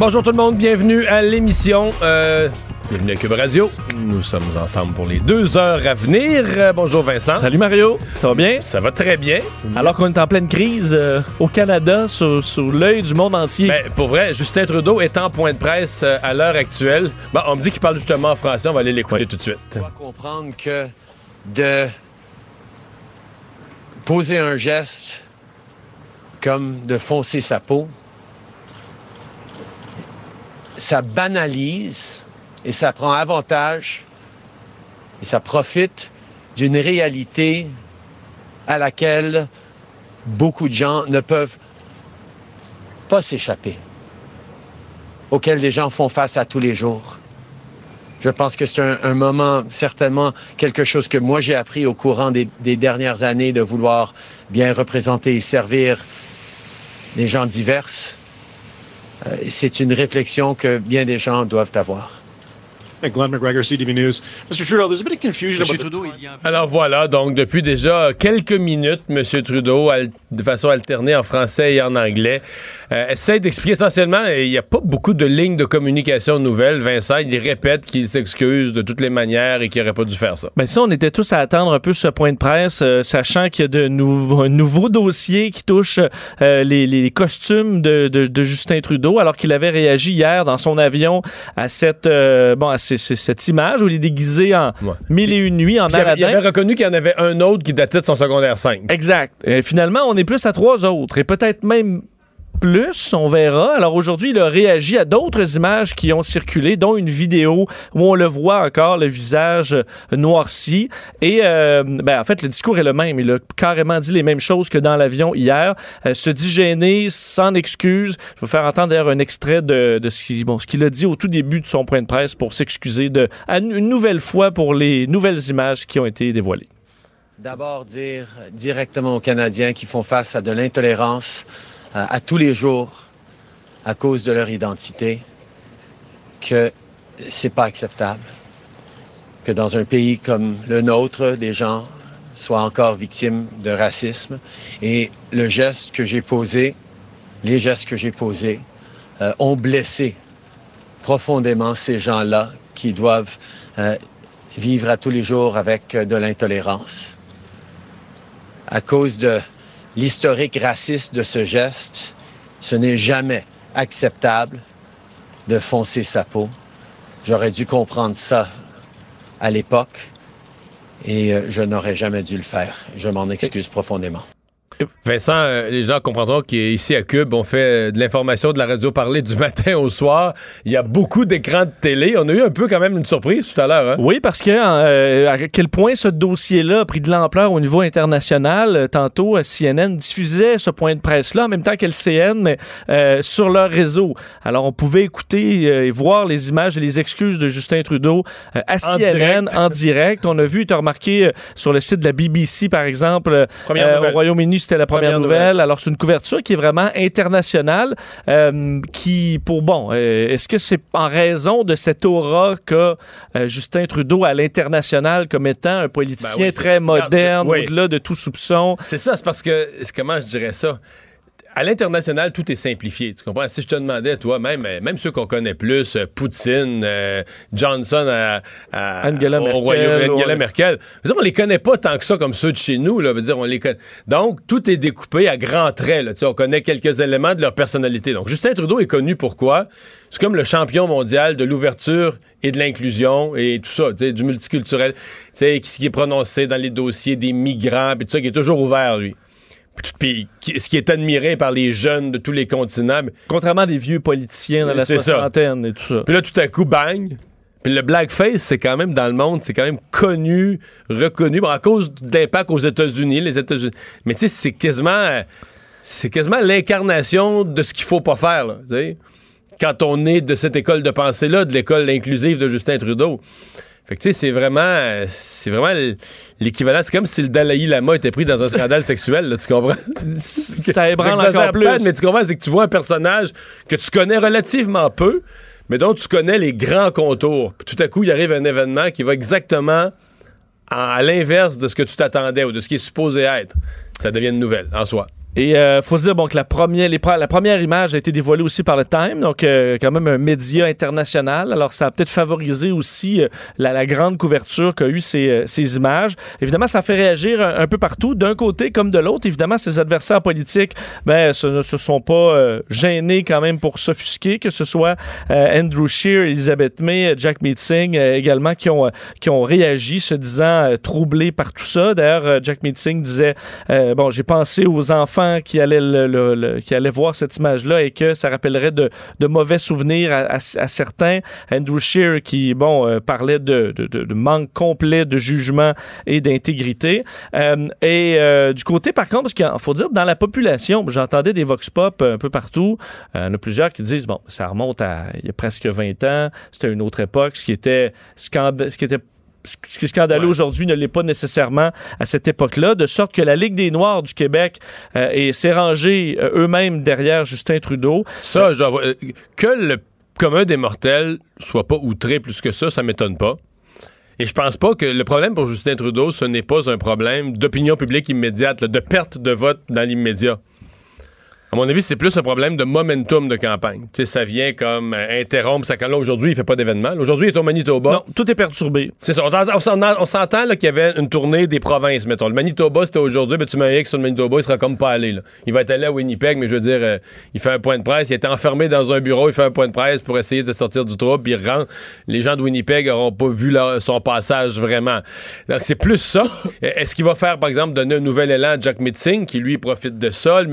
Bonjour tout le monde, bienvenue à l'émission. Euh, bienvenue à Cube Radio. Nous sommes ensemble pour les deux heures à venir. Euh, bonjour Vincent. Salut Mario, ça va bien? Ça va très bien. Alors qu'on est en pleine crise euh, au Canada, sur, sur l'œil du monde entier. Ben, pour vrai, Justin Trudeau est en point de presse euh, à l'heure actuelle. Bon, on me dit qu'il parle justement en français, on va aller l'écouter tout de suite. On doit comprendre que de poser un geste comme de foncer sa peau, ça banalise et ça prend avantage et ça profite d'une réalité à laquelle beaucoup de gens ne peuvent pas s'échapper, auquel les gens font face à tous les jours. Je pense que c'est un, moment, certainement, quelque chose que moi j'ai appris au courant des, dernières années de vouloir bien représenter et servir les gens divers. Euh, c'est une réflexion que bien des gens doivent avoir. Glenn McGregor, CTV News. Mr. Trudeau, there's a bit of confusion Monsieur about the Trudeau, il y a Alors voilà, donc depuis déjà quelques minutes, M. Trudeau, de façon alternée en français et en anglais, euh, essaie d'expliquer essentiellement, et il n'y a pas beaucoup de lignes de communication nouvelles, Vincent, il répète qu'il s'excuse de toutes les manières et qu'il n'aurait pas dû faire ça. Ben ça, on était tous à attendre un peu ce point de presse, euh, sachant qu'il y a de nouveaux, un nouveau dossier qui touche euh, les, les costumes de, de- de Justin Trudeau, alors qu'il avait réagi hier dans son avion à cette euh, bon à ces- ces- cette image où il est déguisé en Ouais. mille et une nuits en Puis il, avait, il Aladdin. avait reconnu qu'il y en avait un autre qui datait de son secondaire 5. Exact. Euh, finalement, on est plus à trois autres et peut-être même plus, on verra. Alors aujourd'hui, il a réagi à d'autres images qui ont circulé, dont une vidéo où on le voit encore, le visage noirci. Et euh, ben, en fait, le discours est le même. Il a carrément dit les mêmes choses que dans l'avion hier. Euh, se dit gêné, sans excuse. Je vais vous faire entendre d'ailleurs un extrait de, ce qu'il bon, a dit au tout début de son point de presse pour s'excuser une nouvelle fois pour les nouvelles images qui ont été dévoilées. D'abord, dire directement aux Canadiens qui font face à de l'intolérance euh, à tous les jours à cause de leur identité que c'est pas acceptable. Que dans un pays comme le nôtre, des gens soient encore victimes de racisme. Et le geste que j'ai posé, les gestes que j'ai posés, euh, ont blessé profondément ces gens-là qui doivent euh, vivre à tous les jours avec euh, de l'intolérance. À cause de l'historique raciste de ce geste, ce n'est jamais acceptable de foncer sa peau. J'aurais dû comprendre ça à l'époque et euh, je n'aurais jamais dû le faire. Je m'en excuse profondément. Vincent, euh, les gens comprendront qu'ici à Cube, on fait euh, de l'information de la radio parler du matin au soir. Il y a beaucoup d'écrans de télé. On a eu un peu quand même une surprise tout à l'heure. Hein? Oui, parce que euh, à quel point ce dossier-là a pris de l'ampleur au niveau international. Tantôt, CNN diffusait ce point de presse-là en même temps que le CN, mais euh, sur leur réseau. Alors, on pouvait écouter et voir les images et les excuses de Justin Trudeau à En CNN direct. en direct. On a vu, tu as remarqué sur le site de la BBC, par exemple, euh, au Royaume-Uni, c'était la première, Première nouvelle. nouvelle. Alors, c'est une couverture qui est vraiment internationale, euh, qui, pour bon, euh, est-ce que c'est en raison de cette aura qu'a euh, Justin Trudeau à l'international comme étant un politicien Ben oui, très moderne, oui. au-delà de tout soupçon? C'est ça, c'est parce que, comment je dirais ça? À l'international, tout est simplifié. Tu comprends? Si je te demandais, toi, même, euh, même ceux qu'on connaît plus, euh, Poutine, euh, Johnson à, à- Angela au Merkel, Royaume- Angela. Merkel, dire, on les connaît pas tant que ça comme ceux de chez nous. Là, dire, on les connaît. Donc, tout est découpé à grands traits. Là. On connaît quelques éléments de leur personnalité. Donc, Justin Trudeau est connu pourquoi? C'est comme le champion mondial de l'ouverture et de l'inclusion et tout ça, du multiculturel. Ce qui est prononcé dans les dossiers des migrants, puis tout ça, qui est toujours ouvert, lui. Puis, ce qui est admiré par les jeunes de tous les continents. Contrairement à des vieux politiciens dans la soixantaine et tout ça. Puis là, tout à coup, bang! Puis le blackface, c'est quand même dans le monde, c'est quand même connu, reconnu, bon, à cause d'impact aux États-Unis, les États-Unis. Mais tu sais, c'est quasiment, c'est quasiment l'incarnation de ce qu'il faut pas faire, là, quand on est de cette école de pensée-là, de l'école inclusive de Justin Trudeau. Fait que tu sais, c'est vraiment, c'est vraiment l'équivalent. C'est comme si le Dalai Lama était pris dans un scandale sexuel, là, tu comprends? Ça ébranle encore plus. Mais tu comprends, c'est que tu vois un personnage que tu connais relativement peu, mais dont tu connais les grands contours. Puis tout à coup, il arrive un événement qui va exactement à l'inverse de ce que tu t'attendais ou de ce qui est supposé être. Ça devient une nouvelle en soi. Et euh, faut dire bon, que la première, la première image a été dévoilée aussi par le Time, donc euh, quand même un média international. Alors ça a peut-être favorisé aussi euh, la, la grande couverture qu'a eu ces, euh, ces images. Évidemment, ça fait réagir un, peu partout, d'un côté comme de l'autre. Évidemment, ses adversaires politiques ben, se, ne se sont pas euh, gênés quand même pour s'offusquer, que ce soit Andrew Scheer, Elizabeth May, Jack Meeting également qui ont, qui ont réagi se disant troublés par tout ça. D'ailleurs, Jack Meeting disait bon, j'ai pensé aux enfants qui allaient, qui allaient voir cette image-là et que ça rappellerait de, mauvais souvenirs à, certains. Andrew Scheer qui, bon, euh, parlait de, manque complet de jugement et d'intégrité. Euh, et euh, du côté, par contre, parce qu'il faut dire, dans la population, j'entendais des vox pop un peu partout. Il y en a plusieurs qui disent, bon, ça remonte à il y a presque 20 ans, c'était une autre époque, ce qui était, ce qui était ce qui est scandaleux aujourd'hui ne l'est pas nécessairement à cette époque-là, de sorte que la Ligue des Noirs du Québec euh, s'est rangée euh, eux-mêmes derrière Justin Trudeau. Ça, euh, que le commun des mortels soit pas outré plus que ça, ça m'étonne pas. Et je pense pas que le problème pour Justin Trudeau, ce n'est pas un problème d'opinion publique immédiate, là, de perte de vote dans l'immédiat. À mon avis, c'est plus un problème de momentum de campagne. Tu sais, ça vient comme euh, interrompre sa campagne. Aujourd'hui, il fait pas d'événement. Aujourd'hui, il est au Manitoba. Non, tout est perturbé. C'est ça. On s'entend qu'il y avait une tournée des provinces, mettons. Le Manitoba, c'était aujourd'hui, mais tu m'as dit que sur le Manitoba, il sera comme pas allé. Là. Il va être allé à Winnipeg, mais je veux dire, euh, il fait un point de presse. Il était enfermé dans un bureau, il fait un point de presse pour essayer de sortir du trouble, puis il rentre. Les gens de Winnipeg n'auront pas vu leur- son passage vraiment. Donc, c'est plus ça. Est-ce qu'il va faire, par exemple, donner un nouvel élan à Jack Mitzing, qui lui profite de ça, le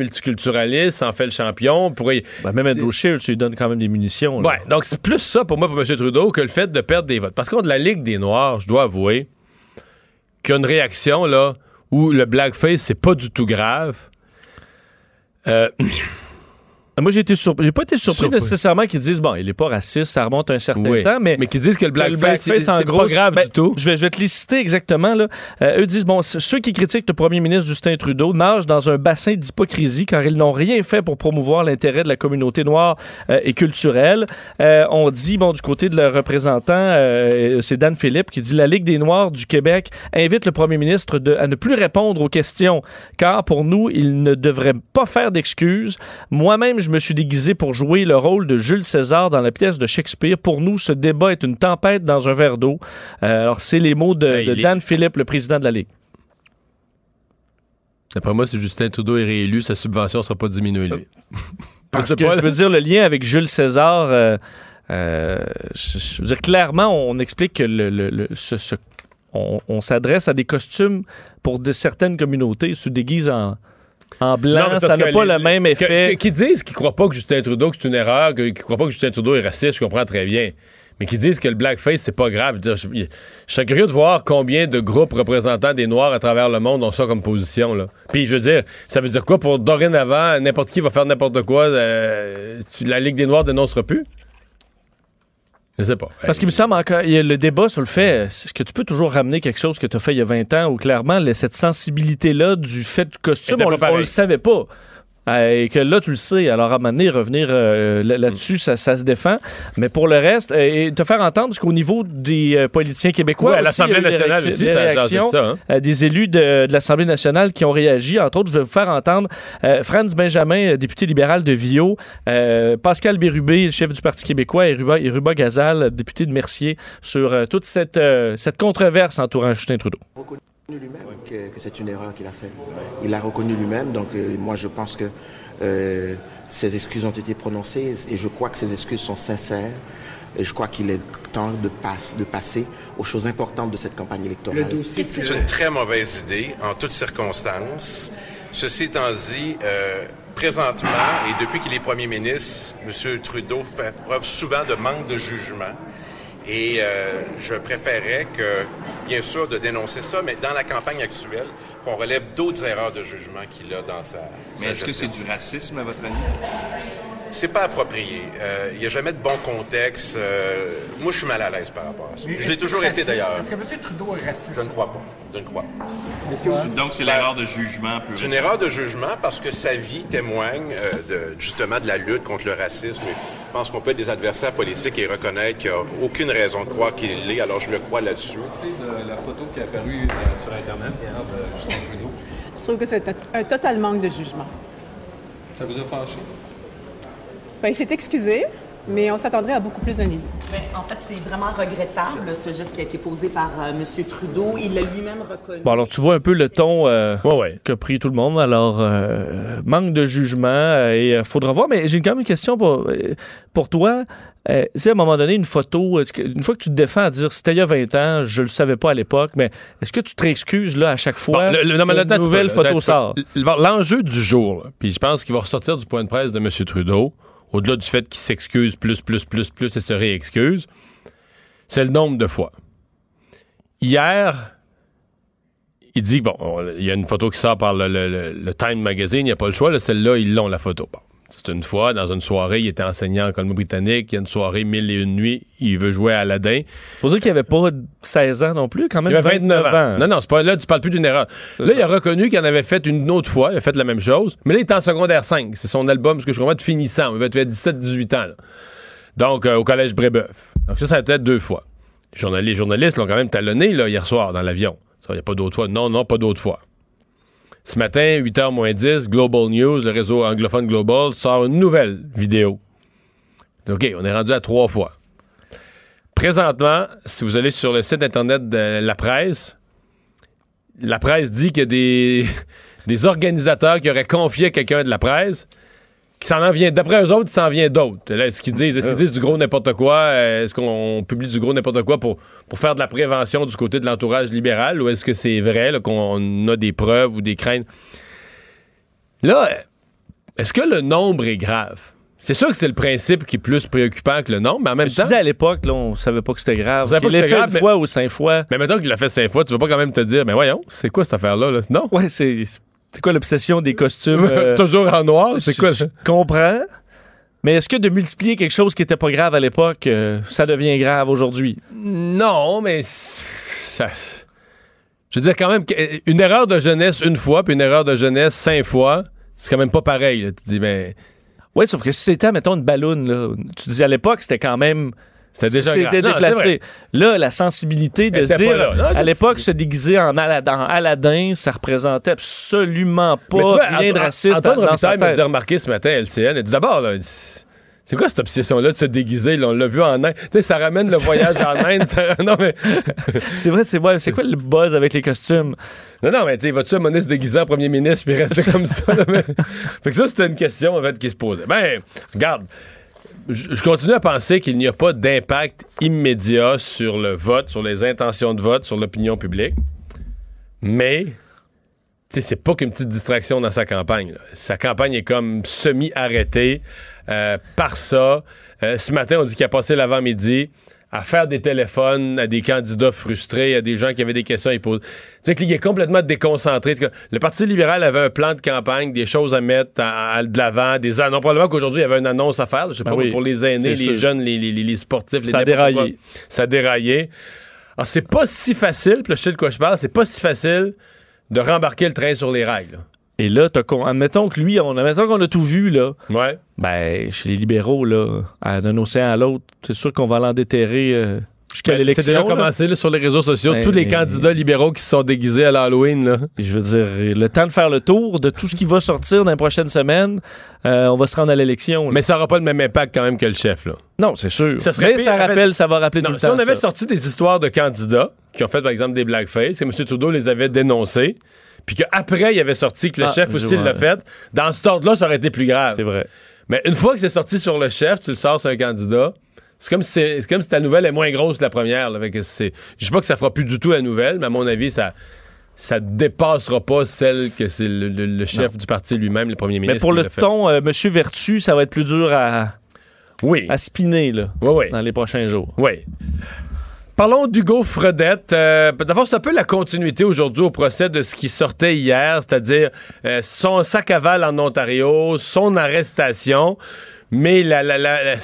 multiculturaliste, en fait le champion? Pourrait... Ben, même Andrew Scheer, tu lui donnes quand même des munitions. là. Ouais, donc c'est plus ça pour moi, pour M. Trudeau, que le fait de perdre des votes. Parce contre la Ligue des Noirs, je dois avouer qu'il y a une réaction là où le blackface, c'est pas du tout grave. Euh, Moi, j'ai été surpris. J'ai pas été surpris, Surpris. nécessairement qu'ils disent bon, il est pas raciste, ça remonte un certain oui. temps, mais. mais qui disent que le blackface, c'est c'est pas grave ben, du tout. Je vais, je vais te les citer exactement. Là. Euh, eux disent bon, ceux qui critiquent le premier ministre Justin Trudeau nagent dans un bassin d'hypocrisie car ils n'ont rien fait pour promouvoir l'intérêt de la communauté noire euh, et culturelle. Euh, on dit bon du côté de leur représentant, euh, c'est Dan Philippe qui dit la Ligue des Noirs du Québec invite le premier ministre de- à ne plus répondre aux questions car pour nous il ne devrait pas faire d'excuses. Moi-même je me suis déguisé pour jouer le rôle de Jules César dans la pièce de Shakespeare. Pour nous, ce débat est une tempête dans un verre d'eau. Euh, alors, c'est les mots de, Ben, de Dan Philippe, le président de la Ligue. D'après moi, si Justin Trudeau est réélu, sa subvention sera pas diminuée, lui. Parce que je veux dire, le lien avec Jules César, euh, euh, je, je veux dire, clairement, on explique que le, le- le- ce- ce- on, on s'adresse à des costumes pour de certaines communautés, se déguise en, en blanc, Non, ça n'a pas les- le même effet. Qui disent qu'ils croient pas que Justin Trudeau, que c'est une erreur, qu'ils croient pas que Justin Trudeau est raciste, je comprends très bien. Mais qui disent que le blackface, c'est pas grave. Je, je- je serais curieux de voir combien de groupes représentants des Noirs à travers le monde ont ça comme position. Là. Puis je veux dire, ça veut dire quoi pour dorénavant, n'importe qui va faire n'importe quoi, euh, tu- la Ligue des Noirs dénoncera plus? Je sais pas. Parce qu'il me semble encore, il y a le débat sur le fait, est-ce que tu peux toujours ramener quelque chose que tu as fait il y a 20 ans ou clairement cette sensibilité-là du fait du costume, on, on le savait pas. Euh, et que là, tu le sais. Alors, à un moment donné, revenir euh, là- là-dessus, ça, ça se défend. Mais pour le reste, euh, et te faire entendre, parce qu'au niveau des politiciens québécois, Ouais, à l'Assemblée des nationale réactions- aussi, des réactions, ça, hein. des élus de, de l'Assemblée nationale qui ont réagi. Entre autres, je vais vous faire entendre Franz Benjamin, député libéral de Vio, Pascal Bérubé, le chef du Parti québécois, et Ruba, et Ruba Gazal, député de Mercier, sur toute cette, cette controverse entourant Justin Trudeau. Reconnu lui-même que, que c'est une erreur qu'il a faite. Il l'a reconnu lui-même, donc euh, moi je pense que euh, ses excuses ont été prononcées et je crois que ces excuses sont sincères. Et je crois qu'il est temps de, passe- de passer aux choses importantes de cette campagne électorale. C'est une très mauvaise idée en toutes circonstances. Ceci étant dit, euh, présentement et depuis qu'il est premier ministre, M. Trudeau fait preuve souvent de manque de jugement. Et euh, je préférais que, bien sûr, de dénoncer ça, mais dans la campagne actuelle, qu'on relève d'autres erreurs de jugement qu'il a dans sa. Mais est-ce que c'est du racisme, à votre avis? c'est pas approprié. Euh, Il n'y a jamais de bon contexte. Euh, moi, je suis mal à l'aise par rapport à ça. Je l'ai toujours été d'ailleurs. Est-ce que M. Trudeau est raciste? Je ne crois pas. Donc, c'est l'erreur de jugement. C'est une erreur de jugement parce que sa vie témoigne euh, de, justement de la lutte contre le racisme. Et je pense qu'on peut être des adversaires politiques et reconnaître qu'il n'y a aucune raison de croire qu'il l'est, alors je le crois là-dessus. de la photo qui est apparue euh, sur Internet hier de Justin Trudeau. Je trouve que c'est un total manque de jugement. Ça vous a fâché? Ben, il s'est excusé, mais on s'attendrait à beaucoup plus d'un niveau. Ben, en fait, c'est vraiment regrettable, ce geste qui a été posé par euh, M. Trudeau. Il l'a lui-même reconnu. Bon, alors tu vois un peu le ton euh, Ouais, ouais. qu'a pris tout le monde. Alors, euh, manque de jugement euh, et il faudra voir. Mais j'ai quand même une question pour, pour toi. Euh, tu sais, à un moment donné, une photo, une fois que tu te défends à dire c'était il y a 20 ans, je le savais pas à l'époque, mais est-ce que tu te réexcuses là à chaque fois? Bon, le- le- non, mais qu'une là, attends, nouvelle photo sort? L'enjeu du jour, puis je pense qu'il va ressortir du point de presse de M. Trudeau, au-delà du fait qu'il s'excuse plus, plus, plus, plus et se réexcuse, c'est le nombre de fois. Hier, il dit, bon, on- il y a une photo qui sort par le, Time Magazine, il n'y a pas le choix, là, celle-là, ils l'ont, la photo. Une fois, dans une soirée, il était enseignant en Colombie-Britannique, il y a une soirée, mille et une nuits, il veut jouer à Aladdin. Faut dire qu'il avait pas 16 ans non plus, quand même. Il avait 29 ans. Non, non, c'est pas là, tu parles plus d'une erreur. Là, il a reconnu qu'il en avait fait une autre fois, il a fait la même chose, mais là, il est en secondaire 5. C'est son album, ce que je comprends, de finissant. Il va être 17-18 ans. là. Donc, euh, au collège Brébeuf. Donc, ça, ça a été deux fois. Les journalistes, l'ont quand même talonné là, hier soir dans l'avion. Il n'y a pas d'autre fois. Non, non, pas d'autre fois. Ce matin, 8h moins 10, Global News, le réseau anglophone Global, sort une nouvelle vidéo. OK, on est rendu à trois fois. Présentement, si vous allez sur le site Internet de la presse, la presse dit qu'il y a des, des organisateurs qui auraient confié quelqu'un de la presse s'en en vient. D'après eux autres, il s'en vient d'autres. Est-ce qu'ils disent, est-ce qu'ils disent du gros n'importe quoi? Euh, Est-ce qu'on publie du gros n'importe quoi pour, pour faire de la prévention du côté de l'entourage libéral? Ou est-ce que c'est vrai là, qu'on a des preuves ou des craintes? Là, est-ce que le nombre est grave? C'est sûr que c'est le principe qui est plus préoccupant que le nombre, mais en même Je temps. disais à l'époque, là, on savait pas que c'était grave. On l'ait c'était fait grave, une mais- fois ou cinq fois. Mais maintenant qu'il l'a fait cinq fois, tu vas pas quand même te dire, mais voyons, c'est quoi cette affaire-là? Là? Non. Ouais, c'est c'est quoi l'obsession des costumes? euh, Toujours en noir, c'est quoi? Je comprends. Mais est-ce que de multiplier quelque chose qui était pas grave à l'époque, euh, ça devient grave aujourd'hui? Non, mais ça. Je veux dire, quand même, que- une erreur de jeunesse une fois, puis une erreur de jeunesse cinq fois, c'est quand même pas pareil. là. Tu dis, mais. Oui, sauf que si c'était, mettons, une balloune, là, tu dis à l'époque, c'était quand même. C'était déjà. C'était déplacé. Là, la sensibilité de se dire. Non, à l'époque, se déguiser en Aladdin, Aladdin, ça représentait absolument pas vois, rien de raciste Antoine Robitaille me faisait remarquer ce matin à LCN. Elle dit d'abord, là, il c'est quoi cette obsession-là de se déguiser? là? on l'a vu en Inde. Tu sais, ça ramène le voyage en Inde. ça- Non, mais. C'est vrai, c'est ouais, c'est quoi le buzz avec les costumes? Non, non, mais tu sais, vas-tu à Monis se déguiser en premier ministre puis rester comme ça? là, mais- Fait que ça, c'était une question, en fait, qui se posait. Ben, regarde, je continue à penser qu'il n'y a pas d'impact immédiat sur le vote, sur les intentions de vote, sur l'opinion publique. Mais, tu sais, c'est pas qu'une petite distraction dans sa campagne. Sa campagne est comme semi-arrêtée euh, par ça. Euh, ce matin, on dit qu'il a passé l'avant-midi à faire des téléphones à des candidats frustrés, à des gens qui avaient des questions à y poser. Tu sais qu'il est complètement déconcentré. Le Parti libéral avait un plan de campagne, des choses à mettre à- à- de l'avant, des annonces. Probablement qu'aujourd'hui, il y avait une annonce à faire. Je sais Ben pas, oui, pour les aînés, les c'est sûr. jeunes, les, les- les- les sportifs. les Ça a n'importe déraillé. quoi. Ça a déraillé. Alors, c'est pas si facile, puis là, je sais de quoi je parle, c'est pas si facile de rembarquer le train sur les rails. là. Et là, t'as con- admettons que lui, on, admettons qu'on a tout vu, là. Ouais. Ben, chez les libéraux, là, d'un océan à l'autre, c'est sûr qu'on va l'en déterrer euh, jusqu'à Ben, l'élection. C'est déjà là. commencé là, sur les réseaux sociaux. Ben, Tous les candidats libéraux qui se sont déguisés à l'Halloween. là. Je veux dire, le temps de faire le tour de tout ce qui va sortir dans les prochaines semaines, euh, on va se rendre à l'élection. Mais ça n'aura pas le même impact quand même que le chef. Là. non, c'est sûr. Ça serait Mais ça rappelle, ça va rappeler tout le si temps. on avait ça. sorti des histoires de candidats qui ont fait, par exemple, des blackface, et M. Trudeau les avait dénoncés, puis qu'après, il avait sorti que le Ah, chef aussi l'a fait, dans cet ordre-là, ça aurait été plus grave. C'est vrai. Mais une fois que c'est sorti sur le chef, tu le sors sur un candidat, c'est comme si, comme si ta nouvelle est moins grosse que la première. Je dis pas que ça fera plus du tout la nouvelle, mais à mon avis, ça ça dépassera pas celle que c'est le, le- le chef du parti lui-même, le premier ministre. Mais pour le ton, euh, Monsieur Vertu, ça va être plus dur à, Oui. à spinner là, Oui, oui. dans les prochains jours. Oui. Parlons d'Hugo Fredette. Euh, D'abord, c'est un peu la continuité aujourd'hui au procès de ce qui sortait hier, c'est-à-dire euh, son sac à en Ontario, son arrestation. Mais la, la, la, la-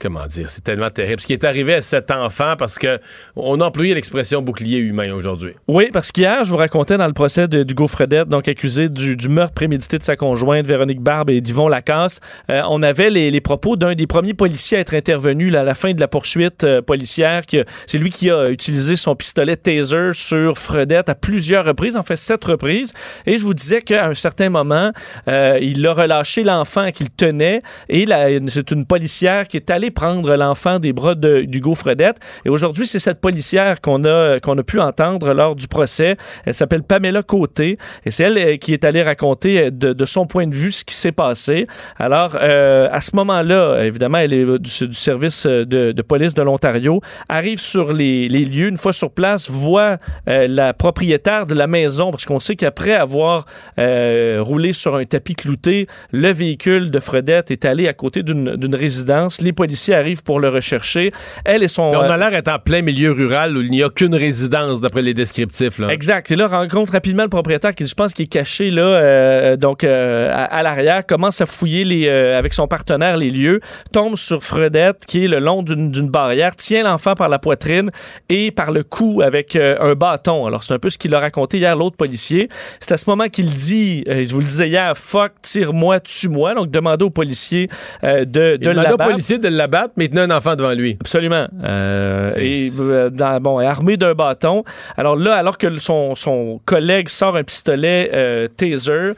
comment dire, c'est tellement terrible. Ce qui est arrivé à cet enfant, parce que on a employé l'expression bouclier humain aujourd'hui. Oui, parce qu'hier, je vous racontais dans le procès de Hugo Fredette, donc accusé du, meurtre prémédité de sa conjointe, Véronique Barbe et d'Yvon Lacasse, euh, on avait les, propos d'un des premiers policiers à être intervenu à la fin de la poursuite euh, policière. C'est lui qui a utilisé son pistolet taser sur Fredette à plusieurs reprises, en fait sept reprises. Et je vous disais qu'à un certain moment, euh, il a relâché l'enfant qu'il tenait et c'est une policière qui est allée prendre l'enfant des bras de- d'Hugo Fredette. Et aujourd'hui, c'est cette policière qu'on a, qu'on a pu entendre lors du procès. Elle s'appelle Pamela Côté et c'est elle euh, qui est allée raconter euh, de, de son point de vue ce qui s'est passé. Alors, euh, à ce moment-là, évidemment, elle est du, service de, de police de l'Ontario, arrive sur les, lieux, une fois sur place, voit la propriétaire de la maison, parce qu'on sait qu'après avoir roulé sur un tapis clouté, le véhicule de Fredette est allé à côté d'une résidence. Les policiers arrivent pour le rechercher. Elle et son... On euh, a l'air d'être en plein milieu rural où il n'y a qu'une résidence, d'après les descriptifs. Là. Exact. Et là, rencontre rapidement le propriétaire qui, je pense, qui est caché là, euh, donc euh, à, à l'arrière, commence à fouiller les, euh, avec son partenaire les lieux, tombe sur Fredette qui est le long d'une barrière, tient l'enfant par la poitrine et par le cou avec euh, un bâton. Alors c'est un peu ce qu'il a raconté hier l'autre policier. C'est à ce moment qu'il dit, euh, je vous le disais hier, fuck, tire-moi, tue-moi. Donc demandez au policier euh, de, de au l'abattre. policier de l'abattre, mais il tenait un enfant devant lui. Absolument. Euh, et euh, dans- bon, armé d'un bâton. Alors là, alors que son, son collègue sort un pistolet euh, taser,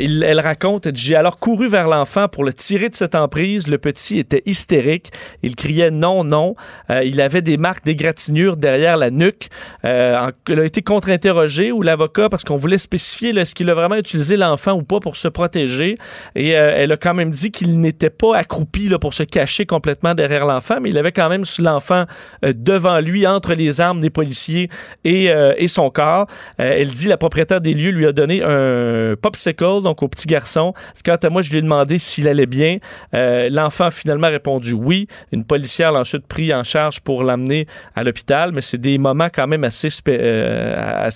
il- elle raconte, j'ai alors couru vers l'enfant pour le tirer de cette emprise. Le petit était hystérique. Il criait non, non. Il avait des marques d'égratignure derrière la nuque. En- il a été contre-interrogé ou l'avocat parce qu'on voulait spécifier est-ce qu'il a vraiment utilisé l'enfant ou pas pour se protéger. Et elle a quand même dit qu'il n'était pas accroupi là, pour se cacher complètement derrière l'enfant, mais il avait quand même l'enfant euh, devant lui, entre les armes des policiers et, euh, et son corps. Euh, elle dit la propriétaire des lieux lui a donné un popsicle, donc au petit garçon. Quant à moi, je lui ai demandé s'il allait bien. L'enfant a finalement répondu oui. Une policière l'a ensuite pris en charge pour l'amener à l'hôpital, mais c'est des moments quand même assez,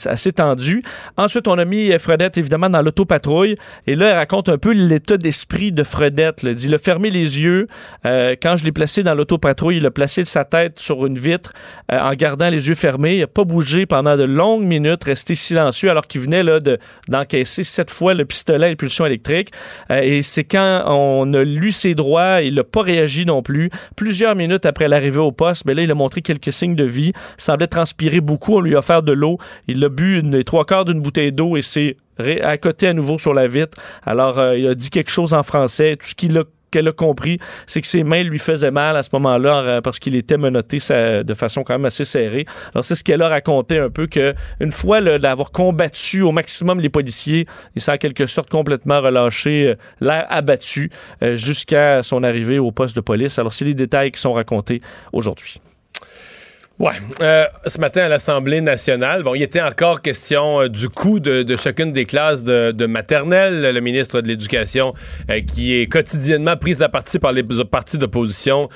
assez, tendus. Ensuite, on a mis Fredette évidemment dans l'autopatrouille et là, elle raconte un peu l'état d'esprit de Fredette. Elle dit, il a fermé les yeux. Quand je l'ai placé dans l'autopatrouille, il a placé sa tête sur une vitre euh, en gardant les yeux fermés. Il n'a pas bougé pendant de longues minutes, resté silencieux alors qu'il venait de, d'encaisser sept fois le pistolet à impulsion électrique. Euh, et c'est quand on a lu ses droits, il n'a pas réagi non plus. Plusieurs minutes après l'arrivée au poste, mais là, il a montré quelques signes de vie. Il semblait transpirer beaucoup. On lui a offert de l'eau. Il a bu les trois quarts d'une bouteille d'eau et s'est ré- accoté à nouveau sur la vitre. Alors, euh, il a dit quelque chose en français. Tout ce qu'il a qu'elle a compris, c'est que ses mains lui faisaient mal à ce moment-là parce qu'il était menotté de façon quand même assez serrée. Alors c'est ce qu'elle a raconté un peu que une fois d'avoir combattu au maximum les policiers, il s'est en quelque sorte complètement relâché, euh, l'air abattu euh, jusqu'à son arrivée au poste de police. Alors c'est les détails qui sont racontés aujourd'hui. Ouais. Euh, ce matin à l'Assemblée nationale, bon, il était encore question euh, du coût de, de chacune des classes de, de maternelle. Le ministre de l'Éducation, euh, qui est quotidiennement pris à partie par les partis d'opposition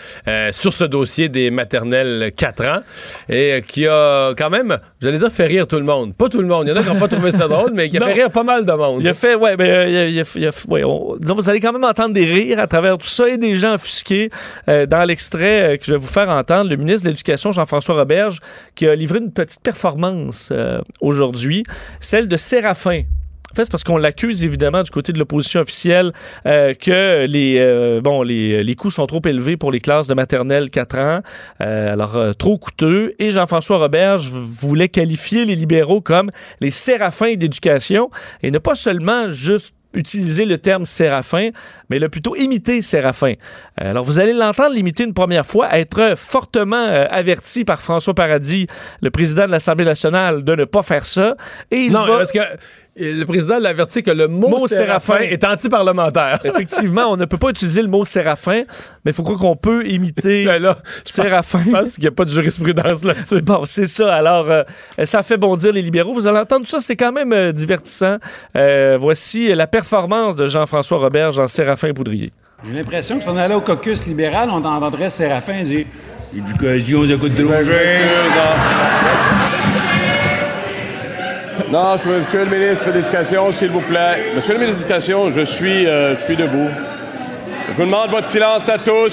sur ce dossier des maternelles 4 ans, et qui a quand même, j'allais dire, fait rire tout le monde. Pas tout le monde. Il y en a qui n'ont pas trouvé ça drôle, mais qui a Non. fait rire pas mal de monde. Il a fait, ouais, ben, euh, il a- il a- il a- ouais, on- disons, vous allez quand même entendre des rires à travers tout ça et des gens offusqués. Dans l'extrait que je vais vous faire entendre, le ministre de l'Éducation, Jean-François Roberge, qui a livré une petite performance euh, aujourd'hui, celle de Séraphin. En fait, c'est parce qu'on l'accuse évidemment du côté de l'opposition officielle euh, que les euh, bon les, les coûts sont trop élevés pour les classes de maternelle 4 ans, alors trop coûteux. Et Jean-François Roberge voulait qualifier les libéraux comme les séraphins d'éducation et ne pas seulement juste utiliser le terme séraphin, mais le plutôt imiter séraphin. Euh, Alors, vous allez l'entendre l'imiter une première fois, être fortement euh, averti par François Paradis, le président de l'Assemblée nationale, de ne pas faire ça. Et il non, va- parce que le président l'a averti que le mot, Mot séraphin séraphin. est anti-parlementaire. Effectivement, on ne peut pas utiliser le mot séraphin, mais il faut croire qu'on peut imiter Ben là, je pense- séraphin. Je pense qu'il n'y a pas de jurisprudence là-dessus. Bon, c'est ça. Alors, euh, ça fait bondir les libéraux. Vous allez entendre tout ça, c'est quand même euh, divertissant. Euh, voici la performance de Jean-François Roberge en Séraphin Poudrier. J'ai l'impression que si on allait au caucus libéral, on entendrait Séraphin dire Éducation, coûte trop Non, monsieur le ministre de l'Éducation, s'il vous plaît. Monsieur le ministre de l'Éducation, je suis, euh, je suis debout. Je vous demande votre silence à tous.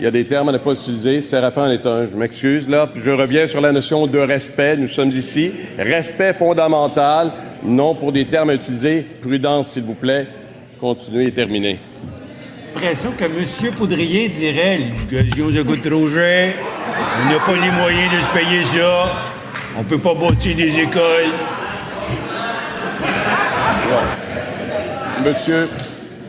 Il y a des termes à ne pas utiliser. Séraphin en est un. Je m'excuse là. Je reviens sur la notion de respect. Nous sommes ici. Respect fondamental, non pour des termes à utiliser. Prudence, s'il vous plaît. Continuez et terminez. L'impression que M. Poudrier dirait l'éducation, ça coûte trop cher. On n'a pas les moyens de se payer ça. On peut pas bâtir des écoles. Monsieur,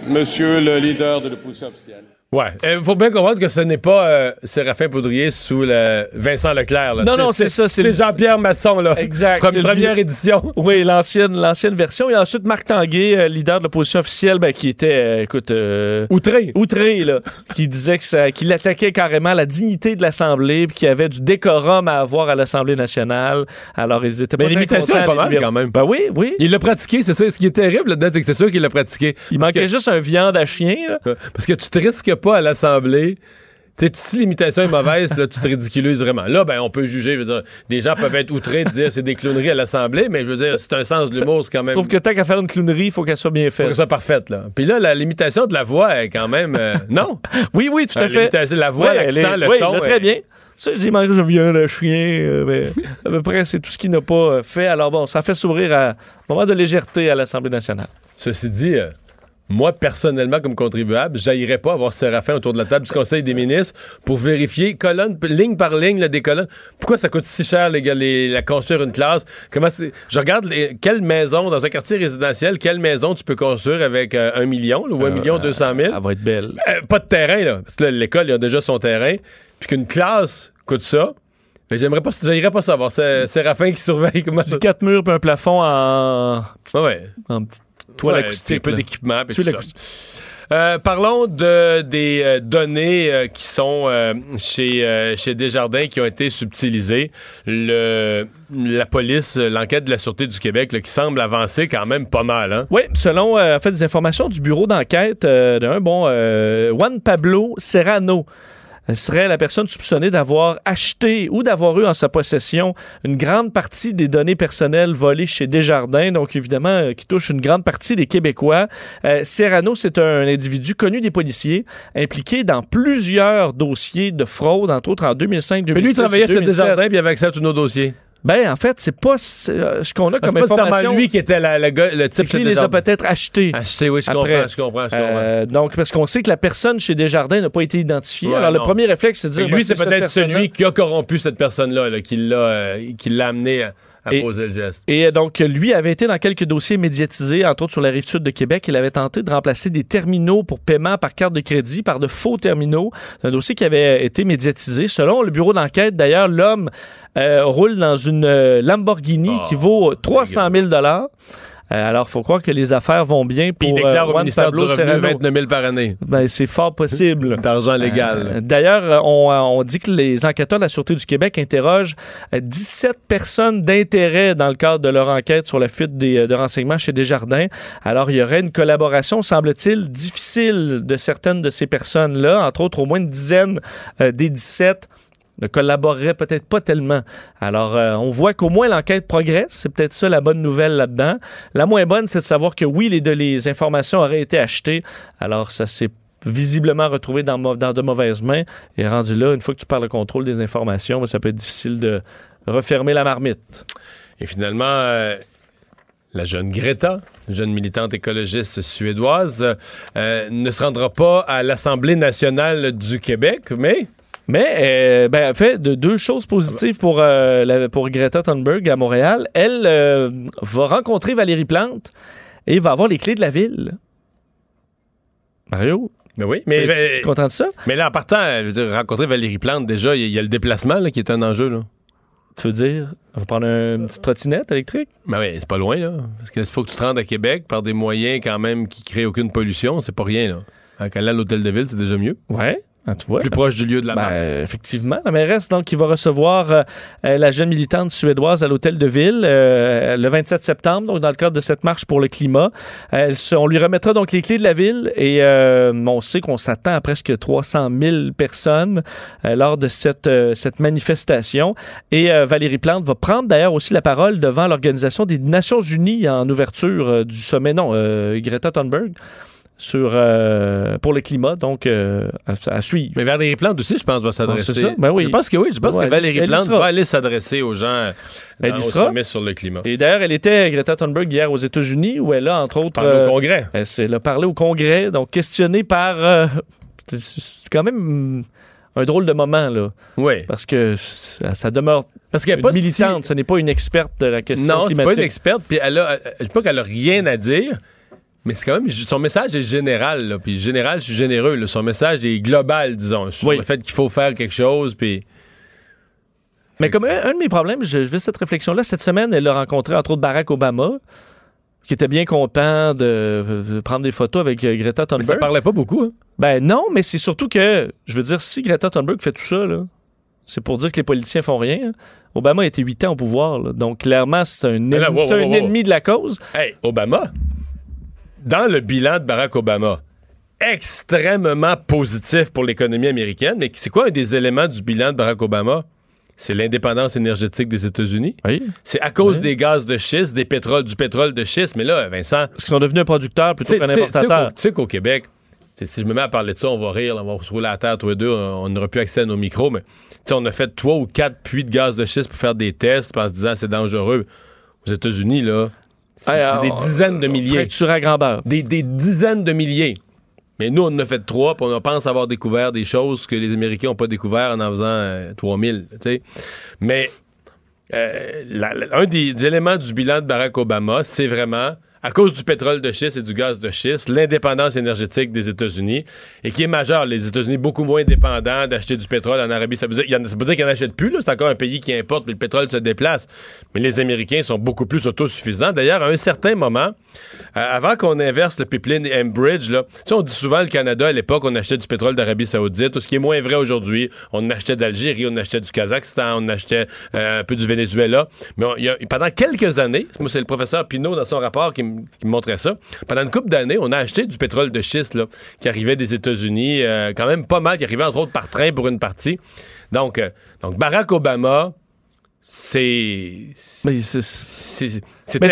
monsieur le leader de l'opposition officielle. Ouais. Il faut bien comprendre que ce n'est pas euh, Séraphin Poudrier sous le Vincent Leclerc. Là. Non, non, c'est ça. C'est Jean-Pierre Masson, là. Exact. Le première édition. Oui, l'ancienne, l'ancienne version. Et ensuite, Marc Tanguay, euh, leader de l'opposition officielle, ben, qui était, euh, écoute... euh, outré. Outré, là. qui disait que ça, qu'il attaquait carrément la dignité de l'Assemblée, puis qu'il y avait du décorum à avoir à l'Assemblée nationale. Alors, ils étaient pas Mais l'imitation est pas mal quand même. Ben oui, oui. Il l'a pratiqué, c'est ça. Ce qui est terrible là-dedans, c'est que c'est sûr qu'il l'a pratiqué. Il manquait juste un viande à chien, là. Parce que tu te risques pas à l'Assemblée. Si l'imitation est mauvaise, là, tu te ridiculises vraiment. Là, ben, on peut juger. Je veux dire, des gens peuvent être outrés de dire c'est des clowneries à l'Assemblée, mais je veux dire, c'est un sens de l'humour, c'est quand Je même. trouve que tant qu'à faire une clownerie, il faut qu'elle soit bien faut faite. que ça soit parfaite, là. Puis là, la l'imitation de la voix est quand même. euh, non? Oui, oui, tout Euh, à fait. l'imitation de la voix, Ouais, l'accent, est- le oui, ton. là, euh, très bien. Ça, je dis, manque je viens le chien. euh, mais à peu près, c'est tout ce qu'il n'a pas euh, fait. Alors bon, ça fait sourire à un moment de légèreté à l'Assemblée nationale. Ceci dit, euh, moi, personnellement, comme contribuable, j'aillerais pas avoir Séraphin autour de la table du Conseil des ministres pour vérifier colonne, ligne par ligne, là, des colonnes. Pourquoi ça coûte si cher, les gars, les- la construire une classe? Comment c'est- Je regarde les- quelle maison, dans un quartier résidentiel, quelle maison tu peux construire avec euh, un million, là, ou un million deux cent mille? Elle va être belle. Euh, pas de terrain, là. Parce que là, l'école, il a déjà son terrain. Puis qu'une classe coûte ça. Mais j'aimerais pas, j'aimerais pas savoir. C'est Séraphin qui surveille comment ça. Du quatre murs puis un plafond en, Ah ouais. en petite toile Ouais, acoustique. Un peu d'équipement. Euh, parlons de, des euh, données euh, qui sont chez, chez Desjardins qui ont été subtilisées. Le, la police, l'enquête de la Sûreté du Québec là, qui semble avancer quand même pas mal. Hein? Oui, selon en fait, des informations du bureau d'enquête d'un bon Juan Pablo Serrano. Serait la personne soupçonnée d'avoir acheté ou d'avoir eu en sa possession une grande partie des données personnelles volées chez Desjardins, donc évidemment euh, qui touche une grande partie des Québécois. Euh, Serrano, c'est un individu connu des policiers, impliqué dans plusieurs dossiers de fraude, entre autres en 2005, 2006 Mais lui, il travaillait chez 2007. Desjardins puis il avait accès à tous nos dossiers. Ben, en fait, c'est pas ce euh, qu'on a comme c'est pas information. lui qui était la- le, gars- le C'est type chez les a peut-être achetés. Acheté, oui, je comprends, je comprends, je comprends. Euh, donc, parce qu'on sait que la personne chez Desjardins n'a pas été identifiée. Ouais, Alors, le premier réflexe, c'est de dire. que lui, ben, c'est peut-être celui qui a corrompu cette personne-là, là, qui l'a euh, qui l'a amené à, à Et- poser le geste. Et euh, donc, lui avait été dans quelques dossiers médiatisés, entre autres sur la rive sud de Québec. Il avait tenté de remplacer des terminaux pour paiement par carte de crédit par de faux terminaux. C'est un dossier qui avait été médiatisé. Selon le bureau d'enquête, d'ailleurs, l'homme euh, roule dans une euh, Lamborghini Oh, qui vaut 300 000 Euh, alors, faut croire que les affaires vont bien pour Puis il déclare euh, au ministère Pablo du Revenu Serrano. 29 000 par année Ben, c'est fort possible. d'argent légal. Euh, D'ailleurs, euh, on, euh, on dit que les enquêteurs de la Sûreté du Québec interrogent euh, 17 personnes d'intérêt dans le cadre de leur enquête sur la fuite des, de renseignements chez Desjardins. Alors, il y aurait une collaboration, semble-t-il, difficile de certaines de ces personnes-là, entre autres au moins une dizaine des 17 ne collaboreraient peut-être pas tellement. Alors, euh, on voit qu'au moins l'enquête progresse. C'est peut-être ça la bonne nouvelle là-dedans. La moins bonne, c'est de savoir que oui, les, les informations auraient été achetées. Alors, ça s'est visiblement retrouvé dans, de mauvaises mains. Et rendu là, une fois que tu parles le contrôle des informations, ben, ça peut être difficile de refermer la marmite. Et finalement, euh, la jeune Greta, jeune militante écologiste suédoise, euh, ne se rendra pas à l'Assemblée nationale du Québec, mais Mais, euh, ben, en fait, de deux choses positives pour, euh, la- pour Greta Thunberg à Montréal. Elle euh, va rencontrer Valérie Plante et va avoir les clés de la ville. Mario? mais oui, Mais, tu es content de ça? mais là, en partant, je veux dire, rencontrer Valérie Plante, déjà, il y, a- il y a le déplacement là, qui est un enjeu. Là. Tu veux dire, on va prendre une petite trottinette électrique? Ben oui, c'est pas loin, là. Parce qu'il faut que tu te rendes à Québec par des moyens quand même qui créent aucune pollution. C'est pas rien, là. Qu'aller à l'hôtel de ville, c'est déjà mieux. Ouais. Ah, tu vois? Plus proche du lieu de la Ben, marche. effectivement. La mairesse, donc, qui va recevoir euh, euh, la jeune militante suédoise à l'hôtel de ville euh, le 27 septembre, donc dans le cadre de cette marche pour le climat. Euh, elle se- on lui remettra donc les clés de la ville et euh, on sait qu'on s'attend à presque 300 000 personnes euh, lors de cette, euh, cette manifestation. Et euh, Valérie Plante va prendre d'ailleurs aussi la parole devant l'Organisation des Nations Unies en ouverture du sommet, non, euh, Greta Thunberg. Sur, euh, pour le climat, donc euh, à, à suivre. Mais Valérie Plante aussi, je pense, va s'adresser. c'est ça? Ben oui. Je pense que oui. Je pense que Valérie Plante va aller s'adresser aux gens euh, Elle dans- y au sera. sur le climat. Et d'ailleurs, elle était, Greta Thunberg, hier aux États-Unis, où elle a, entre autres... Parler au Congrès. Elle, s'est- parlé au Congrès, donc questionnée par... c'est quand même un drôle de moment, là. Oui. Parce que ça, ça demeure Parce qu'elle pas militante, ce n'est pas une experte de la question Non, c'est climatique. pas une experte. Puis elle a, je sais pas qu'elle a rien à dire, mais c'est quand même son message est général. Là, puis général, je suis généreux. là. son message est global, disons, sur Oui. le fait qu'il faut faire quelque chose. Puis Mais comme un, un de mes problèmes, je, je fais cette réflexion-là, cette semaine, elle a rencontré entre autres Barack Obama, qui était bien content de, prendre des photos avec euh, Greta mais Thunberg. ça parlait pas beaucoup. Hein. Ben non, mais c'est surtout que, je veux dire, si Greta Thunberg fait tout ça, là, c'est pour dire que les politiciens font rien. hein. Obama a été huit ans au pouvoir, là. donc clairement, c'est un, ennemi, là, wow, c'est wow, un ennemi de la cause. Hey, Obama, dans le bilan de Barack Obama, extrêmement positif pour l'économie américaine, mais c'est quoi un des éléments du bilan de Barack Obama? C'est l'indépendance énergétique des États-Unis. Oui. C'est à cause des gaz de schiste, des pétroles, du pétrole de schiste. Mais là, Vincent, Parce qu'ils sont devenus un producteur plutôt qu'un importateur. Tu sais qu'au Québec, si je me mets à parler de ça, on va rire, là, on va se rouler à terre tous les deux, on n'aura plus accès à nos micros, mais tu sais, on a fait trois ou quatre puits de gaz de schiste pour faire des tests en se disant c'est dangereux. Aux États-Unis, là, des on- dizaines de milliers. Fracturé à. Des, des dizaines de milliers. Mais nous, on en a fait trois, puis on pense avoir découvert des choses que les Américains n'ont pas découvert en en faisant euh, 3000. tu sais. Mais euh, la- la- un des, des éléments du bilan de Barack Obama, c'est vraiment, à cause du pétrole de schiste et du gaz de schiste, l'indépendance énergétique des États-Unis, et qui est majeure. Les États-Unis beaucoup moins dépendants d'acheter du pétrole en Arabie Ça veut dire qu'ils n'en achètent plus, c'est encore un pays qui importe, mais le pétrole se déplace. Mais les Américains sont beaucoup plus autosuffisants. D'ailleurs, à un certain moment, euh, avant qu'on inverse le pipeline Enbridge, là, on dit souvent le Canada, à l'époque, on achetait du pétrole d'Arabie Saoudite, tout ce qui est moins vrai aujourd'hui. On achetait d'Algérie, on achetait du Kazakhstan, on achetait euh, un peu du Venezuela. Mais pendant quelques années, c'est le professeur Pinault dans son rapport qui, qui montrait ça, pendant une couple d'années, on a acheté du pétrole de schiste qui arrivait des États-Unis, euh, quand même pas mal, qui arrivait entre autres par train pour une partie. Donc, euh, donc Barack Obama, c'est... Mais c'est-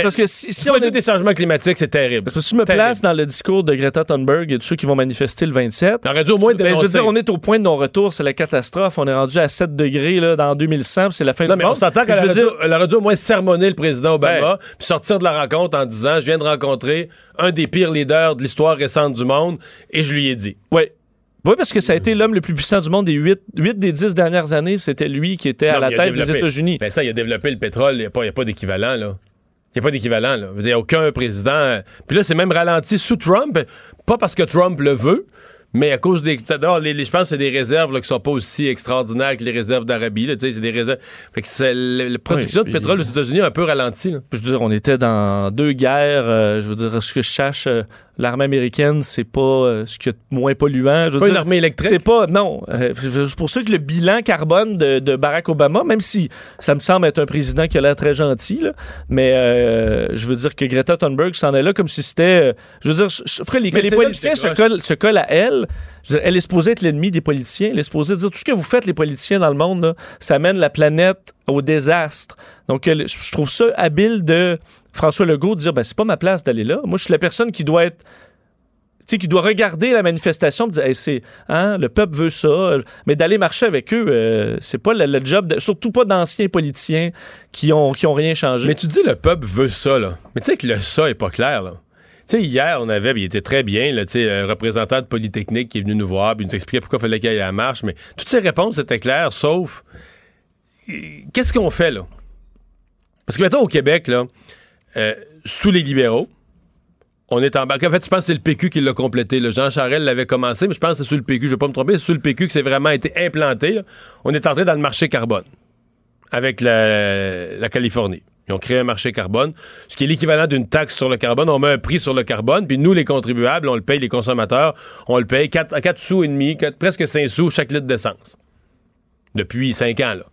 parce que si, on est des changements climatiques, c'est terrible. Parce que si je me Terrible. place dans le discours de Greta Thunberg et de ceux qui vont manifester le 27, On aurait dû au moins ben, je veux dénoncer. dire, on est au point de non-retour, c'est la catastrophe. On est rendu à 7 degrés là, dans 2100, puis c'est la fin Non, du mais on monde. s'entend Puis qu'elle veux aurait, dire, aurait dû au moins sermonner le président Obama, puis sortir de la rencontre en disant Je viens de rencontrer un des pires leaders de l'histoire récente du monde, et je lui ai dit. Oui. Oui, parce que ça a été l'homme le plus puissant du monde des 8, des 10 dernières années. C'était lui qui était à Non, la mais tête des États-Unis. Ben ça, il a développé le pétrole, il n'y a pas, il y a pas d'équivalent, là. Il n'y a pas d'équivalent, là. Il n'y a aucun président. Puis là, c'est même ralenti sous Trump, pas parce que Trump le veut, mais à cause des. d'abord, les, les- je pense que c'est des réserves là, qui sont pas aussi extraordinaires que les réserves d'Arabie. C'est des réserves. Fait que c'est le- la production Oui, de pétrole aux États-Unis a un peu ralenti. là. Je veux dire, on était dans deux guerres. euh, je veux dire, ce que je cherche, euh, l'armée américaine, c'est pas euh, ce qui est moins polluant. Veux Pas dire, une armée électrique? C'est pas, non. Euh, c'est pour ça que le bilan carbone de, de Barack Obama, même si ça me semble être un président qui a l'air très gentil, là, mais je veux dire que Greta Thunberg s'en est là comme si c'était. je veux dire, je, les, Mais les c'est politiciens c'est se collent, se collent à elle. Elle est supposée être l'ennemi des politiciens. Elle est supposée dire tout ce que vous faites, les politiciens dans le monde, ça mène la planète au désastre. Donc, je trouve ça habile de François Legault de dire ben, c'est pas ma place d'aller là. Moi, je suis la personne qui doit être tu sais, qui doit regarder la manifestation et dire Hey, c'est hein, le peuple veut ça mais d'aller marcher avec eux euh, c'est pas le, job surtout pas d'anciens politiciens qui ont qui ont rien changé Mais tu dis le peuple veut ça, là. Mais tu sais que le ça est pas clair, là. Sais, hier, on avait, il était très bien, là, un représentant de Polytechnique qui est venu nous voir, puis il nous expliquait pourquoi il fallait qu'il y ait la marche, mais toutes ces réponses étaient claires, sauf, euh, qu'est-ce qu'on fait, là? Parce que, mettons, au Québec, là, euh, sous les libéraux, on est en bas. En fait, je pense que c'est le PQ qui l'a complété. Jean Charel l'avait commencé, mais je pense que c'est sous le PQ. Je vais pas me tromper, c'est sous le PQ que c'est vraiment été implanté. On est entré dans le marché carbone avec la Californie. Ils ont créé un marché carbone, ce qui est l'équivalent d'une taxe sur le carbone. On met un prix sur le carbone, puis nous, les contribuables, on le paye, les consommateurs, on le paye 4, à 4 sous et demi, presque 5 sous chaque litre d'essence. Depuis 5 ans, là.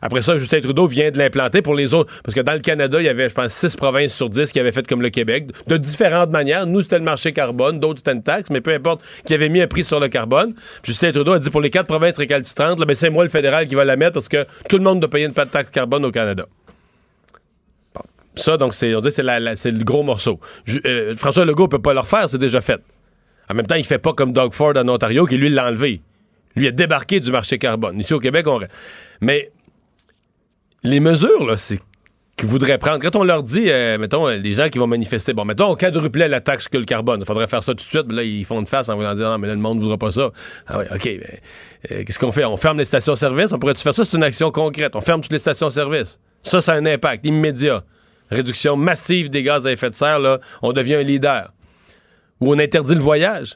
Après ça, Justin Trudeau vient de l'implanter pour les autres. Parce que dans le Canada, il y avait, je pense, 6 provinces sur 10 qui avaient fait comme le Québec, de différentes manières. Nous, c'était le marché carbone, d'autres, c'était une taxe, mais peu importe, qui avait mis un prix sur le carbone. Puis Justin Trudeau a dit pour les quatre provinces récalcitrantes, ben, c'est moi le fédéral qui va la mettre parce que tout le monde doit payer une taxe carbone au Canada. Ça, donc, c'est, on dit c'est, le gros morceau. Euh, François Legault peut pas le refaire, c'est déjà fait. En même temps, il fait pas comme Doug Ford en Ontario qui, lui, l'a enlevé. Lui a débarqué du marché carbone. Ici, au Québec, on... Mais les mesures, là, c'est qu'ils voudraient prendre. Quand on leur dit, euh, mettons, euh, les gens qui vont manifester, bon, mettons, on quadruplait la taxe que le carbone. Il faudrait faire ça tout de suite. Mais là, ils font une face en voulant dire, non, mais là, le monde ne voudra pas ça. Ah oui, OK. mais, Qu'est-ce qu'on fait? On ferme les stations-service? On pourrait-tu faire ça? C'est une action concrète. On ferme toutes les stations-service. Ça, ça a un impact immédiat. Réduction massive des gaz à effet de serre, là, on devient un leader. Ou on interdit le voyage.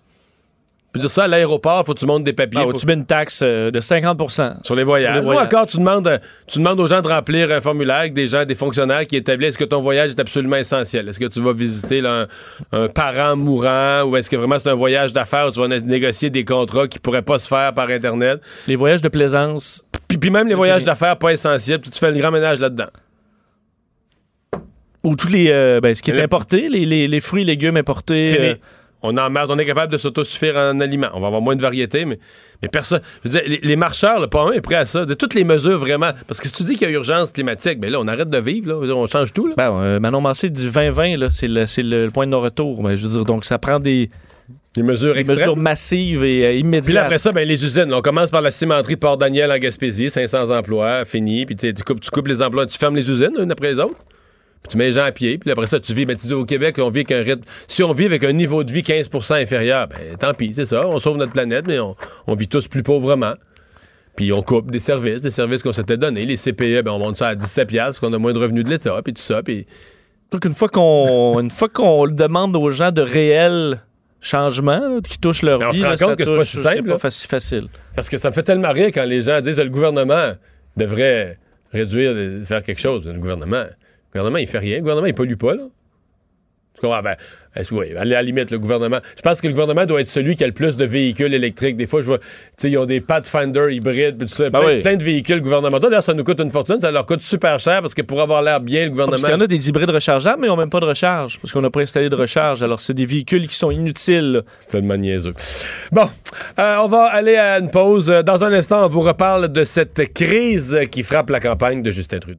Peut dire ça à l'aéroport, faut que tu montes des papiers. Ah, ou pour- tu mets une taxe euh, de 50 sur les voyages. Sur les Ou voyages. encore, tu demandes, tu demandes aux gens de remplir un formulaire avec des gens, des fonctionnaires qui établissent est-ce que ton voyage est absolument essentiel? Est-ce que tu vas visiter là, un, un parent mourant? Ou est-ce que vraiment c'est un voyage d'affaires où tu vas né- négocier des contrats qui pourraient pas se faire par Internet? Les voyages de plaisance. Puis, puis même les voyages d'affaires pas essentiels, puis tu fais le grand ménage là-dedans. Ou tous les. euh, ben, ce qui est Le- importé, les, les- les fruits et légumes importés. Euh, On en marre, on est capable de s'autosuffire en aliments. On va avoir moins de variété, mais, mais personne. Je veux dire, les, les marcheurs, là, pas un est prêt à ça. De toutes les mesures vraiment. Parce que si tu dis qu'il y a urgence climatique, ben là, on arrête de vivre, là. Dire, on change tout, là. Ben, euh, Manon Massé dit 2020, là, c'est le, le point de non-retour. Ben, je veux dire, donc ça prend des, Des mesures des mesures massives et euh, Puis là, immédiates. après ça, ben, les usines. là, on commence par la cimenterie Port-Daniel en Gaspésie, 500 emplois, fini. Puis tu tu coupes, tu coupes les emplois, tu fermes les usines, une après les autres. Puis tu mets les gens à pied. Puis après ça, tu vis. Ben, tu dis au Québec, on vit avec un rythme. Si on vit avec un niveau de vie 15% inférieur, ben tant pis, c'est ça. On sauve notre planète, mais on, on vit tous plus pauvrement. Puis on coupe des services, des services qu'on s'était donnés. Les CPE, ben, on monte ça à 17 piastres, qu'on a moins de revenus de l'État, puis tout ça. Puis Donc, une fois qu'on une fois qu'on demande aux gens de réels changements là, qui touchent leur Mais on vie, se rend là, compte ça que c'est pas si simple, pas faci- facile. Parce que ça me fait tellement rire quand les gens disent que le gouvernement devrait réduire, euh, faire quelque chose. Le gouvernement, le gouvernement, il fait rien. Le gouvernement, il pollue pas, là. Tu comprends? Ben, est-ce que, oui, à la limite, le gouvernement. Je pense que le gouvernement doit être celui qui a le plus de véhicules électriques. Des fois, je vois, tu sais, ils ont des Pathfinder hybrides, puis tout ça. Ben plein, oui. plein de véhicules gouvernementaux. D'ailleurs, ça nous coûte une fortune. Ça leur coûte super cher parce que pour avoir l'air bien, le Parce gouvernement. qu'il y en a des hybrides rechargeables, mais ils n'ont même pas de recharge, parce qu'on n'a pas installé de recharge. Alors, c'est des véhicules qui sont inutiles. C'est tellement niaiseux. Bon, euh, on va aller à une pause. Dans un instant, on vous reparle de cette crise qui frappe la campagne de Justin Trudeau.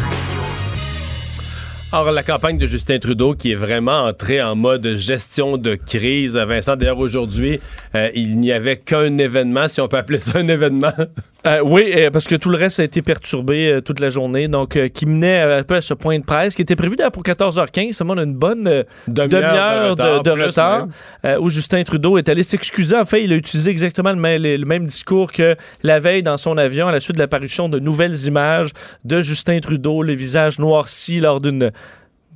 Or, la campagne de Justin Trudeau qui est vraiment entrée en mode gestion de crise. Vincent, d'ailleurs, aujourd'hui, euh, il n'y avait qu'un événement, si on peut appeler ça un événement. Euh, oui, euh, parce que tout le reste a été perturbé toute la journée, donc qui menait un peu à ce point de presse qui était prévu pour 14h15. Seulement, on a une bonne Demi-heure de retard, de, de plus retard même. où Justin Trudeau est allé s'excuser. En fait, il a utilisé exactement le même, le même discours que la veille dans son avion à la suite de l'apparition de nouvelles images de Justin Trudeau, le visage noirci lors d'une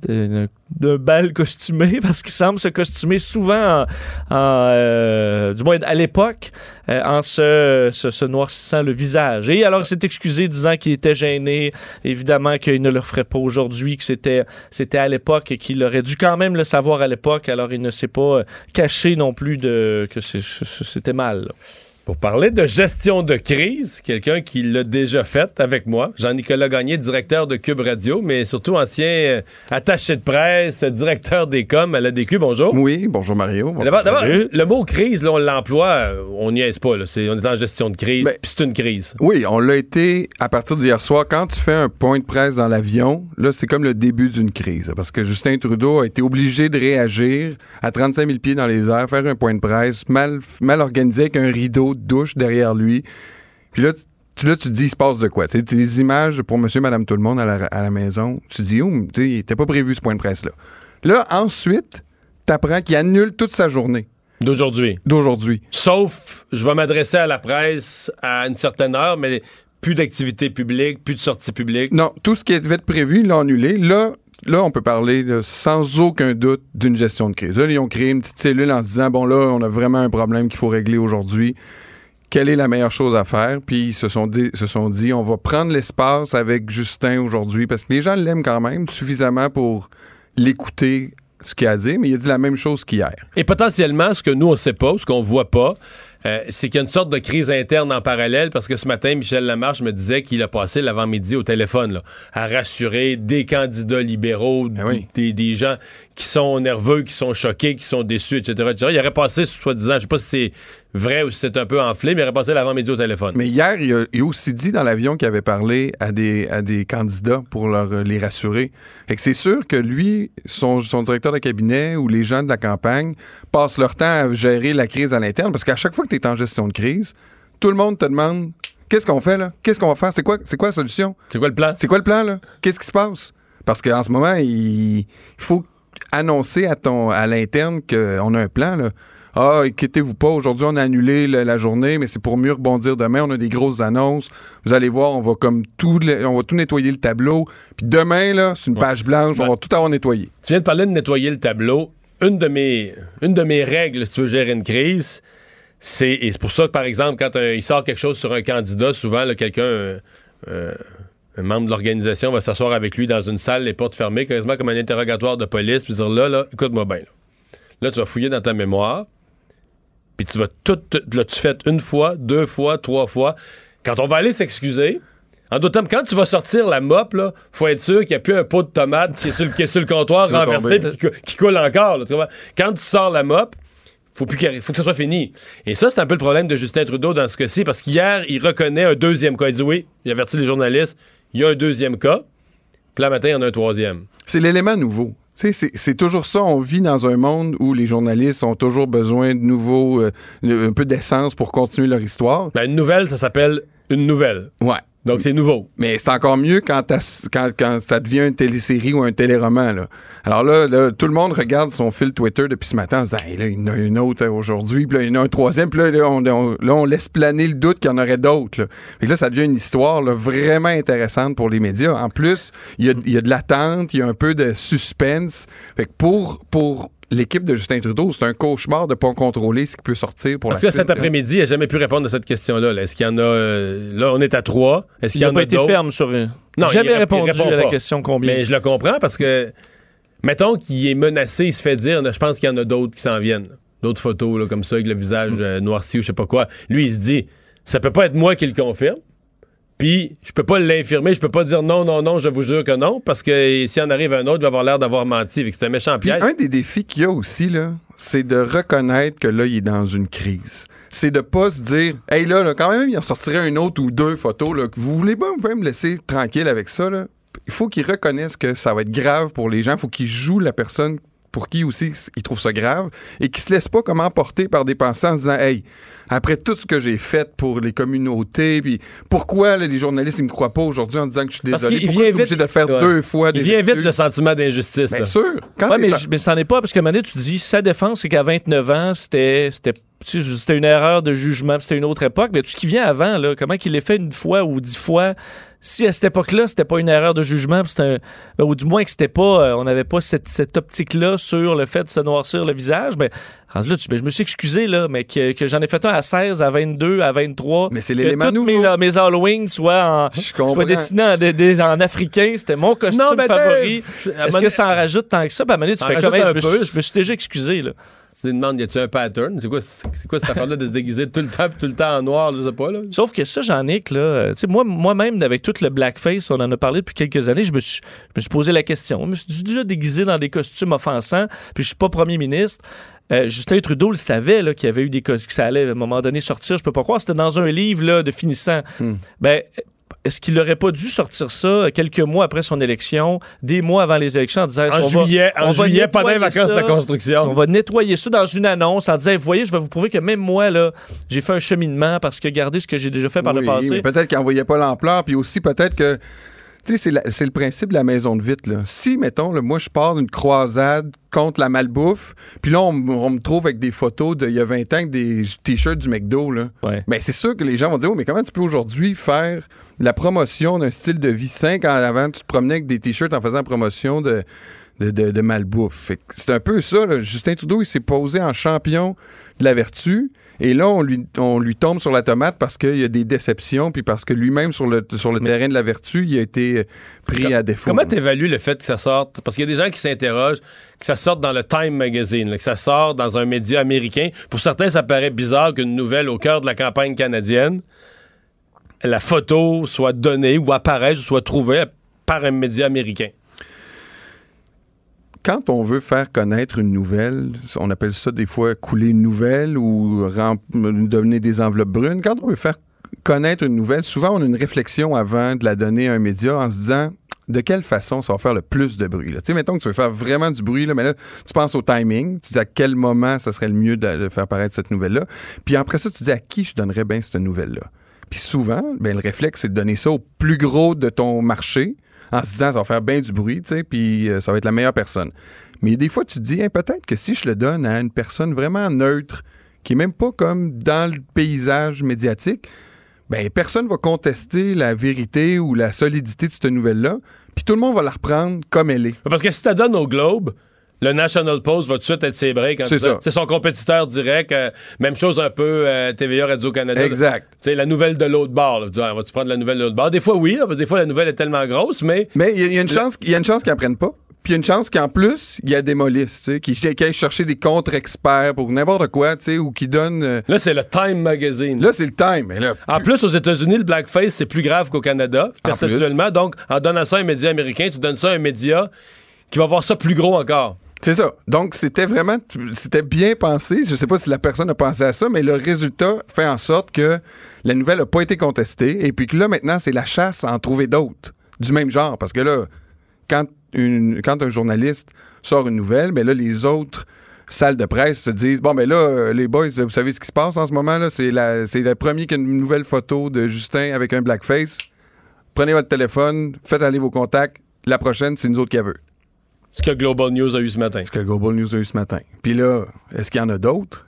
d'un bal costumé parce qu'il semble se costumer souvent en, en, euh, du moins à l'époque euh, en se, se, se noircissant le visage. Et alors il s'est excusé disant qu'il était gêné. Évidemment qu'il ne le ferait pas aujourd'hui que c'était c'était à l'époque et qu'il aurait dû quand même le savoir à l'époque. Alors il ne s'est pas euh, caché non plus de que c'était mal là. Pour parler de gestion de crise, quelqu'un qui l'a déjà fait avec moi, Jean-Nicolas Gagné, directeur de Cube Radio, mais surtout ancien euh, attaché de presse, directeur des coms à la DQ. Bonjour. Oui, bonjour Mario. D'abord, le mot crise, là, on l'emploie, euh, on n'y est pas. Là. On est en gestion de crise, Ben, puis c'est une crise. Oui, on l'a été à partir d'hier soir. Quand tu fais un point de presse dans l'avion, là, c'est comme le début d'une crise. Parce que Justin Trudeau a été obligé de réagir à 35 000 pieds dans les airs, faire un point de presse mal, mal organisé avec un rideau de douche derrière lui. Puis là, tu, là, tu te dis, il se passe de quoi? Tu les images pour monsieur, madame, tout le monde à la, à la maison, tu te dis, oh, tu il n'était pas prévu ce point de presse-là. Là, ensuite, t'apprends qu'il annule toute sa journée. D'aujourd'hui. D'aujourd'hui. Sauf, je vais m'adresser à la presse à une certaine heure, mais plus d'activité publique, plus de sortie publique. Non, tout ce qui avait prévu, il l'a annulé. Là, là, on peut parler là, sans aucun doute d'une gestion de crise. Là, ils ont créé une petite cellule en se disant, bon là, on a vraiment un problème qu'il faut régler aujourd'hui. Quelle est la meilleure chose à faire? Puis ils se sont dit, se sont dit on va prendre l'espace avec Justin aujourd'hui parce que les gens l'aiment quand même suffisamment pour l'écouter ce qu'il a dire, mais il a dit la même chose qu'hier. Et potentiellement, ce que nous, on ne sait pas, ce qu'on voit pas, euh, c'est qu'il y a une sorte de crise interne en parallèle parce que ce matin, Michel Lamarche me disait qu'il a passé l'avant-midi au téléphone là, à rassurer des candidats libéraux, des, des gens qui sont nerveux, qui sont choqués, qui sont déçus, etc. etc. Il aurait passé, soi-disant, je sais pas si c'est vrai ou si c'est un peu enflé, mais il aurait passé l'avant-midi au téléphone. Mais hier, il a, il a aussi dit dans l'avion qu'il avait parlé à des, à des candidats pour leur, euh, les rassurer. Fait que c'est sûr que lui, son, son directeur de cabinet ou les gens de la campagne passent leur temps à gérer la crise à l'interne parce qu'à chaque fois que tu es en gestion de crise, tout le monde te demande qu'est-ce qu'on fait là? Qu'est-ce qu'on va faire? C'est quoi, c'est quoi la solution? C'est quoi le plan? C'est quoi le plan là? Qu'est-ce qui se passe? Parce qu'en ce moment, il, il faut annoncer à ton à l'interne qu'on a un plan là. Ah, inquiétez-vous pas, aujourd'hui on a annulé la, la journée, mais c'est pour mieux rebondir demain. On a des grosses annonces. Vous allez voir, on va comme tout, le- on va tout nettoyer le tableau. Puis demain là, c'est une page blanche, on va tout avoir nettoyé. Tu viens de parler de nettoyer le tableau. Une de mes, une de mes règles, si tu veux gérer une crise, c'est, et c'est pour ça que, par exemple, quand un- il sort quelque chose sur un candidat, souvent, quelqu'un, euh, un membre de l'organisation va s'asseoir avec lui dans une salle, les portes fermées, quasiment comme un interrogatoire de police, puis dire là, là, écoute-moi bien. Là. Là, tu vas fouiller dans ta mémoire, puis tu vas tout, là, tu fais une fois, deux fois, trois fois. Quand on va aller s'excuser, en d'autres termes, quand tu vas sortir la mop, là, faut être sûr qu'il n'y a plus un pot de tomate qui est sur le, qui est sur le comptoir renversé puis qui, qui coule encore. là, tu comprends? Quand tu sors la mop, faut plus qu'il- faut que ça soit fini. Et ça, c'est un peu le problème de Justin Trudeau dans ce cas-ci, parce qu'hier, il reconnaît un deuxième cas. Il dit oui, il avertit les journalistes, il y a un deuxième cas. Puis là, matin, il y en a un troisième. C'est l'élément nouveau. C'est toujours ça. On vit dans un monde où les journalistes ont toujours besoin de nouveaux, euh, un peu d'essence pour continuer leur histoire. Ben, une nouvelle, ça s'appelle une nouvelle. Ouais. Donc, c'est nouveau. Mais c'est encore mieux quand, ça devient une télésérie ou un téléroman. Alors là, là, tout le monde regarde son fil Twitter depuis ce matin en disant Hey, là, il y en a une autre euh, aujourd'hui, puis là, il y en a un troisième, puis là, on, laisse planer le doute qu'il y en aurait d'autres. Là. Là, ça devient une histoire vraiment intéressante pour les médias. En plus, il y a, il y a de l'attente, il y a un peu de suspense. Fait que pour, pour l'équipe de Justin Trudeau, c'est un cauchemar de pas contrôler ce qui peut sortir pour Parce la que cet après-midi, il n'a jamais pu répondre à cette question-là. là. Est-ce qu'il y en a. euh, là, on est à trois. Est-ce qu'il Il y n'a en pas a été d'autres? ferme sur. Non, jamais il répondu il répond à la pas. question combien. Mais je le comprends parce que, mettons qu'il est menacé, il se fait dire, je pense qu'il y en a d'autres qui s'en viennent. D'autres photos là, comme ça, avec le visage euh, noirci ou je sais pas quoi. Lui, il se dit, ça peut pas être moi qui le confirme. Puis, je peux pas l'infirmer, je peux pas dire non, non, non, je vous jure que non, parce que si en arrive un autre, il va avoir l'air d'avoir menti. Fait que C'est un méchant Puis piège. un des défis qu'il y a aussi, là, c'est de reconnaître que là, il est dans une crise. C'est de pas se dire, hey là, là, quand même, il en sortirait une autre ou deux photos, là, que vous voulez pas, vous pouvez me laisser tranquille avec ça, là. Il faut qu'il reconnaisse que ça va être grave pour les gens. Il faut qu'il joue la personne pour qui aussi il trouve ça grave et qu'il se laisse pas comme emporter par des pensées en disant, hey, après tout ce que j'ai fait pour les communautés, puis pourquoi là, les journalistes ils me croient pas aujourd'hui en disant que je suis désolé, pourquoi je suis obligé de le faire ouais. deux fois. Il vient vite le sentiment d'injustice. Bien là. sûr. Quand Ouais, t'es mais, en- je- mais ça n'est pas parce qu'à un moment donné, tu dis sa défense, c'est qu'à 29 ans, c'était c'était une erreur de jugement, c'était une autre époque. Mais tout ce qui vient avant, là, comment qu'il l'ait fait une fois ou dix fois, si à cette époque-là, c'était pas une erreur de jugement, un- ben, ou du moins que c'était pas, euh, on n'avait pas cette, cette optique-là sur le fait de se noircir le visage, mais rendu là, tu- ben, je me suis excusé là, mais que, que j'en ai fait un à 16, à 22, à 23. Mais c'est que l'élément toutes nouveau. mes, mes Halloween soient, en, soient dessinés en, de- de- en africain, c'était mon costume Non, ben, favori. Est-ce que ça en rajoute tant que ça? Puis à un moment donné, tu en fais rajoute comme, un je, me peu. suis, je me suis déjà excusé. Là. Tu te demandes, y a-tu un pattern? C'est quoi, c'est quoi cette affaire-là de se déguiser tout le temps, tout le temps en noir, je sais pas, là? Sauf que ça, j'en ai que là, euh, tu sais, moi, moi-même, avec tout le blackface, on en a parlé depuis quelques années, je me suis, je me suis posé la question. Je me suis déjà déguisé dans des costumes offensants, puis je suis pas premier ministre. Euh, Justin Trudeau le savait là, qu'il y avait eu des que ça allait à un moment donné sortir. Je peux pas croire. C'était dans un livre là, de finissant. Ben, est-ce qu'il n'aurait pas dû sortir ça quelques mois après son élection, des mois avant les élections, en disant En on va- juillet, en on va juillet, pendant les vacances de la construction. On va nettoyer ça dans une annonce en disant voyez, je vais vous prouver que même moi là, j'ai fait un cheminement parce que regardez ce que j'ai déjà fait par le Oui, passé. mais peut-être qu'il n'en voyait pas l'ampleur, puis aussi peut-être que Tu sais, c'est le principe de la maison de vite. Là. Si, mettons, là, moi, je pars d'une croisade contre la malbouffe, puis là, on, me trouve avec des photos d'il y a 20 ans avec des t-shirts du McDo, là. Ben, c'est sûr que les gens vont dire, oh, mais comment tu peux aujourd'hui faire la promotion d'un style de vie 5 ans avant, tu te promenais avec des t-shirts en faisant la promotion de, de, de- de malbouffe? C'est un peu ça. là. Justin Trudeau, il s'est posé en champion de la vertu. Et là, on lui, on lui tombe sur la tomate parce qu'il y a des déceptions, puis parce que lui-même, sur le, sur le terrain de la vertu, il a été euh, pris à défaut. Comment tu évalues le fait que ça sorte? Parce qu'il y a des gens qui s'interrogent, que ça sorte dans le Time Magazine, là, que ça sort dans un média américain. Pour certains, ça paraît bizarre qu'une nouvelle au cœur de la campagne canadienne, la photo soit donnée ou apparaisse ou soit trouvée par un média américain. Quand on veut faire connaître une nouvelle, on appelle ça des fois couler une nouvelle ou donner des enveloppes brunes. Quand on veut faire connaître une nouvelle, souvent on a une réflexion avant de la donner à un média en se disant de quelle façon ça va faire le plus de bruit. Tu sais, mettons que tu veux faire vraiment du bruit, là, mais là, tu penses au timing, tu dis à quel moment ça serait le mieux de, de faire paraître cette nouvelle-là. Puis après ça, tu dis à qui je donnerais bien cette nouvelle-là. Puis souvent, ben, le réflexe, c'est de donner ça au plus gros de ton marché en se disant ça va faire bien du bruit, tu sais, puis euh, ça va être la meilleure personne. Mais des fois, tu te dis, hein, peut-être que si je le donne à une personne vraiment neutre, qui est même pas comme dans le paysage médiatique, ben personne va contester la vérité ou la solidité de cette nouvelle-là, puis tout le monde va la reprendre comme elle est. Parce que si tu donnes au Globe, le National Post va tout de suite être sébré quand C'est ça. c'est son compétiteur direct. euh, même chose un peu euh, TVA Radio-Canada. Exact. Tu sais, la nouvelle de l'autre bord. ah, vas-tu prendre la nouvelle de l'autre bord? Des fois, oui. là, parce que des fois, la nouvelle est tellement grosse, mais... Mais il y, a- il y a une chance, il y a une chance qu'ils apprennent pas. Puis il y a une chance qu'en plus, il y a tu sais, qu'ils qu'ils aillent chercher des contre-experts pour n'importe quoi, tu sais, ou qui donnent. euh, Là, c'est le Time Magazine. Là, c'est le Time. Mais là, En plus, aux États-Unis, le blackface, c'est plus grave qu'au Canada, perceptuellement. Donc, en donnant ça à un média américain, tu donnes ça à un média qui va voir ça plus gros encore. C'est ça. Donc, c'était vraiment, c'était bien pensé. Je sais pas si la personne a pensé à ça, mais le résultat fait en sorte que la nouvelle n'a pas été contestée et puis que là, maintenant, c'est la chasse à en trouver d'autres du même genre. Parce que là, quand, une, quand un journaliste sort une nouvelle, mais là, les autres salles de presse se disent bon ben là euh, les boys vous savez ce qui se passe en ce moment là? C'est la c'est le premier qui a une nouvelle photo de Justin avec un blackface prenez votre téléphone faites aller vos contacts la prochaine c'est nous autres qui veut Ce que Global News a eu ce matin. ce que Global News a eu ce matin. Puis là, est-ce qu'il y en a d'autres?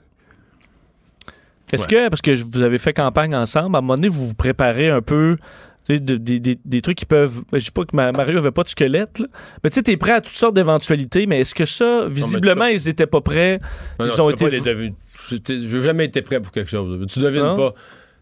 Est-ce que, parce que vous avez fait campagne ensemble, à un moment donné, vous vous préparez un peu des- des- des trucs qui peuvent. ben, Je sais pas que Ma- Mario avait pas de squelette, là. mais tu sais, t'es prêt à toutes sortes d'éventualités, mais est-ce que ça, visiblement, ils étaient pas prêts. Non, non, ils ont tu peux été. pas les Je n'ai jamais été prêt pour quelque chose. Tu devines Non? pas.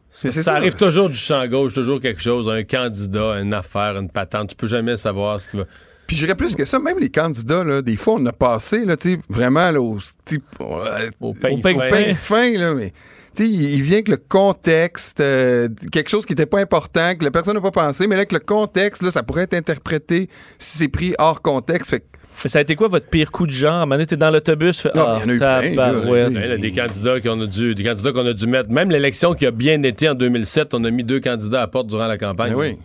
Ça. arrive toujours du champ gauche, toujours quelque chose, un candidat, une affaire, une patente. Tu peux jamais savoir ce qui va. Puis j'irais plus que ça, même les candidats, là, des fois, on a passé, là, tu sais, vraiment, là, au, tu sais, euh, Au pain au pain fin. fin, fin, là, mais. Il vient que le contexte, euh, quelque chose qui n'était pas important, que la personne n'a pas pensé, mais là, que le contexte, là, ça pourrait être interprété si c'est pris hors contexte. Fait que Mais ça a été quoi votre pire coup de genre? À un moment donné, t'es dans l'autobus, fais, mais il y en a eu plein, tabarouette. là, Il y a des candidats qu'on a dû, des candidats qu'on a dû mettre. Même l'élection qui a bien été en 2007, on a mis deux candidats à la porte durant la campagne. Ben oui.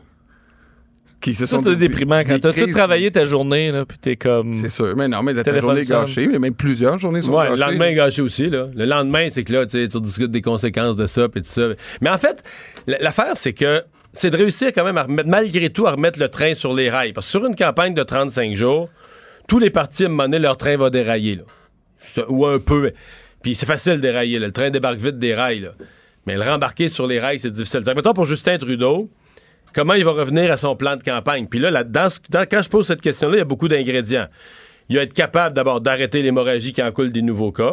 Qui se Ça, sont c'est déprimant quand t'as tout travaillé ta journée, là, puis t'es comme. C'est sûr. Mais non, mais ta journée sonne. gâchée, mais même plusieurs journées sont Ouais, gâchées. le lendemain est gâché aussi. Là. Le lendemain, c'est que là, tu sais, tu discutes des conséquences de ça, puis tout ça. Mais en fait, l'affaire, c'est que c'est de réussir quand même, à remettre- malgré tout, à remettre le train sur les rails. Parce que sur une campagne de 35 jours, tous les partis, à un moment donné, leur train va dérailler. Là. Ou un peu. Puis c'est facile de dérailler. là. Le train débarque vite des rails. là. Mais le rembarquer sur les rails, c'est difficile. Mettons pour Justin Trudeau, comment il va revenir à son plan de campagne? Puis là, ce- dans- quand je pose cette question-là, il y a beaucoup d'ingrédients. Il va être capable d'abord d'arrêter l'hémorragie qui en coule des nouveaux cas.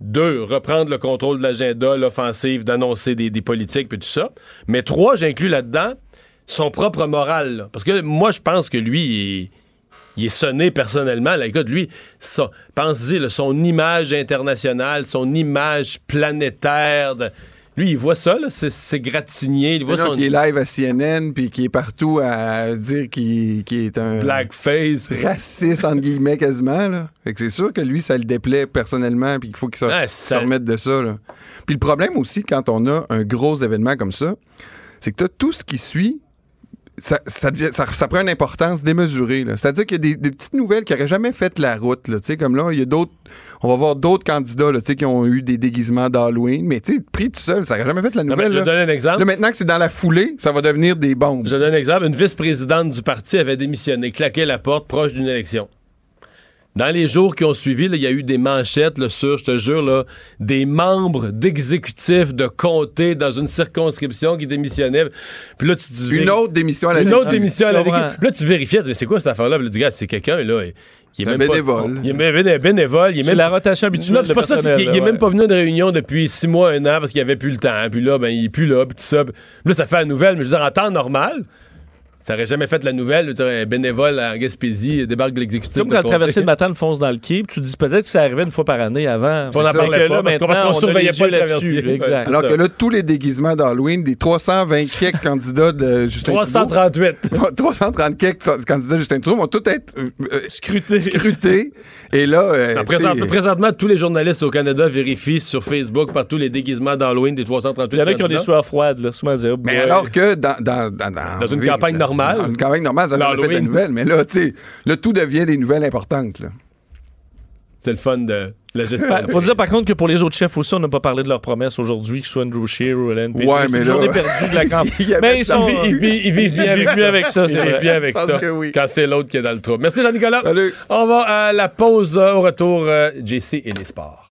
Deux, reprendre le contrôle de l'agenda, l'offensive, d'annoncer des, des politiques, puis tout ça. Mais trois, j'inclus là-dedans son propre moral. là. Parce que moi, je pense que lui, il est, il est sonné personnellement. Là. Écoute, lui, là, son image internationale, son image planétaire. de- Lui, il voit ça, là, c'est, gratigné. Il voit son qui est live à CNN puis qui est partout à dire qu'il est un blackface. raciste entre guillemets quasiment là. Fait que c'est sûr que lui ça le déplaît personnellement puis qu'il faut qu'il se, ça- remette de ça là. Puis le problème aussi quand on a un gros événement comme ça, c'est que t'as tout ce qui suit ça, ça, devient- ça, ça prend une importance démesurée. C'est-à-dire qu'il y a des, des petites nouvelles qui n'auraient jamais fait la route. Là, Tu sais, comme là, il y a d'autres. On va voir d'autres candidats là, tu sais, qui ont eu des déguisements d'Halloween, mais tu sais, pris tout seul, ça n'aurait jamais fait la Non, nouvelle. je là. vais donner un exemple. Là, maintenant que c'est dans la foulée, ça va devenir des bombes. Je donne un exemple. Une vice-présidente du parti avait démissionné, claqué la porte proche d'une élection. Dans les jours qui ont suivi, il y a eu des manchettes là, sur, je te jure, là, des membres d'exécutifs de comté dans une circonscription qui démissionnaient. Puis là, tu, tu Une autre démission à la Une autre démission à la comprends. Puis là, tu vérifiais, tu dis, c'est quoi cette affaire-là? Puis là, tu dis, c'est quelqu'un, là, qui est même pas- bénévole. il est même bénévole. Il est même la rotation habituelle non, c'est pas ça, c'est personnel, qu'il il est là, même ouais. pas venu à une réunion depuis six mois, un an, parce qu'il avait plus le temps. Puis là, ben, il est plus là, puis tout ça. Puis là, ça fait la nouvelle, mais je veux dire, en temps normal, ça aurait jamais fait la nouvelle. Dire, un bénévole en Gaspésie débarque de l'exécutif. Comme quand le comté. traversée de Matane fonce dans le quai, puis tu dis peut-être que ça arrivait une fois par année avant. On en C'est parlait que pas, parce qu'on- parce maintenant, on a surveillait pas le là-dessus. traversier. Alors ça. que là, tous les déguisements d'Halloween, des 320 quelques candidats de Justin Trudeau, 338. 330 quelques candidats de Justin Trudeau vont tous être euh, euh, Scruté. scrutés. Et là, euh, présentement, tous les journalistes au Canada vérifient sur Facebook partout les déguisements d'Halloween des 338 Il y en a qui ont des sueurs froides, là, souvent dire. mais alors que dans, dans, dans, dans, Dans une campagne normale. Une campagne normale, ça fait de la L'Halloween. nouvelle. Mais là, tu sais, là, tout devient des nouvelles importantes. Là. C'est le fun de la gestion. Ben, faut dire par contre que pour les autres chefs aussi, on n'a pas parlé de leurs promesses aujourd'hui, que ce soit Andrew Scheer ou Ellen Page. Ouais, mais une là- journée perdue de la campagne. Mais ils sont. Ils, vivent- ils vivent bien avec ça. mieux avec ça, Ils vivent bien avec ça. oui. Quand c'est l'autre qui est dans le trouble. Merci Jean-Nicolas. Salut. On va à la pause. Au retour, euh, JC et les sports.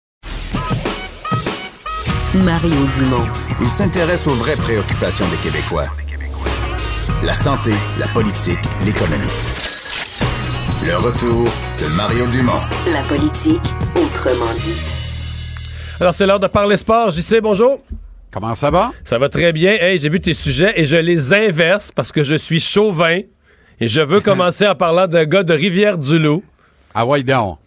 Mario Dumont. Il s'intéresse aux vraies préoccupations des Québécois. La santé, la politique, l'économie. Le retour de Mario Dumont. La politique, autrement dit. Alors, c'est l'heure de parler sport. JC, bonjour. Comment ça va? Ça va très bien. Hey, j'ai vu tes sujets et je les inverse parce que je suis chauvin et je veux commencer en parlant d'un gars de Rivière-du-Loup. Ah ouais, donc.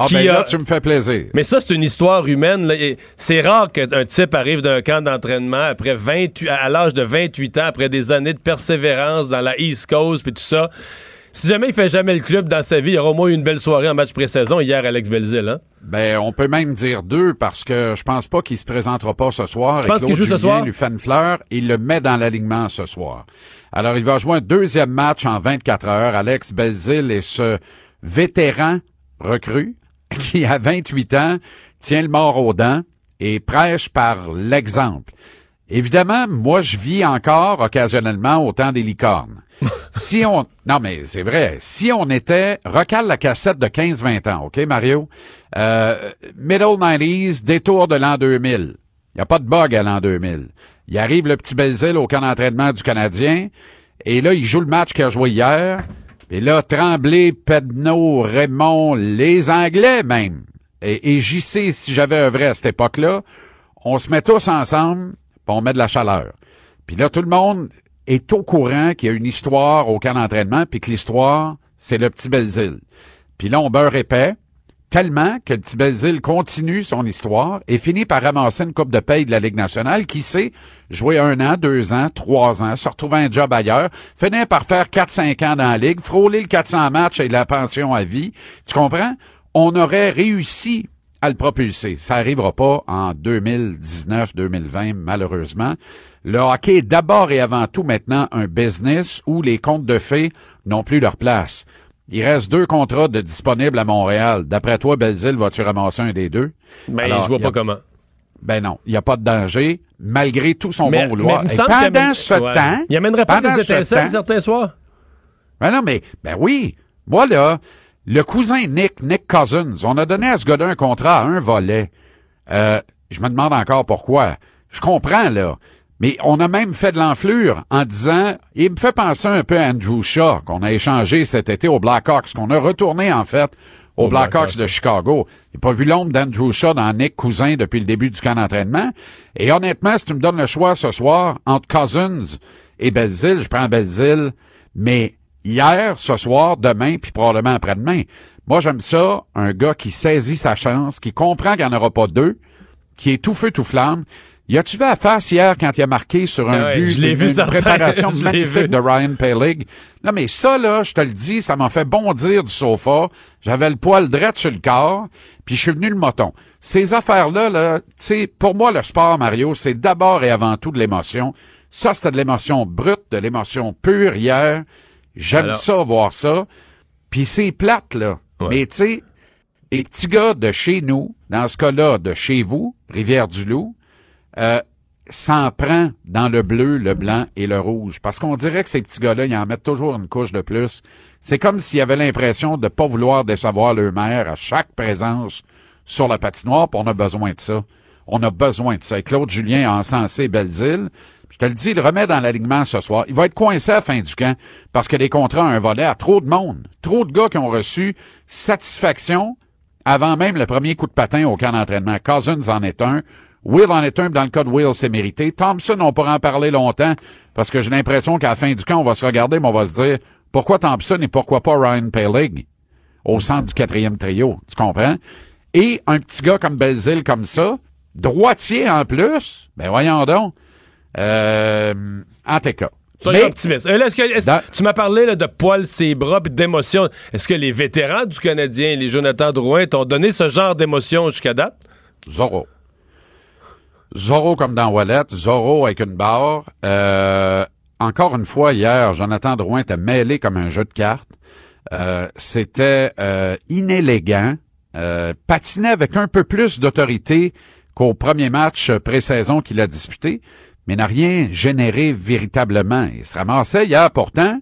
Ah Qui ben là, a- tu me fais plaisir. Mais ça, c'est une histoire humaine. C'est rare qu'un type arrive d'un camp d'entraînement après 28, à l'âge de 28 ans, après des années de persévérance dans la East Coast et tout ça. Si jamais il fait jamais le club dans sa vie, il y aura au moins eu une belle soirée en match pré-saison hier Alex Belzil. Hein? Ben, on peut même dire deux parce que je pense pas qu'il se présentera pas ce soir. Tu penses Et qu'il joue ce Julien soir? lui fait une fleur et il le met dans l'alignement ce soir. Alors, il va jouer un deuxième match en 24 heures. Alex Belzil est ce vétéran recru qui, à 28 ans, tient le mort aux dents et prêche par l'exemple. Évidemment, moi, je vis encore occasionnellement au temps des licornes. si on, non, mais c'est vrai, si on était, recale la cassette de 15-20 ans, OK, Mario? Euh, middle 90s, détour de l'an 2000. Il n'y a pas de bug à l'an 2000. Il arrive le petit Belzile au camp d'entraînement du Canadien, et là, il joue le match qu'il a joué hier, et là, Tremblay, Pedneau, Raymond, les Anglais même, et, et JC, si j'avais vrai à cette époque-là, on se met tous ensemble, puis on met de la chaleur. Puis là, tout le monde est au courant qu'il y a une histoire au camp d'entraînement, puis que l'histoire, c'est le petit Belzile. Puis là, on beurre épais, tellement que le petit continue son histoire et finit par ramasser une coupe de paye de la Ligue nationale, qui sait jouer un an, deux ans, trois ans, se retrouver un job ailleurs, finir par faire quatre, cinq ans dans la Ligue, frôler le 400 matchs et la pension à vie. Tu comprends? On aurait réussi à le propulser. Ça arrivera pas en 2019-2020, malheureusement. Le hockey est d'abord et avant tout maintenant un business où les comptes de fées n'ont plus leur place. Il reste deux contrats de disponibles à Montréal. D'après toi, Belzile, vas-tu ramasser un des deux? Ben, Alors, je vois a- pas comment. Ben non, il n'y a pas de danger, malgré tout son Mais- bon vouloir. mais Et pendant amène- ce Ouais. temps... Il amènerait pas des ce étincelles temps- certains soirs? ben non, mais, ben oui. Moi, là, le cousin Nick, Nick Cousins, on a donné à ce gars-là un contrat à un volet. Euh, je me demande encore pourquoi. Je comprends, là. Mais on a même fait de l'enflure en disant, il me fait penser un peu à Andrew Shaw, qu'on a échangé cet été aux Blackhawks, qu'on a retourné, en fait, aux Blackhawks Blackhawks, de Chicago. J'ai pas vu l'ombre d'Andrew Shaw dans Nick Cousin depuis le début du camp d'entraînement. Et honnêtement, si tu me donnes le choix ce soir entre Cousins et Belzile, je prends Belzile. Mais hier, ce soir, demain, puis probablement après-demain, moi j'aime ça, un gars qui saisit sa chance, qui comprend qu'il n'y en aura pas deux, qui est tout feu, tout flamme. Y a-tu vu la face hier quand il a marqué sur un Ah ouais, but, je l'ai une, vu une certain. préparation magnifique de Ryan Palig? Non, mais ça, là, je te le dis, ça m'a fait bondir du sofa. J'avais le poil drette sur le corps, puis je suis venu le moton. Ces affaires-là, là, tu sais, pour moi, le sport, Mario, c'est d'abord et avant tout de l'émotion. Ça, c'était de l'émotion brute, de l'émotion pure hier. J'aime ça, voir ça. Puis c'est plate, là. Mais tu sais, les petits gars de chez nous, dans ce cas-là, de chez vous, Rivière-du-Loup, euh, s'en prend dans le bleu, le blanc et le rouge. Parce qu'on dirait que ces petits gars-là, ils en mettent toujours une couche de plus. C'est comme s'ils avaient l'impression de pas vouloir décevoir leur mère à chaque présence sur la patinoire, puis on a besoin de ça. On a besoin de ça. Et Claude Julien a encensé Belzile. Je te le dis, il remet dans l'alignement ce soir. Il va être coincé à fin du camp parce que les contrats ont un volet à trop de monde. Trop de gars qui ont reçu satisfaction avant même le premier coup de patin au camp d'entraînement. Cousins en est un. Will en est un, dans le cas de Will, c'est mérité. Thompson, on pourra en parler longtemps, parce que j'ai l'impression qu'à la fin du camp, on va se regarder, mais on va se dire, pourquoi Thompson et pourquoi pas Ryan Palig au centre du quatrième trio? Tu comprends? Et un petit gars comme Belzile comme ça, droitier en plus, ben voyons donc. Euh, en tout cas. Soyons Mais- optimistes. Euh, là, est-ce que- est-ce- Tu m'as parlé là, de poils ses bras puis d'émotion. Est-ce que les vétérans du Canadien, les Jonathan Drouin, t'ont donné ce genre d'émotion jusqu'à date? Zorro. Zorro comme dans Wallet, Zorro avec une barre. Euh, encore une fois, hier, Jonathan Drouin était mêlé comme un jeu de cartes. Euh, C'était euh, inélégant. Patinait avec un peu plus d'autorité qu'au premier match pré-saison qu'il a disputé, mais n'a rien généré véritablement. Il se ramassait hier pourtant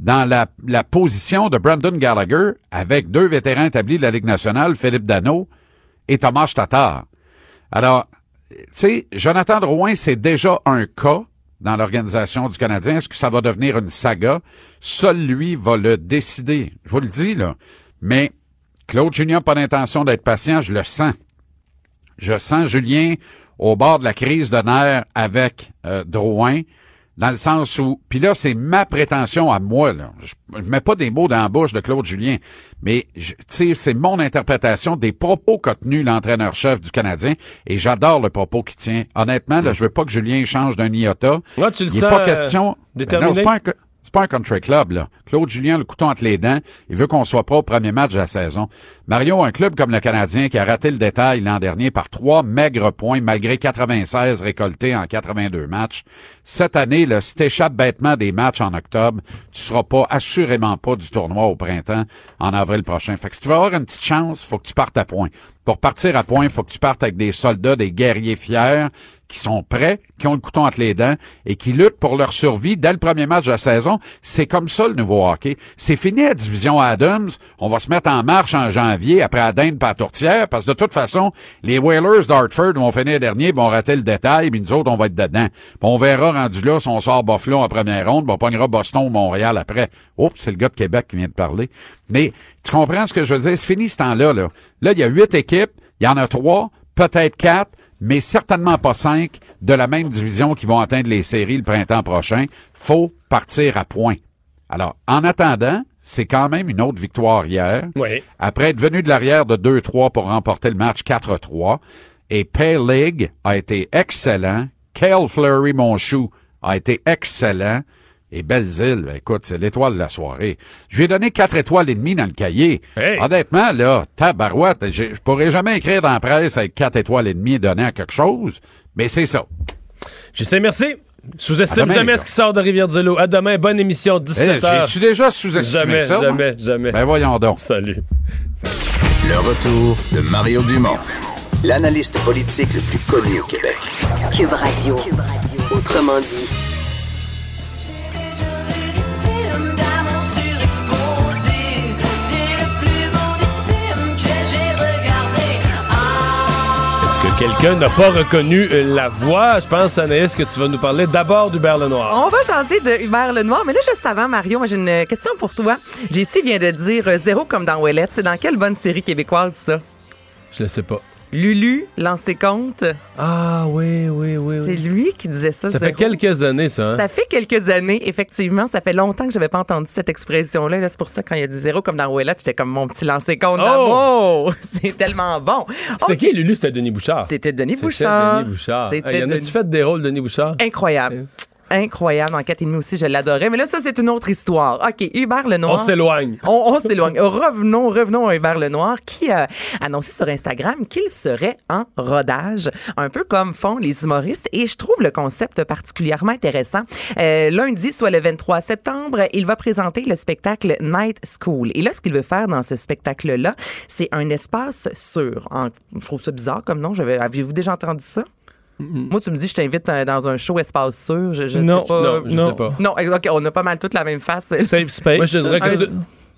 dans la, la position de Brandon Gallagher avec deux vétérans établis de la Ligue nationale, Philippe Dano et Thomas Tatar. Alors, tu sais, Jonathan Drouin, c'est déjà un cas dans l'organisation du Canadien. Est-ce que ça va devenir une saga? Seul lui va le décider. Je vous le dis, là. Mais Claude Julien n'a pas d'intention d'être patient, je le sens. Je sens Julien au bord de la crise de nerfs avec euh, Drouin, dans le sens où, puis là, c'est ma prétention à moi, là. Je, je mets pas des mots dans la bouche de Claude Julien, mais, c'est mon interprétation des propos qu'a tenus l'entraîneur-chef du Canadien, et j'adore le propos qu'il tient. Honnêtement, là, je veux pas que Julien change d'un iota. Ouais, tu le Il est sens, pas euh, question... Ben déterminé? non, c'est pas un, country club, là. Claude Julien, le couteau entre les dents, il veut qu'on soit pas au premier match de la saison. Mario, un club comme le Canadien qui a raté le détail l'an dernier par trois maigres points malgré 96 récoltés en 82 matchs. Cette année, là, si t'échappes bêtement des matchs en octobre, tu seras pas, assurément pas du tournoi au printemps en avril prochain. Fait que si tu veux avoir une petite chance, faut que tu partes à point. Pour partir à point, faut que tu partes avec des soldats, des guerriers fiers, qui sont prêts, qui ont le couteau entre les dents et qui luttent pour leur survie dès le premier match de la saison. C'est comme ça le nouveau hockey. C'est fini la division Adams. On va se mettre en marche en janvier après dinde par tourtière parce que de toute façon, les Whalers d'Hartford vont finir dernier, vont rater le détail, puis nous autres, on va être dedans. Puis on verra rendu là si on sort Buffalo en première ronde, on pognera Boston Montréal après. Oups, c'est le gars de Québec qui vient de parler. Mais tu comprends ce que je veux dire? C'est fini ce temps-là. Là, là il y a huit équipes, il y en a trois, peut-être quatre, mais certainement pas cinq de la même division qui vont atteindre les séries le printemps prochain. Faut partir à point. Alors, en attendant, c'est quand même une autre victoire hier. Oui. Après être venu de l'arrière de 2-3 pour remporter le match 4-3. Et Pay League a été excellent. Kale Fleury, mon chou, a été excellent. Et ben, écoute, c'est l'étoile de la soirée. Je lui ai donné quatre étoiles et demie dans le cahier. Honnêtement, là, tabarouette, je je pourrais jamais écrire dans la presse avec quatre étoiles et demie données à quelque chose, mais c'est ça. J'essaie, merci. Sous-estime jamais ce qui sort de Rivière-du-Loup. À demain, bonne émission, 17h. Eh, j'ai-tu déjà sous-estimé jamais, ça, moi? Jamais, jamais. Ben voyons donc. Salut. Le retour de Mario Dumont, l'analyste politique le plus connu au Québec. Cube Radio. Autrement dit. Quelqu'un n'a pas reconnu la voix? Je pense, Anaïs, que tu vas nous parler d'abord d'Hubert Lenoir. On va changer de Hubert Lenoir, mais là, juste avant, Mario, j'ai une question pour toi. JC vient de dire euh, zéro comme dans Ouellette. C'est dans quelle bonne série québécoise, ça? Je le sais pas. Lulu, lancé compte. Ah oui, oui, oui. C'est lui qui disait ça. Ça fait quelques années, ça. hein? Ça fait quelques années, effectivement. Ça fait longtemps que j'avais pas entendu cette expression-là. Là, c'est pour ça, quand il a dit zéro comme dans Ouellette, j'étais comme mon petit lancé compte Oh! C'est tellement bon. C'était qui, Lulu? C'était Denis Bouchard. C'était Denis C'était Bouchard. Denis Bouchard. C'était Ah, y en a-tu fait des rôles, Denis Bouchard? Incroyable. Incroyable. En 4,5 aussi, je l'adorais. Mais là, ça, c'est une autre histoire. OK, Hubert Lenoir. On s'éloigne. On, on s'éloigne. Revenons, revenons à Hubert Lenoir qui a annoncé sur Instagram qu'il serait en rodage, un peu comme font les humoristes. Et je trouve le concept particulièrement intéressant. Euh, lundi, soit le 23 septembre, il va présenter le spectacle Night School. Et là, ce qu'il veut faire dans ce spectacle-là, c'est un espace sûr. En- je trouve ça bizarre comme nom. Aviez-vous déjà entendu ça? Moi, tu me dis, je t'invite euh, dans un show espace sûr. Je, je Non, sais pas. non, je non. sais pas. Non, OK, on a pas mal toutes la même face. Safe space. Moi, je te dirais Un- que.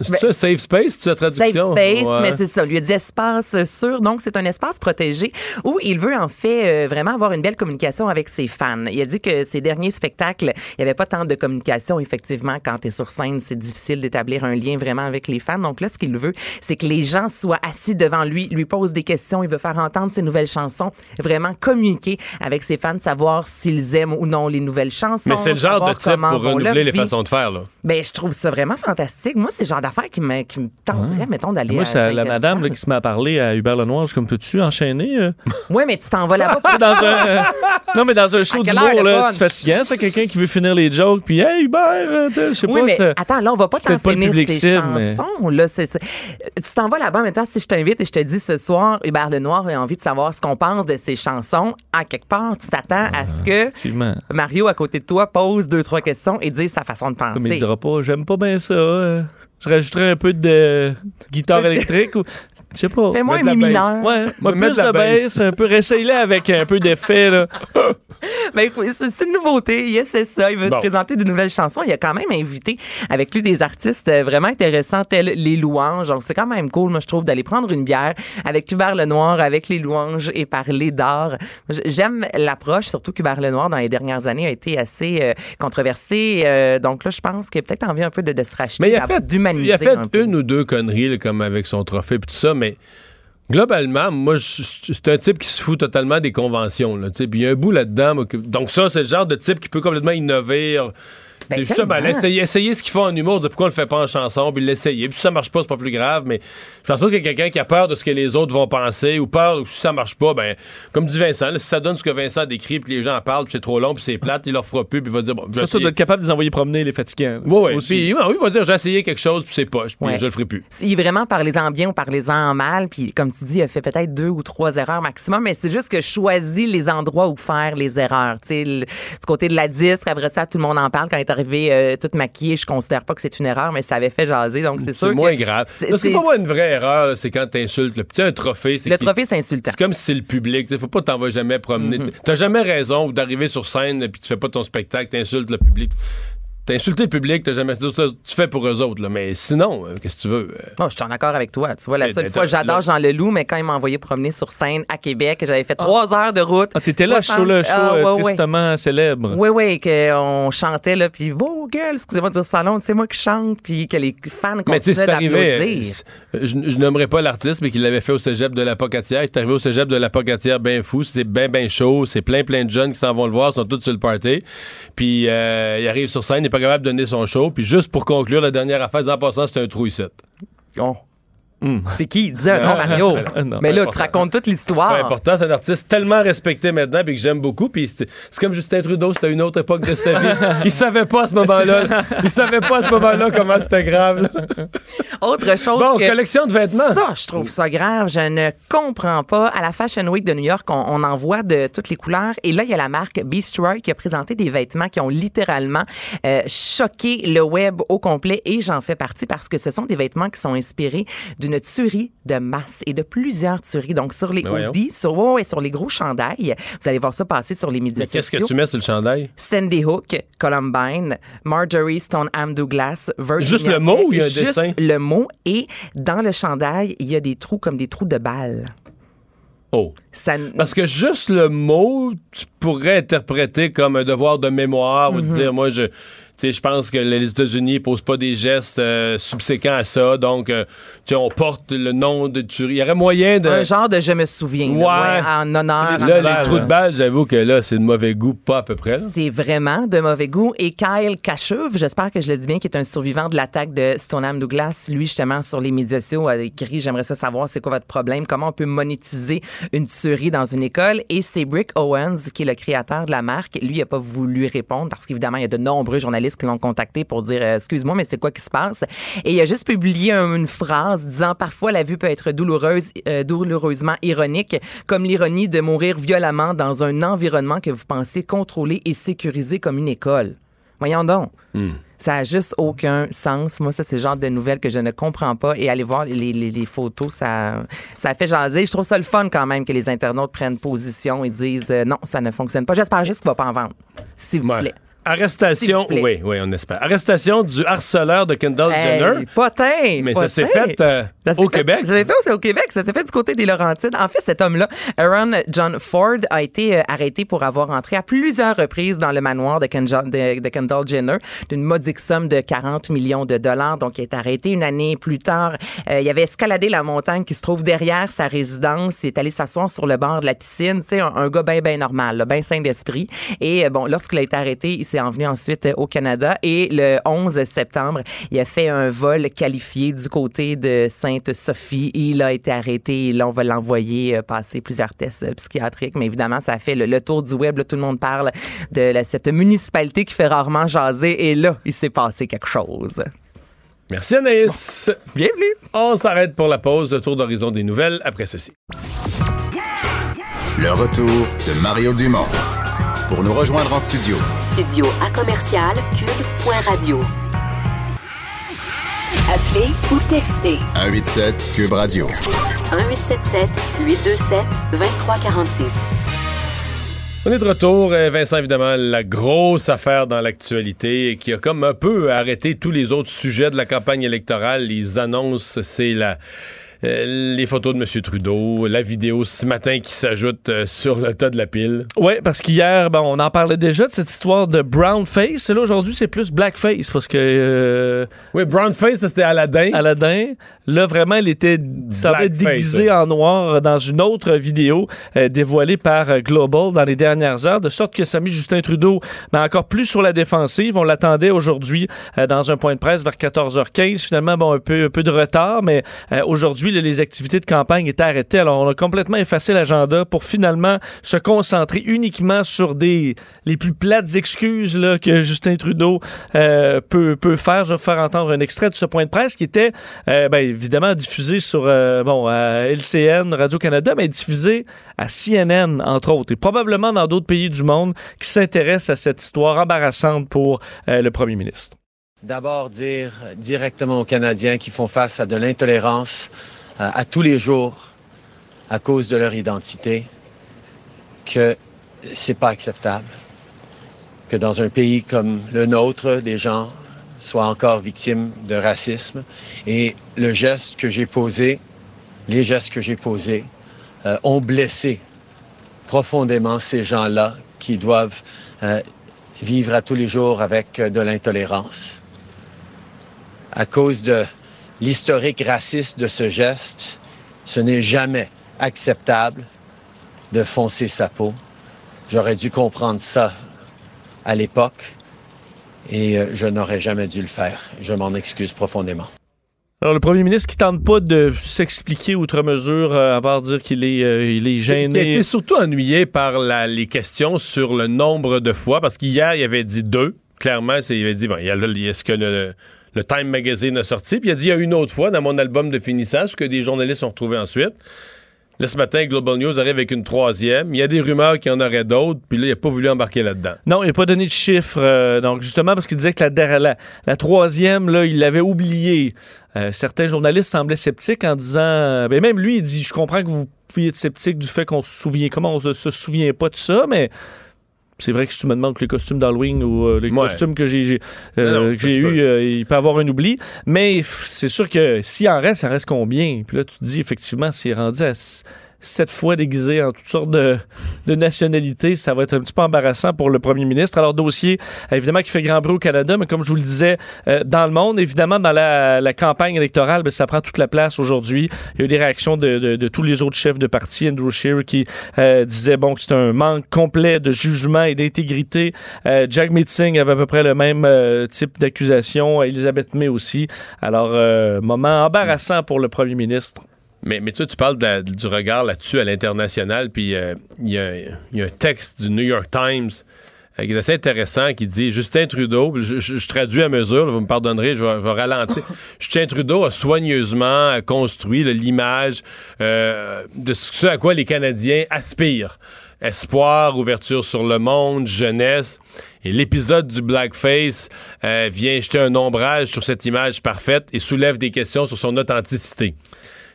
C'est ça, safe space, tu Safe traduction? space, Ouais. mais c'est ça. Lui a dit espace sûr. Donc, c'est un espace protégé où il veut, en fait, euh, vraiment avoir une belle communication avec ses fans. Il a dit que ses derniers spectacles, il n'y avait pas tant de communication. Effectivement, quand tu es sur scène, c'est difficile d'établir un lien vraiment avec les fans. Donc là, ce qu'il veut, c'est que les gens soient assis devant lui, lui posent des questions. Il veut faire entendre ses nouvelles chansons, vraiment communiquer avec ses fans, savoir s'ils aiment ou non les nouvelles chansons. Mais c'est le genre de type pour renouveler les façons de faire, là. Ben, je trouve ça vraiment fantastique. Moi, c'est le genre d'affaires qui me, qui me tenterait, mettons, d'aller Moi, c'est la madame là, qui se met à parler à Hubert Lenoir. Je suis comme, peux-tu enchaîner? euh? Oui, mais tu t'en vas là-bas pour dans un, non, mais dans un show d'humour, là, c'est fatigant, ça, quelqu'un qui veut finir les jokes, puis hey, Hubert, euh, je sais Oui, pas, mais ça- attends, là, on va pas c'est t'en finir tes cible, mais- chansons. Là, c'est, c'est- Tu t'en vas là-bas, maintenant, si je t'invite et je te dis ce soir, Hubert Lenoir a envie de savoir ce qu'on pense de ses chansons, à quelque part, tu t'attends à ce que Effectivement. Mario, à côté de toi, pose deux, trois questions et dise sa façon de penser. Comme il dira pas, j'aime pas bien ça. euh. Je rajouterais un peu de guitare électrique ou. Je sais pas. Fais-moi Mettre un mi la mineur. Ouais, moi, plus de la de bass, un peu. Réessaye-le avec un peu d'effet, là. Ben, c'est une nouveauté. Yes, c'est ça. Il veut Bon. te présenter de nouvelles chansons. Il a quand même invité avec lui des artistes euh, vraiment intéressants tels les louanges. Donc, c'est quand même cool, moi, je trouve, d'aller prendre une bière avec Hubert Lenoir, avec les louanges et parler d'art. J'aime l'approche, surtout qu'Hubert Lenoir, dans les dernières années, a été assez euh, controversé. Euh, donc là, je pense qu'il a peut-être envie un peu de, de se racheter, Mais il a fait, d'humaniser il a fait un peu. une ou deux conneries, là, comme avec son trophée et tout ça, mais globalement, moi, c'est un type qui se fout totalement des conventions. Puis il y a un bout là-dedans. donc ça, c'est le genre de type qui peut complètement innover. Ben, C'est justement, essayer, essayer ce qu'ils font en humour, de pourquoi on le fait pas en chanson, puis l'essayer. Puis si ça marche pas, c'est pas plus grave, mais je pense pas qu'il y a quelqu'un qui a peur de ce que les autres vont penser, ou peur, ou si ça marche pas, ben, comme dit Vincent, là, si ça donne ce que Vincent décrit, puis les gens en parlent, puis c'est trop long, puis c'est plate, il leur fera plus, puis il va dire, bon, je vais Ça, ça essayer. doit être capable de les envoyer promener, les fatigants. Ouais, ouais. Aussi. Puis, ouais, oui, il va dire, j'ai essayé quelque chose, puis c'est poche, puis Ouais. je le ferai plus. Si vraiment parlez-en bien ou parlez-en mal, puis comme tu dis, il a fait peut-être deux ou trois erreurs maximum, mais c'est juste que je choisis les endroits où faire les erreurs. Tu sais, du côté de la disque, après ça, tout le monde en parle. Quand est arrivée euh, toute maquillée, je considère pas que c'est une erreur, mais ça avait fait jaser, donc c'est sûr. C'est moins que grave. Parce que pour moi, une vraie erreur, c'est quand t'insultes. Le petit un trophée, c'est Le trophée, c'est insultant. C'est comme si c'est le public. Il faut pas t'en vas jamais promener. Mhm. T'as jamais raison ou d'arriver sur scène et puis tu fais pas ton spectacle, t'insultes le public. T'as insulté le public, t'as jamais. Tu fais pour eux autres, là. Mais sinon, euh, qu'est-ce que tu veux? euh, Bon, je suis en accord avec toi. Tu vois, la Mais seule t'as- fois, j'adore Jean Leloup, mais quand il m'a envoyé promener sur scène à Québec, j'avais fait trois heures de route. Ah, t'étais là, 60 show, le show Ah, euh, ouais, ouais. tristement célèbre. Oui, oui, qu'on chantait, là, puis vos gueules, excusez-moi de dire ça long, c'est moi qui chante, puis que les fans Mais tu sais, continuaient c'est d'applaudir. c'est- Je, je nommerai pas l'artiste, mais qu'il l'avait fait au cégep de la Pocatière. Il est arrivé au cégep de la Pocatière bien fou. C'était bien, bien chaud. C'est plein, plein de jeunes qui s'en vont le voir. Ils sont tous sur le party. Puis euh, il arrive sur scène, il pas capable de donner son show. Puis juste pour conclure, la dernière affaire, en passant, c'est un trou ici. Oh. C'est qui? il disait, non, Mario. Non, mais peu là, tu racontes toute C'est l'histoire. important, c'est un artiste tellement respecté maintenant puis que j'aime beaucoup. Puis c'est c'est comme Justin Trudeau, c'était une autre époque de sa vie. Il savait pas à ce moment-là. Il savait pas à ce moment-là comment c'était grave. là. Autre chose. Bon, que- collection de vêtements. Ça, je trouve ça grave. Je ne comprends pas. À la Fashion Week de New York, on, on en voit de toutes les couleurs. Et là, il y a la marque Beastroy qui a présenté des vêtements qui ont littéralement euh, choqué le web au complet. Et j'en fais partie parce que ce sont des vêtements qui sont inspirés d'une tuerie de masse et de plusieurs tueries. Donc, sur les voyons. hoodies, sur, ouais, ouais, sur les gros chandails, vous allez voir ça passer sur les médias Mais qu'est-ce que tu mets sur le chandail? Sandy Hook, Columbine, Marjorie Stoneham Douglas, Virginia Juste le mot ou il y a un Juste dessin? le mot. Et dans le chandail, il y a des trous comme des trous de balles. Oh. Ça, Parce que juste le mot, tu pourrais interpréter comme un devoir de mémoire ou de Mhm. dire, moi, je. Je pense que les États-Unis posent pas des gestes euh, subséquents à ça, donc euh, on porte le nom de tuerie. Il y aurait moyen de. un genre de je me souviens. là, Ouais. ouais, en honneur. Là, les trous de balles, j'avoue que là, c'est de mauvais goût, pas à peu près. là. C'est vraiment de mauvais goût. Et Kyle Kashuv, j'espère que je le dis bien, qui est un survivant de l'attaque de Stoneham Douglas, lui, justement, sur les médias sociaux, a écrit J'aimerais ça savoir c'est quoi votre problème, comment on peut monétiser une tuerie dans une école. Et c'est Brick Owens, qui est le créateur de la marque. Lui, il a pas voulu répondre parce qu'évidemment, il y a de nombreux journalistes qui l'ont contacté pour dire euh, excuse-moi, mais c'est quoi qui se passe? Et il a juste publié un- une phrase disant parfois la vue peut être douloureuse, euh, douloureusement ironique, comme l'ironie de mourir violemment dans un environnement que vous pensez contrôler et sécuriser comme une école. Voyons donc. Ça a juste aucun sens. Moi, ça, c'est le genre de nouvelles que je ne comprends pas. Et aller voir les, les- les photos, ça, ça fait jaser. Je trouve ça le fun quand même que les internautes prennent position et disent euh, non, ça ne fonctionne pas. J'espère juste qu'il va pas en vendre. S'il vous plaît. Arrestation, oui, oui, on espère. Arrestation du harceleur de Kendall Hey, Jenner. potin, Mais ça s'est potin. fait euh, Ça au fait- Québec. Ça s'est fait aussi au Québec. Ça s'est fait du côté des Laurentides. En fait, cet homme-là, Aaron John Ford, a été euh, arrêté pour avoir entré à plusieurs reprises dans le manoir de, Kenja- de- de Kendall Jenner d'une modique somme de 40 millions de dollars. Donc, il est arrêté une année plus tard. Euh, il avait escaladé la montagne qui se trouve derrière sa résidence. Il est allé s'asseoir sur le bord de la piscine. Tu sais, un, un gars bien, bien normal, bien sain d'esprit. Et bon, lorsqu'il a été arrêté, il s'est envenu ensuite euh, au Canada. Et le 11 septembre, il a fait un vol qualifié du côté de Sainte-Sophie. Il a été arrêté. Et là, on va l'envoyer euh, passer plusieurs tests euh, psychiatriques. Mais évidemment, ça a fait le, le tour du web. là. tout le monde parle de la- cette municipalité qui fait rarement jaser. Et là, il s'est passé quelque chose. Merci Anaïs. Bienvenue. On s'arrête pour la pause. Le tour d'horizon des nouvelles après ceci. Le retour de Mario Dumont. Pour nous rejoindre en studio, Studio à commercial cube.radio. Appelez ou textez 187 Cube Radio. 1877 827 2346. On est de retour. Euh, Vincent, évidemment, la grosse affaire dans l'actualité qui a comme un peu arrêté tous les autres sujets de la campagne électorale. Les annonces, c'est la... euh, les photos de M. Trudeau, la vidéo ce matin qui s'ajoute euh, sur le tas de la pile. Oui, parce qu'hier, bon, on en parlait déjà de cette histoire de brown face. Et là, aujourd'hui, c'est plus blackface parce que. euh, oui, brown face, c'était Aladdin. Aladdin. Là, vraiment, il était Blackface, déguisé ouais. en noir dans une autre vidéo dévoilée par Global dans les dernières heures, de sorte que ça a mis Justin Trudeau ben, encore plus sur la défensive. On l'attendait aujourd'hui dans un point de presse vers 14h15. Finalement, bon, un peu, un peu de retard, mais euh, les activités de campagne étaient arrêtées. Alors, on a complètement effacé l'agenda pour finalement se concentrer uniquement sur les plus plates excuses que Justin Trudeau euh, peut, faire. Je vais faire entendre un extrait de ce point de presse qui était euh, ben, évidemment diffusé sur euh, bon, LCN, Radio-Canada, mais diffusé à CNN, entre autres, et probablement dans d'autres pays du monde qui s'intéressent à cette histoire embarrassante pour le premier ministre. D'abord, dire directement aux Canadiens qui font face à de l'intolérance à tous les jours à cause de leur identité que c'est pas acceptable que dans un pays comme le nôtre, des gens soient encore victimes de racisme. Et le geste que j'ai posé, les gestes que j'ai posés, euh, ont blessé profondément ces gens-là qui doivent euh, vivre à tous les jours avec euh, de l'intolérance. À cause de l'historique raciste de ce geste, ce n'est jamais acceptable de foncer sa peau. J'aurais dû comprendre ça à l'époque et euh, je n'aurais jamais dû le faire. Je m'en excuse profondément. Alors, le premier ministre qui tente pas de s'expliquer outre mesure, euh, à part dire qu'il est, euh, il est a gêné. été surtout ennuyé par la- les questions sur le nombre de fois, parce qu'hier, il avait dit deux. Clairement, c'est- il avait dit, bon, il y a, le- il y a ce que le, le Time Magazine a sorti, puis il a dit, il y a une autre fois dans mon album de finissage, que des journalistes ont retrouvé ensuite. Là, ce matin, Global News arrive avec une troisième. Il y a des rumeurs qu'il y en aurait d'autres, puis là, il n'a pas voulu embarquer là-dedans. Non, il n'a pas donné de chiffres. euh, donc, justement, parce qu'il disait que la, troisième, là, il l'avait oublié. Euh, certains journalistes semblaient sceptiques en disant. euh, ben, même lui, il dit Je comprends que vous pouviez être sceptique du fait qu'on se souvient. Comment on se souvient pas de ça, mais. C'est vrai que si tu me demandes que les costumes d'Halloween ou euh, les Ouais. costumes que j'ai euh, eu, euh, il peut avoir un oubli. Mais c'est sûr que s'il en reste, ça reste combien? Puis là, tu te dis effectivement, s'il est rendu à sept fois déguisé en toutes sortes de, de nationalités, ça va être un petit peu embarrassant pour le premier ministre. Alors, dossier, évidemment, qui fait grand bruit au Canada, mais comme je vous le disais, euh, dans le monde, évidemment, dans la, la campagne électorale, ben, ça prend toute la place aujourd'hui. Il y a eu des réactions de, de- de tous les autres chefs de parti. Andrew Scheer qui euh, disait bon, que c'est un manque complet de jugement et d'intégrité. Euh, Jack Meeting avait à peu près le même euh, type d'accusation. Elisabeth May aussi. Alors, euh, moment embarrassant pour le premier ministre. Mais, tu, tu parles du regard là-dessus à l'international, puis euh, il y, a- un texte du New York Times euh, qui est assez intéressant qui dit Justin Trudeau, je, traduis à mesure, vous me pardonnerez, je vais, ralentir. Justin Trudeau a soigneusement euh, construit l'image de ce à quoi les Canadiens aspirent. Espoir, ouverture sur le monde, jeunesse. Et l'épisode du blackface euh, vient jeter un ombrage sur cette image parfaite et soulève des questions sur son authenticité.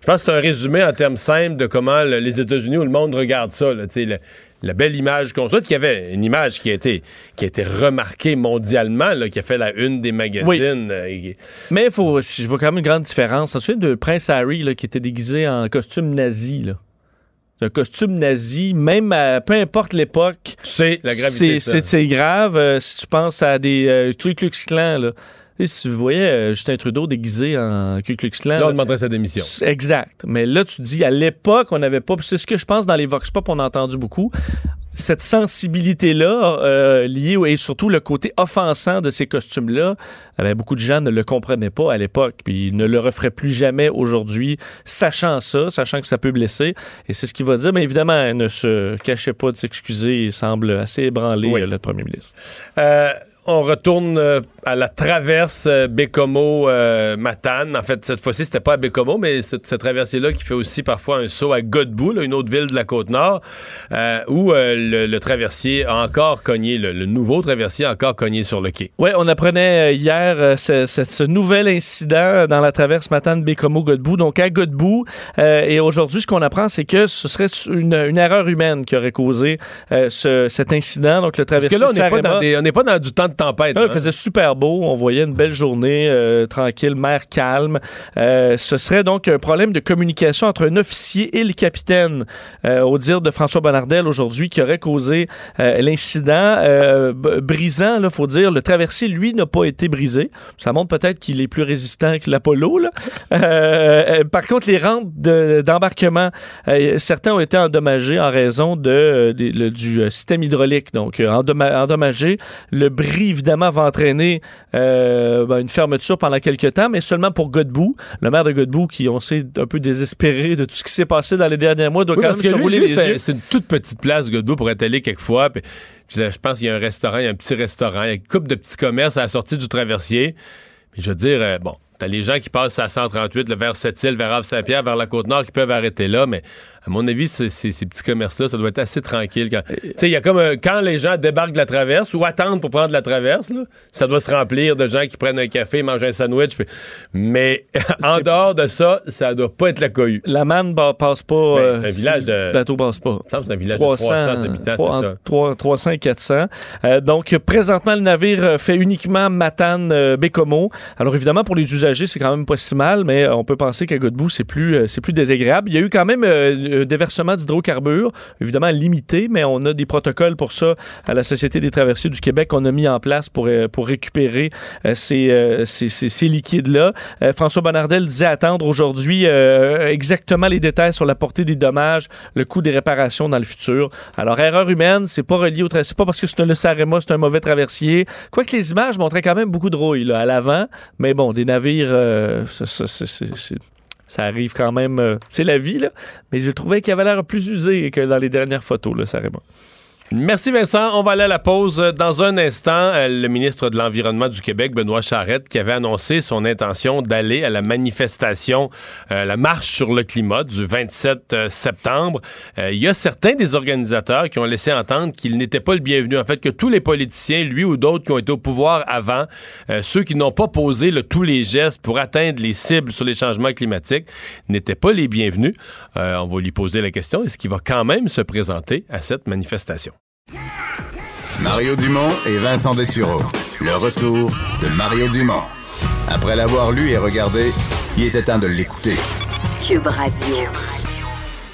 Je pense que c'est un résumé en termes simples de comment le- les États-Unis ou le monde regarde ça. là, le- la belle image qu'on souhaite, qu'il y avait une image qui a été, qui a été remarquée mondialement, là, qui a fait la une des magazines. euh, et- Mais faut, je vois quand même une grande différence. Tu te souviens de Prince Harry là, qui était déguisé en costume nazi. Là? C'est un costume nazi, même à- peu importe l'époque. C'est la gravité C'est, grave. euh, si tu penses à des euh, Ku Klux Klan, là. Sais, si tu voyais euh, Justin Trudeau déguisé en Ku Klux Klan. Là, on demanderait sa démission. Exact. Mais là, tu dis, à l'époque, on n'avait pas. C'est ce que je pense dans les Vox Pop, on a entendu beaucoup. Cette sensibilité-là, euh, liée et surtout le côté offensant de ces costumes-là, eh bien, beaucoup de gens ne le comprenaient pas à l'époque, puis ils ne le referaient plus jamais aujourd'hui, sachant ça, sachant que ça peut blesser. Et c'est ce qu'il va dire. Mais évidemment, ne se cachait pas de s'excuser. Il semble assez ébranlé, Oui. euh, le premier ministre. Euh, on retourne à la traverse euh, Bécomo-Matane. en fait, cette fois-ci, c'était pas à Bécomo, mais cette, cette traversée-là qui fait aussi parfois un saut à Godbout, là, une autre ville de la Côte-Nord, euh, où euh, le, le traversier a encore cogné, le, le nouveau traversier a encore cogné sur le quai. Oui, on apprenait euh, hier euh, ce, ce- ce nouvel incident dans la traverse matane bécomo godbout donc à Godbout. Euh, et aujourd'hui, ce qu'on apprend, c'est que ce serait une, une erreur humaine qui aurait causé euh, ce- cet incident. Donc le Parce traversier que là, on n'est pas, dans pas du temps de tempête. Là, il faisait super beau. On voyait une belle journée euh, tranquille, mer calme. Euh, ce serait donc un problème de communication entre un officier et le capitaine, euh, au dire de François Bonnardel aujourd'hui, qui aurait causé l'incident brisant. Il faut dire, le traversier, lui, n'a pas été brisé. Ça montre peut-être qu'il est plus résistant que l'Apollo. par contre, les rampes de- d'embarquement, certains ont été endommagés en raison de, du système hydraulique. Donc, endommagé. Le bris, évidemment, va entraîner euh, ben, une fermeture pendant quelques temps, mais seulement pour Godbout. Le maire de Godbout, qui, on sait, un peu désespéré de tout ce qui s'est passé dans les derniers mois, doit Oui, quand même se rouler les c'est yeux. c'est une toute petite place, Godbout, pour être allé quelquefois. Puis, je pense qu'il y a un restaurant, il y a un petit restaurant, il y a une couple de petits commerces à la sortie du traversier. Puis je veux dire, euh, bon, t'as les gens qui passent à 138, le vers Sept-Îles, vers Havre-Saint-Pierre, vers la Côte-Nord, qui peuvent arrêter là, mais à mon avis, ces petits commerces-là, ça doit être assez tranquille. quand- Tu sais, il y a comme un- quand les gens débarquent de la traverse ou attendent pour prendre la traverse, là, ça doit se remplir de gens qui prennent un café, mangent un sandwich. puis- Mais en dehors de ça, ça doit pas être la cohue. La manne passe pas. Ben, euh, c'est un si village le de- bateau passe pas. C'est un village de 300 habitants, ça. entre trois- 300 et 400. Euh, donc, présentement, le navire euh, fait uniquement Matane-Bécomo. Alors, évidemment, pour les usagers, c'est quand même pas si mal, mais euh, on peut penser qu'à Godbout, c'est plus, euh, c'est plus désagréable. Il y a eu quand même euh, déversement d'hydrocarbures, évidemment limité, mais on a des protocoles pour ça à la Société des traversiers du Québec qu'on a mis en place pour, euh, pour récupérer euh, ces, euh, ces, ces- liquides-là. Euh, François Bonnardel disait attendre aujourd'hui euh, exactement les détails sur la portée des dommages, le coût des réparations dans le futur. Alors, erreur humaine, c'est pas relié au tra- c'est pas parce que c'est un le Sarema, c'est un mauvais traversier. Quoique les images montraient quand même beaucoup de rouille à l'avant, mais bon, des navires, euh, c'est- ça arrive quand même. euh, c'est la vie, là. Mais je trouvais qu'il avait l'air plus usé que dans les dernières photos, le Sarema. Merci Vincent. On va aller à la pause. Dans un instant, euh, le ministre de l'Environnement du Québec, Benoît Charette, qui avait annoncé son intention d'aller à la manifestation, euh, la marche sur le climat du 27 euh, septembre. Il y a certains des organisateurs qui ont laissé entendre qu'il n'était pas le bienvenu. En fait, que tous les politiciens, lui ou d'autres qui ont été au pouvoir avant, euh, ceux qui n'ont pas posé tous les gestes pour atteindre les cibles sur les changements climatiques, n'étaient pas les bienvenus. On va lui poser la question, est-ce qu'il va quand même se présenter à cette manifestation? Mario Dumont et Vincent Dessureau. Le retour de Mario Dumont. Après l'avoir lu et regardé, il était temps de l'écouter. Cube Radio.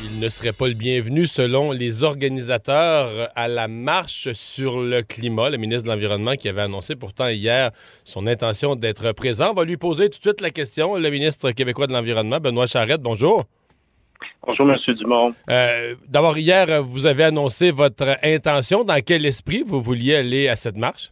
Il ne serait pas le bienvenu selon les organisateurs à la marche sur le climat. Le ministre de l'Environnement qui avait annoncé pourtant hier son intention d'être présent. On va lui poser tout de suite la question. Le ministre québécois de l'Environnement, Benoît Charette, bonjour. Bonjour, M. Dumont. Euh, D'abord, hier, vous avez annoncé votre intention. Dans quel esprit vous vouliez aller à cette marche?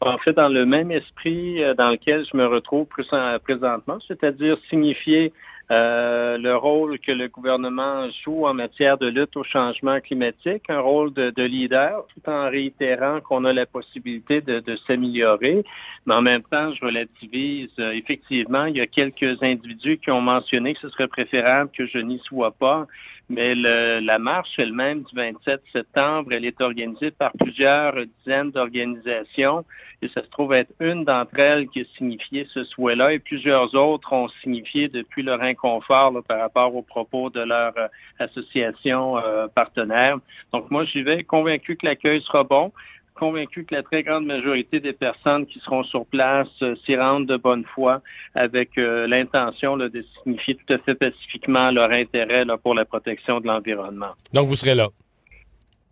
En fait, dans le même esprit euh, dans lequel je me retrouve plus en- présentement, c'est-à-dire signifier euh, le rôle que le gouvernement joue en matière de lutte au changement climatique, un rôle de, de leader, tout en réitérant qu'on a la possibilité de, de s'améliorer. Mais en même temps, je relativise. Euh, effectivement, il y a quelques individus qui ont mentionné que ce serait préférable que je n'y sois pas. Mais le, la marche elle-même du 27 septembre, elle est organisée par plusieurs dizaines d'organisations. Et ça se trouve être une d'entre elles qui a signifié ce souhait-là. Et plusieurs autres ont signifié depuis leur inconfort là, par rapport aux propos de leur euh, association euh, partenaire. Donc moi, j'y vais convaincu que l'accueil sera bon convaincu que la très grande majorité des personnes qui seront sur place euh, s'y rendent de bonne foi avec euh, l'intention de signifier tout à fait pacifiquement leur intérêt là, pour la protection de l'environnement. Donc, vous serez là?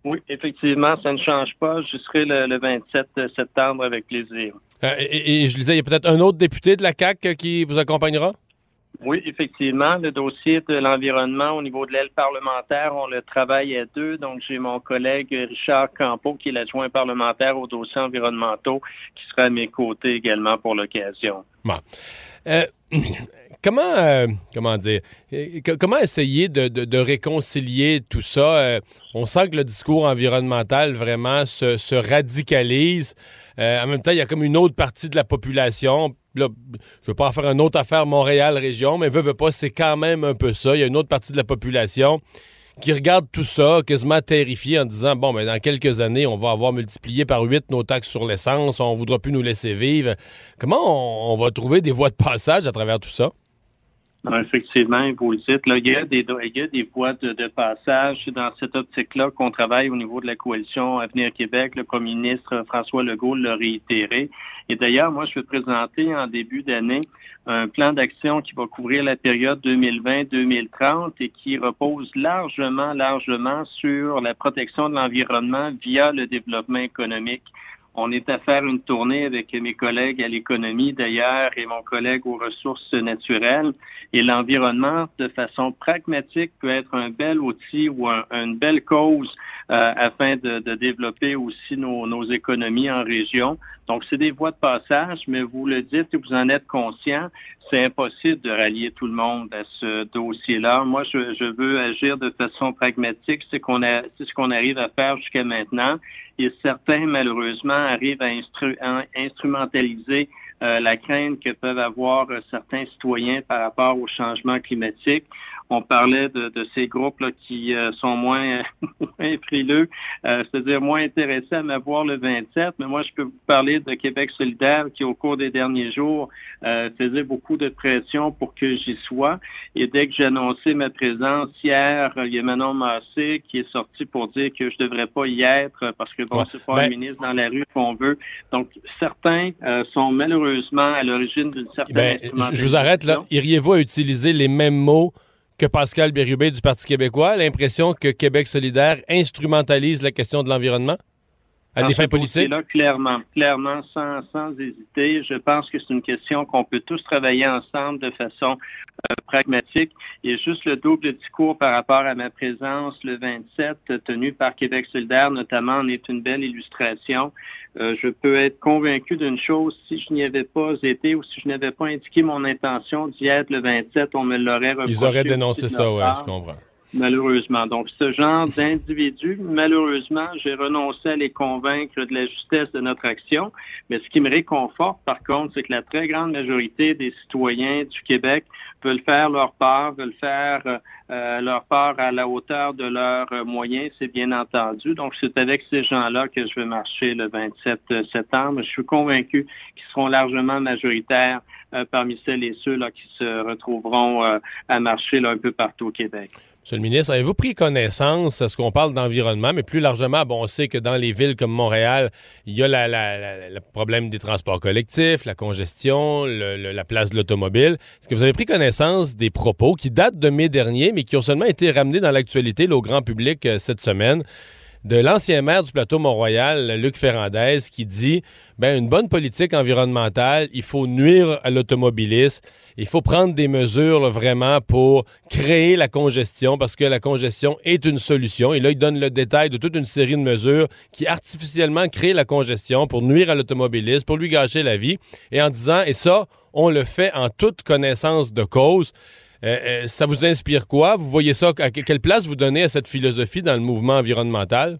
Oui, effectivement, ça ne change pas. Je serai le, le 27 septembre avec plaisir. Euh, et, et, je disais, il y a peut-être un autre député de la CAQ qui vous accompagnera? Oui, effectivement. Le dossier de l'environnement au niveau de l'aile parlementaire, on le travaille à deux. Donc, j'ai mon collègue Richard Campeau, qui est l'adjoint parlementaire aux dossiers environnementaux, qui sera à mes côtés également pour l'occasion. Bon. Euh, comment, euh, comment dire, comment essayer de, réconcilier tout ça? Euh, on sent que le discours environnemental vraiment se, se radicalise. Euh, en même temps, il y a comme une autre partie de la population. Là, je veux pas en faire une autre affaire Montréal-Région, mais veut, veut pas, c'est quand même un peu ça. Il y a une autre partie de la population qui regarde tout ça quasiment terrifié en disant bon ben dans quelques années on va avoir multiplié par huit nos taxes sur l'essence, on voudra plus nous laisser vivre. Comment on, on va trouver des voies de passage à travers tout ça? Effectivement, vous le dites, là, il, y a des, il y a des voies de, de passage dans cette optique-là qu'on travaille au niveau de la coalition Avenir Québec. Le premier ministre François Legault l'a réitéré. Et d'ailleurs, moi, je vais présenter en début d'année un plan d'action qui va couvrir la période 2020-2030 et qui repose largement, largement sur la protection de l'environnement via le développement économique. On est à faire une tournée avec mes collègues à l'économie d'ailleurs et mon collègue aux ressources naturelles. Et l'environnement, de façon pragmatique, peut être un bel outil ou un, une belle cause euh, afin de, développer aussi nos, économies en région. Donc, c'est des voies de passage, mais vous le dites et vous en êtes conscient, c'est impossible de rallier tout le monde à ce dossier-là. Moi, je, je, veux agir de façon pragmatique. C'est qu'on a, c'est ce qu'on arrive à faire jusqu'à maintenant. Et certains, malheureusement, arrivent à, instru à instrumentaliser euh, la crainte que peuvent avoir euh, certains citoyens par rapport au changement climatique. On parlait de, de ces groupes là, qui euh, sont moins, moins frileux, euh, c'est-à-dire moins intéressés à me voir le 27, mais moi, je peux vous parler de Québec solidaire qui, au cours des derniers jours, euh, faisait beaucoup de pression pour que j'y sois. Et dès que j'ai annoncé ma présence hier, il y a Manon Massé qui est sorti pour dire que je devrais pas y être parce que bon, ouais, c'est pas ben... un ministre dans la rue qu'on veut. Donc, certains sont malheureusement à l'origine d'une certaine... Ben, je vous arrête là. Iriez-vous à utiliser les mêmes mots que Pascal Bérubé du Parti québécois, l'impression que Québec solidaire instrumentalise la question de l'environnement? À des fins politiques? Là, clairement, clairement, sans, sans hésiter. Je pense que c'est une question qu'on peut tous travailler ensemble de façon euh, pragmatique. Et juste le double discours par rapport à ma présence le 27, tenu par Québec solidaire notamment, en est une belle illustration. Euh, je peux être convaincu d'une chose, si je n'y avais pas été ou si je n'avais pas indiqué mon intention d'y être le 27, on me l'aurait reproché. Ils auraient dénoncé ça, oui, je comprends. Malheureusement. Donc, ce genre d'individus, malheureusement, j'ai renoncé à les convaincre de la justesse de notre action. Mais ce qui me réconforte, par contre, c'est que la très grande majorité des citoyens du Québec veulent faire leur part, veulent faire euh, leur part à la hauteur de leurs moyens, c'est bien entendu. Donc, c'est avec ces gens-là que je vais marcher le 27 septembre. Je suis convaincu qu'ils seront largement majoritaires euh, parmi celles et ceux là, qui se retrouveront euh, à marcher un peu partout au Québec. Monsieur le ministre, avez-vous pris connaissance, à ce qu'on parle d'environnement, mais plus largement, bon, on sait que dans les villes comme Montréal, il y a la, la, le problème des transports collectifs, la congestion, la place de l'automobile. Est-ce que vous avez pris connaissance des propos qui datent de mai dernier, mais qui ont seulement été ramenés dans l'actualité au grand public euh, cette semaine? De l'ancien maire du plateau Mont-Royal, Luc Ferrandez, qui dit ben une bonne politique environnementale, il faut nuire à l'automobiliste, il faut prendre des mesures là, vraiment pour créer la congestion parce que la congestion est une solution. Et là, il donne le détail de toute une série de mesures qui artificiellement créent la congestion pour nuire à l'automobiliste, pour lui gâcher la vie, et en disant et ça, on le fait en toute connaissance de cause. Euh, euh, ça vous inspire quoi? Vous voyez ça, à quelle place vous donnez à cette philosophie dans le mouvement environnemental?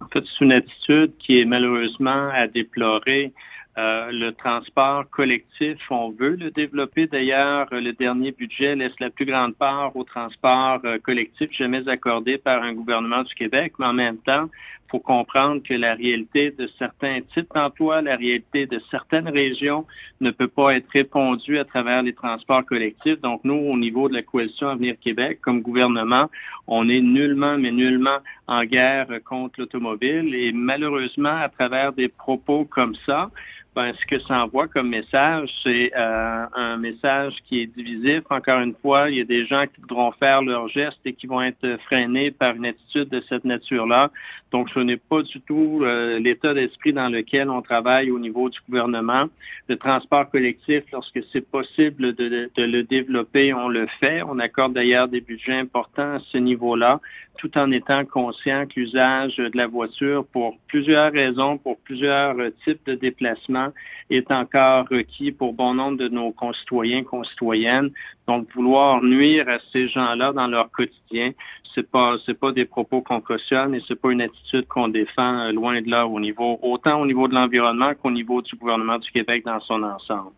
En fait, c'est une attitude qui est malheureusement à déplorer. Euh, le transport collectif, on veut le développer. D'ailleurs, le dernier budget laisse la plus grande part au transport collectif jamais accordé par un gouvernement du Québec, mais en même temps, faut comprendre que la réalité de certains types d'emplois, la réalité de certaines régions ne peut pas être répondue à travers les transports collectifs. Donc, nous, au niveau de la coalition Avenir Québec, comme gouvernement, on est nullement, mais nullement en guerre contre l'automobile. Et malheureusement, à travers des propos comme ça, ben, ce que ça envoie comme message, c'est euh, un message qui est divisif. Encore une fois, il y a des gens qui voudront faire leurs gestes et qui vont être freinés par une attitude de cette nature-là. Donc, ce n'est pas du tout euh, l'état d'esprit dans lequel on travaille au niveau du gouvernement. Le transport collectif, lorsque c'est possible de, de, le développer, on le fait. On accorde d'ailleurs des budgets importants à ce niveau-là, tout en étant conscient que l'usage de la voiture, pour plusieurs raisons, pour plusieurs types de déplacements, est encore requis pour bon nombre de nos concitoyens, concitoyennes. Donc, vouloir nuire à ces gens-là dans leur quotidien, c'est pas, c'est pas des propos qu'on cautionne et c'est pas une attitude qu'on défend euh, loin de là au niveau, autant au niveau de l'environnement qu'au niveau du gouvernement du Québec dans son ensemble.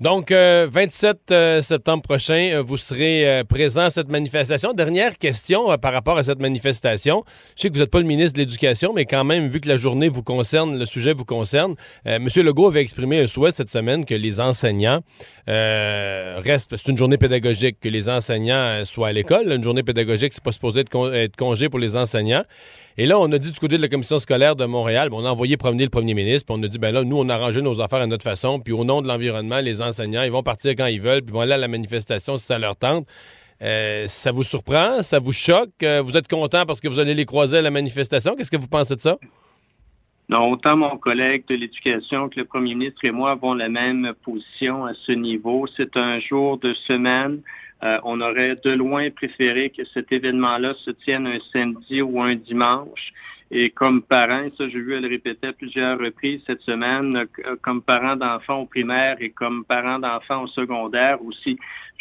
Donc, 27 euh, septembre prochain, euh, vous serez présent à cette manifestation. Dernière question par rapport à cette manifestation. Je sais que vous n'êtes pas le ministre de l'Éducation, mais quand même, vu que la journée vous concerne, le sujet vous concerne, M. Legault avait exprimé un souhait cette semaine que les enseignants restent. C'est une journée pédagogique, que les enseignants soient à l'école. Une journée pédagogique, c'est pas supposé être, être congé pour les enseignants. Et là, on a dit du côté de la commission scolaire de Montréal, on a envoyé promener le premier ministre, puis on a dit, ben là, nous, on a arrangé nos affaires à notre façon, puis au nom de l'environnement, les enseignants, ils vont partir quand ils veulent, puis ils vont aller à la manifestation si ça leur tente. Euh, ça vous surprend? Ça vous choque? Euh, vous êtes content parce que vous allez les croiser à la manifestation? Qu'est-ce que vous pensez de ça? Non, autant mon collègue de l'éducation que le premier ministre et moi avons la même position à ce niveau. C'est un jour de semaine. Euh, on aurait de loin préféré que cet événement-là se tienne un samedi ou un dimanche. Et comme parent, ça j'ai vu elle répéter à plusieurs reprises cette semaine, euh, comme parent d'enfants au primaire et comme parent d'enfants au secondaire aussi,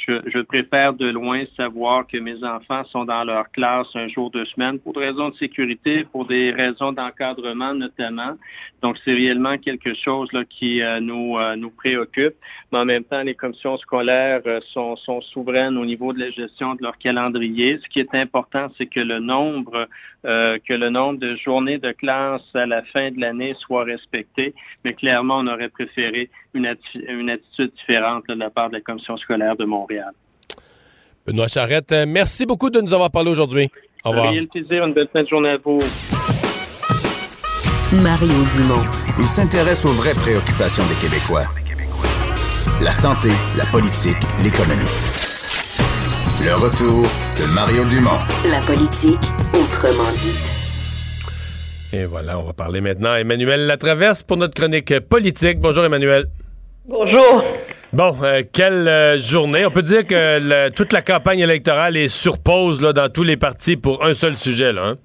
je, préfère de loin savoir que mes enfants sont dans leur classe un jour de semaine pour des raisons de sécurité, pour des raisons d'encadrement notamment. Donc, c'est réellement quelque chose qui euh, nous, euh, nous préoccupe. Mais en même temps, les commissions scolaires euh, sont, sont souveraines au niveau de la gestion de leur calendrier. Ce qui est important, c'est que le nombre que le nombre de journées de classe à la fin de l'année soit respecté. Mais clairement, on aurait préféré une, attitude différente de la part de la commission scolaire de Montréal. Benoît Charrette, euh, merci beaucoup de nous avoir parlé aujourd'hui. Au revoir. le plaisir. Une belle fin de journée à vous. Mario Dumont. Il s'intéresse aux vraies préoccupations des Québécois. La santé, la politique, l'économie. Le retour de Mario Dumont. La politique, autrement dit. Et voilà, on va parler maintenant à Emmanuel Latraverse pour notre chronique politique. Bonjour Emmanuel. Bonjour. Bon, euh, quelle euh, journée. On peut dire que toute la campagne électorale est sur pause là, dans tous les partis pour un seul sujet. Là, hein?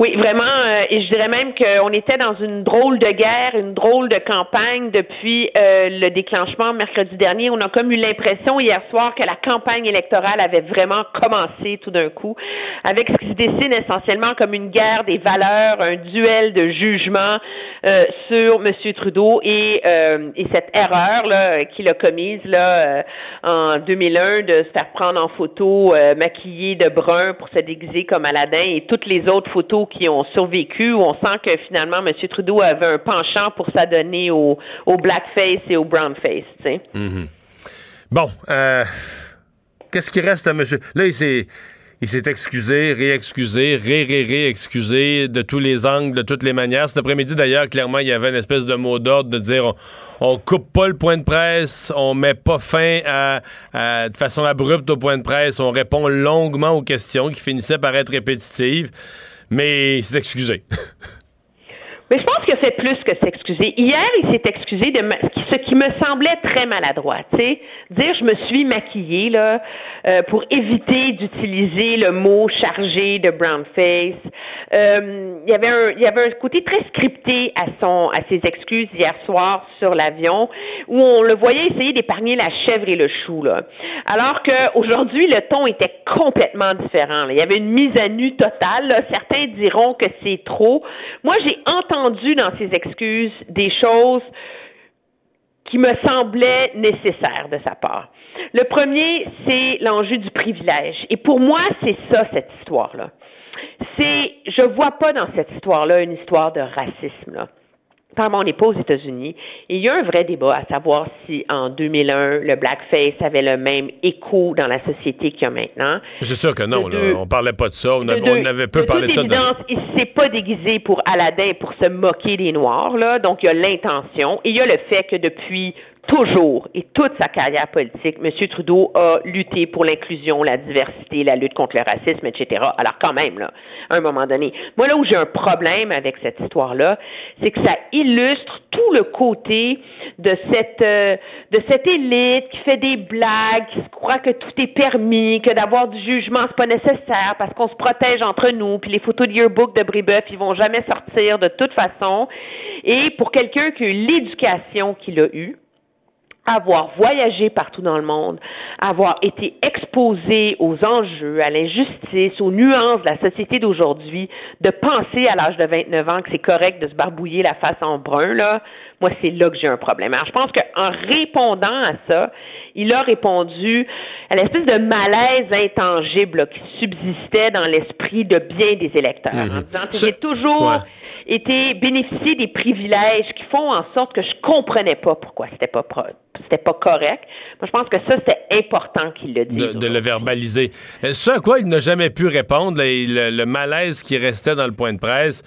Oui, vraiment, euh, et je dirais même qu'on était dans une drôle de guerre, une drôle de campagne depuis euh, le déclenchement mercredi dernier. On a comme eu l'impression hier soir que la campagne électorale avait vraiment commencé tout d'un coup, avec ce qui se dessine essentiellement comme une guerre des valeurs, un duel de jugement euh, sur M. Trudeau et, et cette erreur là qu'il a commise là en 2001 de se faire prendre en photo maquillé de brun pour se déguiser comme Aladdin et toutes les autres photos qui ont survécu, on sent que finalement, M. Trudeau avait un penchant pour s'adonner au, au blackface et au brownface. Tu mhm. Bon, euh, qu'est-ce qui reste à M. Là, il s'est. Il s'est excusé, réexcusé, ré-ré-ré-excusé de tous les angles, de toutes les manières. Cet après-midi, d'ailleurs, clairement, il y avait une espèce de mot d'ordre de dire on, coupe pas le point de presse, on met pas fin à, de façon abrupte au point de presse, on répond longuement aux questions qui finissaient par être répétitives mais il s'est excusé. Mais je pense a fait plus que s'excuser. Hier, il s'est excusé de ma- ce qui me semblait très maladroit. Sais, dire je me suis maquillée là euh, pour éviter d'utiliser le mot chargé de brown face. Euh, il y avait un, il y avait un côté très scripté à son, à ses excuses hier soir sur l'avion, où on le voyait essayer d'épargner la chèvre et le chou là. Alors que aujourd'hui, le ton était complètement différent. là. Il y avait une mise à nu totale. là. Certains diront que c'est trop. Moi, j'ai entendu dans ses excuses des choses qui me semblaient nécessaires de sa part. Le premier, c'est l'enjeu du privilège. Et pour moi, c'est ça, cette histoire-là. C'est, je vois pas dans cette histoire-là une histoire de racisme. Apparemment, on n'est pas aux États-Unis. Et il y a un vrai débat à savoir si en 2001, le blackface avait le même écho dans la société qu'il y a maintenant. C'est sûr que non, De là, deux- on parlait pas de ça. On, de deux- avait peu de parlé de ça. évidence, il s'est pas déguisé pour Aladdin pour se moquer des Noirs, là. Donc, il y a l'intention. Et il y a le fait que depuis toujours et toute sa carrière politique, M. Trudeau a lutté pour l'inclusion, la diversité, la lutte contre le racisme, etc. Alors, quand même, là, à un moment donné. Moi, là où j'ai un problème avec cette histoire-là, c'est que ça illustre tout le côté de cette, euh, de cette élite qui fait des blagues, qui croit que tout est permis, que d'avoir du jugement, c'est pas nécessaire parce qu'on se protège entre nous, puis les photos de yearbook de Brébeuf, ils vont jamais sortir de toute façon. Et pour quelqu'un qui a eu l'éducation qu'il a eue, avoir voyagé partout dans le monde, avoir été exposé aux enjeux, à l'injustice, aux nuances de la société d'aujourd'hui, de penser à l'âge de 29 ans que c'est correct de se barbouiller la face en brun, là, moi, c'est là que j'ai un problème. Alors, je pense qu'en répondant à ça, il a répondu à l'espèce de malaise intangible là, qui subsistait dans l'esprit de bien des électeurs, en disant que j'ai toujours Ouais. été bénéficier des privilèges qui font en sorte que je comprenais pas pourquoi c'était pas pro- c'était pas correct. Moi, je pense que ça c'était important qu'il le dise. de, de le verbaliser. Euh, Ce à quoi il n'a jamais pu répondre, là, et le, le malaise qui restait dans le point de presse,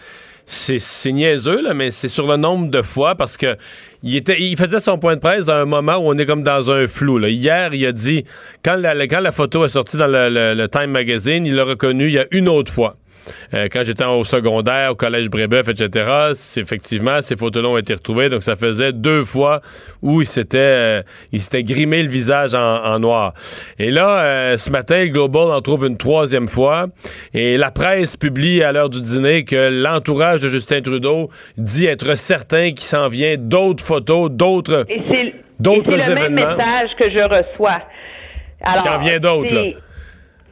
c'est niaiseux, là, mais c'est sur le nombre de fois parce que il, était, il faisait son point de presse à un moment où on est comme dans un flou. Hier, il a dit, quand la, photo est sortie dans le, le- le Time Magazine, il l'a reconnu il y a une autre fois. Euh, quand j'étais au secondaire, au collège Brébeuf, etc., effectivement, ces photos-là ont été retrouvées. Donc, ça faisait deux fois où il s'était euh, il s'était grimé le visage en, en noir. Et là, euh, ce matin, le Global en trouve une troisième fois. Et la presse publie à l'heure du dîner que l'entourage de Justin Trudeau dit être certain qu'il s'en vient d'autres photos, d'autres d'autres et c'est le même événements. message que je reçois. Alors, en vient d'autres, là.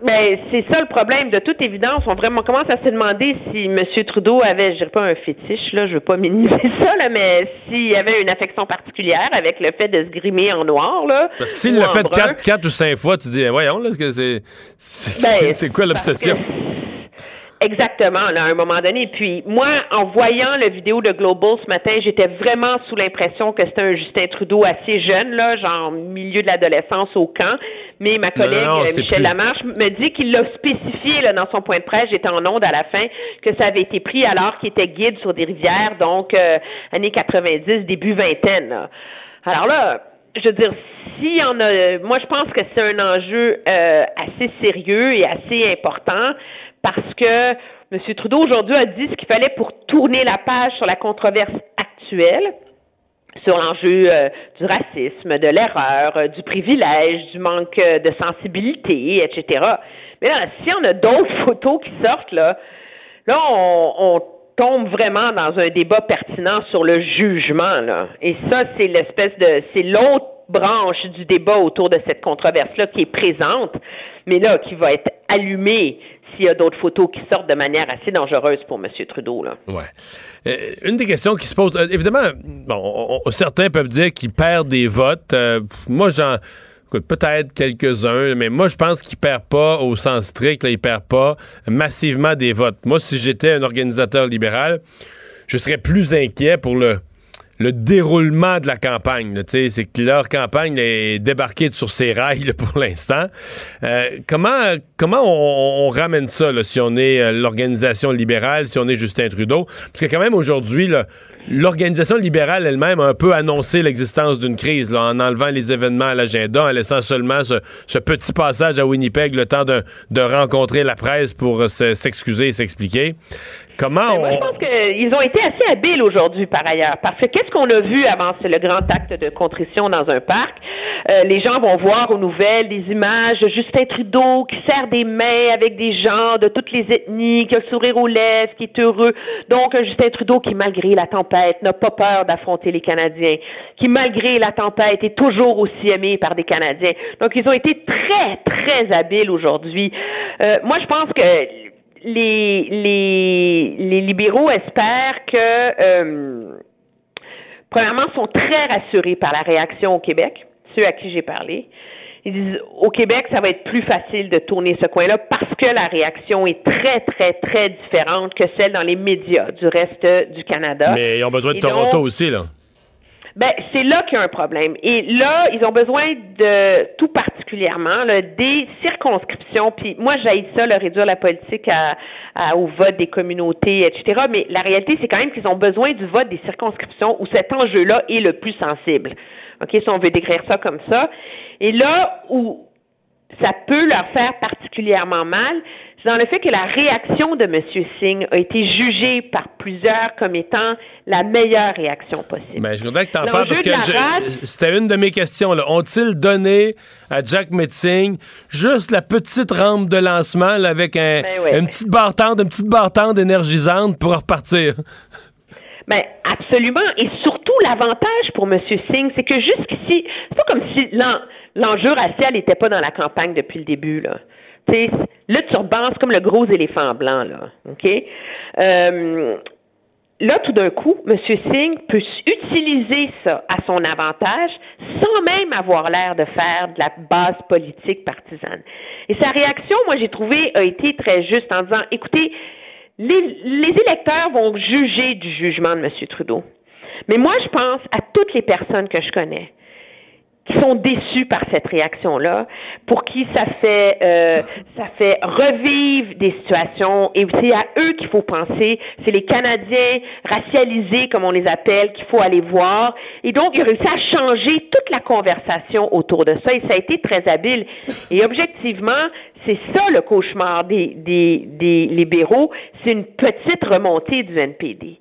Ben, c'est ça le problème. De toute évidence, on vraiment commence à se demander si M. Trudeau avait, je dirais pas un fétiche, là, je veux pas minimiser ça, là, mais s'il avait une affection particulière avec le fait de se grimer en noir, là. Parce que s'il l'a fait quatre, quatre ou cinq fois, tu dis, voyons, là, c'est c'est Ben, quoi l'obsession? Exactement, là, à un moment donné. Puis moi, en voyant la vidéo de Global ce matin, j'étais vraiment sous l'impression que c'était un Justin Trudeau assez jeune, là, genre milieu de l'adolescence au camp. Mais ma collègue Non, non, euh, Michel plus- Lamarche me dit qu'il l'a spécifié là, dans son point de presse, j'étais en onde à la fin, que ça avait été pris alors qu'il était guide sur des rivières, donc euh, années 90, début vingtaine. là. Alors là, je veux dire, s'il y en a, moi je pense que c'est un enjeu euh, assez sérieux et assez important parce que M. Trudeau aujourd'hui a dit ce qu'il fallait pour tourner la page sur la controverse actuelle sur l'enjeu euh, du racisme, de l'erreur, euh, du privilège, du manque de sensibilité, etc. Mais là, si on a d'autres photos qui sortent, là, là, on, on tombe vraiment dans un débat pertinent sur le jugement, là. Et ça, c'est l'espèce de, c'est l'autre branche du débat autour de cette controverse-là qui est présente, mais là, qui va être allumée s'il y a d'autres photos qui sortent de manière assez dangereuse pour M. Trudeau, là. Ouais. Euh, une des questions qui se pose, euh, évidemment, bon, on- on- certains peuvent dire qu'il perd des votes. Euh, moi, j'en. Peut-être quelques-uns, mais moi, je pense qu'il perd pas au sens strict, là, il perd pas massivement des votes. Moi, si j'étais un organisateur libéral, je serais plus inquiet pour le, le déroulement de la campagne. C'est que leur campagne est débarquée sur ses rails pour l'instant. Euh, comment comment on, ramène ça là, si on est euh, l'organisation libérale, si on est Justin Trudeau? Parce que quand même aujourd'hui, l'organisation libérale elle-même a un peu annoncé l'existence d'une crise en enlevant les événements à l'agenda, en laissant seulement ce, petit passage à Winnipeg le temps de, de rencontrer la presse pour euh, se- s'excuser et s'expliquer. Comment moi, je pense qu'ils ont été assez habiles aujourd'hui, par ailleurs. Parce que qu'est-ce qu'on a vu avant c'est le grand acte de contrition dans un parc? Euh, les gens vont voir aux nouvelles des images de Justin Trudeau qui serre des mains avec des gens de toutes les ethnies, qui a le sourire aux lèvres, qui est heureux. Donc, Justin Trudeau qui, malgré la tempête, n'a pas peur d'affronter les Canadiens, qui, malgré la tempête, est toujours aussi aimé par des Canadiens. Donc, ils ont été très, très habiles aujourd'hui. Euh, moi, je pense que les, les, les libéraux espèrent que, euh, premièrement, sont très rassurés par la réaction au Québec, ceux à qui j'ai parlé. Ils disent, au Québec, ça va être plus facile de tourner ce coin-là parce que la réaction est très, très, très différente que celle dans les médias du reste du Canada. Mais ils ont besoin de Et Toronto donc, aussi, là. Ben, c'est là qu'il y a un problème. Et là, ils ont besoin de, tout particulièrement, là, des circonscriptions. Puis moi, j'ai ça, le réduire la politique à, à- au vote des communautés, etc. Mais la réalité, c'est quand même qu'ils ont besoin du vote des circonscriptions où cet enjeu-là est le plus sensible. OK, si on veut décrire ça comme ça. Et là où ça peut leur faire particulièrement mal, dans le fait que la réaction de M. Singh a été jugée par plusieurs comme étant la meilleure réaction possible. Ben, je voudrais que t'en parles parce que race- c'était une de mes questions. Ont-ils donné à Jack Metzing juste la petite rampe de lancement là, avec un, Ben ouais. une petite barre tendre, une petite barre tendre énergisante pour repartir? Ben absolument. Et surtout, l'avantage pour M. Singh, c'est que jusqu'ici, c'est pas comme si l'en- l'enjeu racial n'était pas dans la campagne depuis le début, là. Tu sais, le comme le gros éléphant blanc, là. Euh, là, tout d'un coup, M. Singh peut utiliser ça à son avantage sans même avoir l'air de faire de la base politique partisane. Et sa réaction, moi, j'ai trouvé, a été très juste en disant, écoutez, les électeurs vont juger du jugement de M. Trudeau. Mais moi, je pense à toutes les personnes que je connais qui sont déçus par cette réaction-là, pour qui ça fait euh, ça fait revivre des situations. Et c'est à eux qu'il faut penser, c'est les Canadiens racialisés comme on les appelle qu'il faut aller voir. Et donc il a réussi à changer toute la conversation autour de ça. Et ça a été très habile. Et objectivement c'est ça le cauchemar des des, des libéraux, c'est une petite remontée du NPD.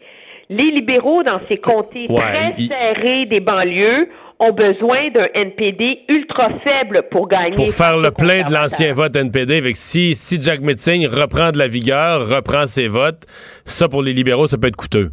Les libéraux dans ces comtés Ouais, très il- serrés des banlieues ont besoin d'un NPD ultra faible pour gagner. Pour faire le plein de l'ancien vote NPD, avec si, si Jack Metzing reprend de la vigueur, reprend ses votes, ça pour les libéraux, ça peut être coûteux.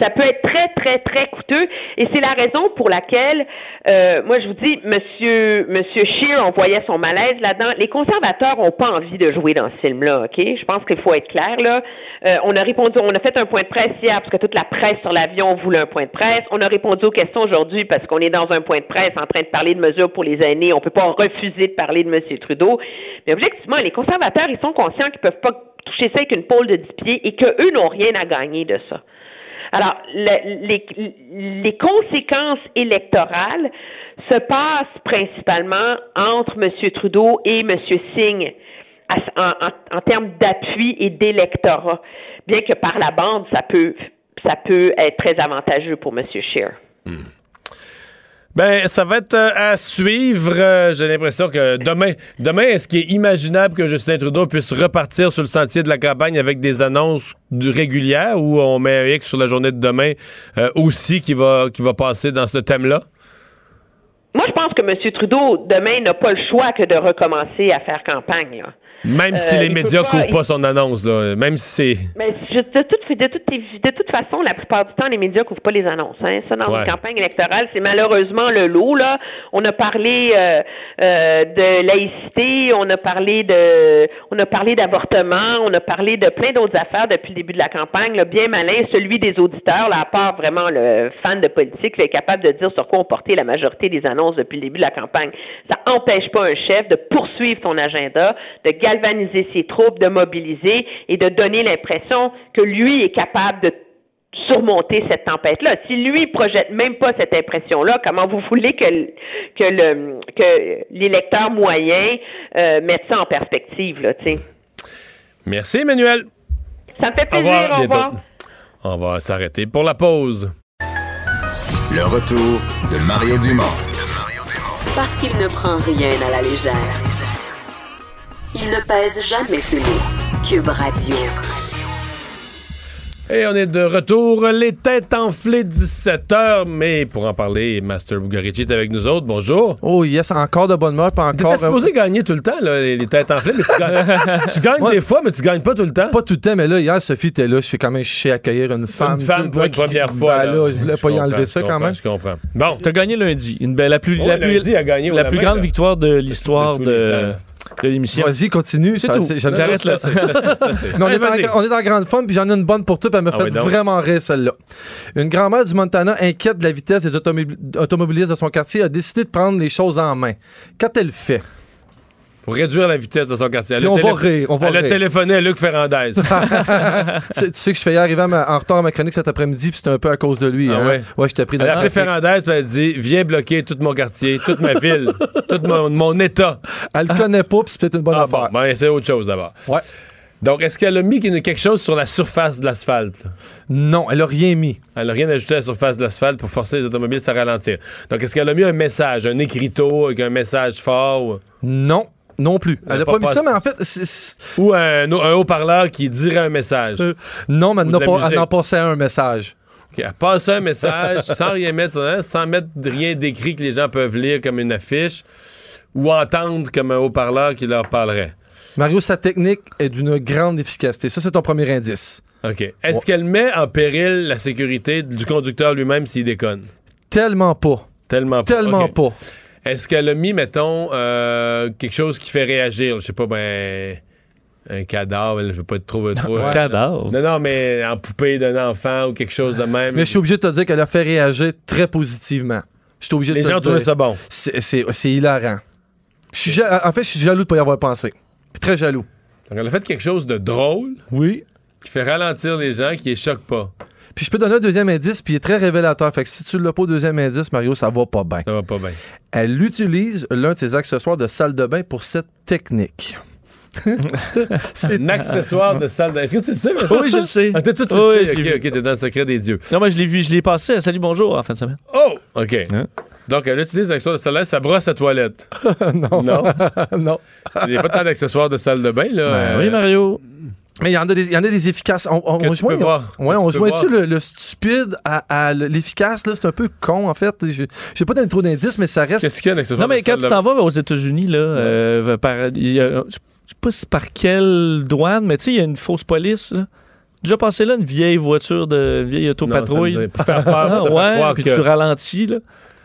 Ça peut être très, très, très coûteux. Et c'est la raison pour laquelle, euh, moi, je vous dis, Monsieur, Monsieur Scheer, on voyait son malaise là-dedans. Les conservateurs n'ont pas envie de jouer dans ce film-là, OK? Je pense qu'il faut être clair, là. Euh, on a répondu, on a fait un point de presse hier parce que toute la presse sur l'avion voulait un point de presse. On a répondu aux questions aujourd'hui parce qu'on est dans un point de presse en train de parler de mesures pour les aînés. On peut pas refuser de parler de Monsieur Trudeau. Mais objectivement, les conservateurs, ils sont conscients qu'ils peuvent pas toucher ça avec une pôle de 10 pieds et qu'eux n'ont rien à gagner de ça. Alors, le- les, les conséquences électorales se passent principalement entre M. Trudeau et M. Singh en, termes d'appui et d'électorat, bien que par la bande, ça peut, ça peut être très avantageux pour M. Scheer. Ben, ça va être euh, à suivre. Euh, J'ai l'impression que demain, demain, est-ce qu'il est imaginable que Justin Trudeau puisse repartir sur le sentier de la campagne avec des annonces régulières ou on met un X sur la journée de demain euh, aussi qui va, qui va passer dans ce thème-là? Moi, je pense que M. Trudeau, demain, n'a pas le choix que de recommencer à faire campagne. Même si Euh, les médias couvrent pas son annonce, là, même si c'est. Mais de, toute, de, toute, de toute façon, la plupart du temps, les médias couvrent pas les annonces. Hein. Ça, dans Ouais. une campagne électorale, c'est malheureusement le lot. Là, on a parlé euh, euh, de laïcité, on a parlé de, on a parlé d'avortement, on a parlé de plein d'autres affaires depuis le début de la campagne. Là, bien malin, celui des auditeurs, là, à part vraiment le fan de politique, là, est capable de dire sur quoi on portait la majorité des annonces depuis le début de la campagne. Ça empêche pas un chef de poursuivre son agenda, de galvaniser ses troupes, de mobiliser et de donner l'impression que lui est capable de surmonter cette tempête-là. Si lui projette même pas cette impression-là, comment vous voulez que que le que l'électeur moyen euh, mette ça en perspective là, tu sais? Merci, Emmanuel. Ça me fait Au plaisir. revoir. Au bientôt. revoir. On va s'arrêter pour la pause. Le retour de Mario Dumont. Parce qu'il ne prend rien à la légère. Il ne pèse jamais ses mots. Cube Radio. Et on est de retour, les têtes enflées 17h, mais pour en parler, Master Bugarici est avec nous autres. Bonjour. Oh yes, encore de bonne humeur, pas T'étais encore... supposé gagner tout le temps, là, les, les têtes enflées, mais tu gagnes, tu gagnes Ouais. des fois, mais tu gagnes pas tout le temps. Pas tout le temps, mais là, hier, Sophie était là. Je suis quand même chez accueillir une femme. Une femme pour une qui- première fois. Ben là, je voulais pas y enlever ça quand même. Je comprends. Bon. T'as gagné lundi. Une belle, la plus, la plus, lundi, a gagné au la la plus main, grande là. victoire de l'histoire De de, de l'émission. Vas-y, continue. C'est tout. ça. là. On, est vas-y. en, grande forme, puis j'en ai une bonne pour toi, puis elle m'a Ah fait vraiment rire, celle-là. Une grand-mère du Montana inquiète de la vitesse des automobil- automobilistes de son quartier a décidé de prendre les choses en main. Qu'a-t-elle fait? Pour réduire la vitesse de son quartier. Elle on va rire, on va Elle a téléphoné à Luc Ferrandez. tu, sais, tu sais que je fais arriver ma- en retard à ma chronique cet après-midi, puis c'était un peu à cause de lui. Ah hein. ouais? Ouais, je t'ai pris de Elle a appelé Ferrandez, puis elle a dit Viens bloquer tout mon quartier, toute ma ville, tout mon, mon état. Elle le connaît pas, puis c'est peut-être une bonne Ah bon, affaire. ben, c'est autre chose d'abord. Ouais. Donc, est-ce qu'elle a mis quelque chose sur la surface de l'asphalte? Non, elle a rien mis. Elle n'a rien ajouté à la surface de l'asphalte pour forcer les automobilistes à ralentir. Donc, est-ce qu'elle a mis un message, un écriteau avec un message fort? ou- Non, non plus. Elle Elle a a pas, pas mis ça, mais en fait, Ou un, un haut-parleur qui dirait un message? Euh, non, mais elle n'a en passait un message. OK, elle passe un message sans rien mettre, hein, sans mettre rien d'écrit que les gens peuvent lire comme une affiche ou entendre comme un haut-parleur qui leur parlerait. Mario, sa technique est d'une grande efficacité. Ça, c'est ton premier indice. OK. Est-ce qu'elle met en péril la sécurité du conducteur lui-même s'il déconne? Tellement pas. Tellement pas. Tellement pas. Est-ce qu'elle a mis, mettons, euh, quelque chose qui fait réagir? Je sais pas, ben. Un cadavre, je veux pas être trop. trop Un cadavre? Non, non, mais en poupée d'un enfant ou quelque chose de même. Mais je suis obligé de te dire qu'elle a fait réagir très positivement. Je suis obligé Les de te gens trouvaient ça bon. C'est- hilarant. Je suis ja- en fait, je suis jaloux de pas y avoir pensé. Très jaloux. Donc, elle a fait quelque chose de drôle Oui. qui fait ralentir les gens, qui les choque pas. Puis je peux donner un deuxième indice, puis il est très révélateur. Fait que si tu l'as pas au deuxième indice, Mario, ça va pas bien. Ça va pas bien. Elle utilise l'un de ses accessoires de salle de bain pour cette technique. Un accessoire de salle de... Est-ce que tu le sais, Vincent? Oui, je le sais. Ah, t'es- tu Oui, le sais. OK, OK, t'es dans le secret des dieux. Non, moi, je l'ai vu, je l'ai passé Salut Bonjour en fin de semaine. Oh! OK. Donc, elle utilise l'accessoire de salle de bain, sa brosse à toilette. non. Non? non. Il n'y a pas tant d'accessoires de salle de bain, là. Euh, Oui, Mario. Mais il y en a des, il y en a des efficaces. On, on, on tu. Ouais, tu le, le stupide à, à l'efficace? là? C'est un peu con, en fait. Je j'ai pas donné trop d'indices, mais ça reste. Qu'est-ce qu'il y a Non, mais quand tu t'en vas aux États-Unis, là, euh, par, il y a- je sais pas si par quelle douane, mais tu sais, il y a une fausse police, là. Déjà passé là, une vieille voiture de une vieille autopatrouille. Non, ça me dit- pour faire peur, pour te faire ouais, puis que- tu ralentis, là.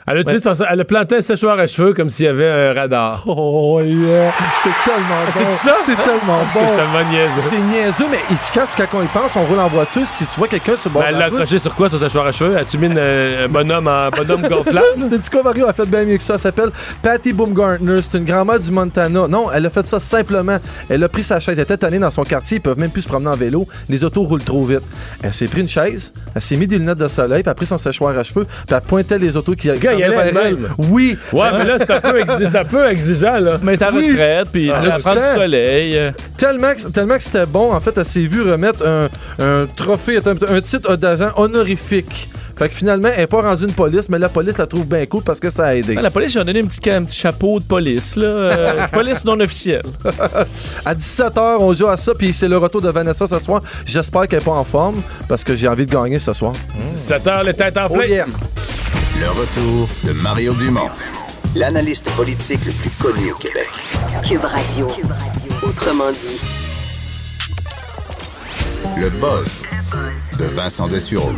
Elle a, son- elle a planté un séchoir à cheveux comme s'il y avait un radar. Oh, yeah! C'est tellement bon. c'est ça? C'est tellement C'est bon. tellement niaiseux. C'est niaiseux, mais efficace. Quand on y pense, on roule en voiture. Si tu vois quelqu'un sur le bord Ben, elle la accroché sur quoi, son séchoir à cheveux? As-tu mis une- un bonhomme en bonhomme gonflable? C'est du quoi, Mario a fait bien mieux que ça. Elle s'appelle Patty Baumgartner. C'est une grand-mère du Montana. Non, elle a fait ça simplement. Elle a pris sa chaise. Elle était tannée dans son quartier. Ils peuvent même plus se promener en vélo. Les autos roulent trop vite. Elle s'est pris une chaise. Elle s'est mis des lunettes de soleil. Puis elle a pris son séchoir à cheveux. Puis elle pointait les autos qui, allait. Oui. Ouais, mais là, c'est un, peu exi- un peu exigeant, là. Mais t'es en Oui. retraite, puis Ah, tu du prends du soleil. euh. Tellement que, tellement que c'était bon, en fait, elle s'est vue remettre un, un trophée, un, un titre d'agent honorifique. Fait que finalement, elle n'est pas rendue une police, mais la police la trouve bien cool parce que ça a aidé. Ah, la police, ils ont donné un petit, un petit chapeau de police, là. euh, police non officielle. À 17h, on joue à ça, puis c'est le retour de Vanessa ce soir. J'espère qu'elle n'est pas en forme parce que j'ai envie de gagner ce soir. 17 heures, les têtes enflées. Oh yeah. Le retour de Mario Dumont, l'analyste politique le plus connu au Québec. Cube Radio. Autrement dit. Le buzz de Vincent Dessureau.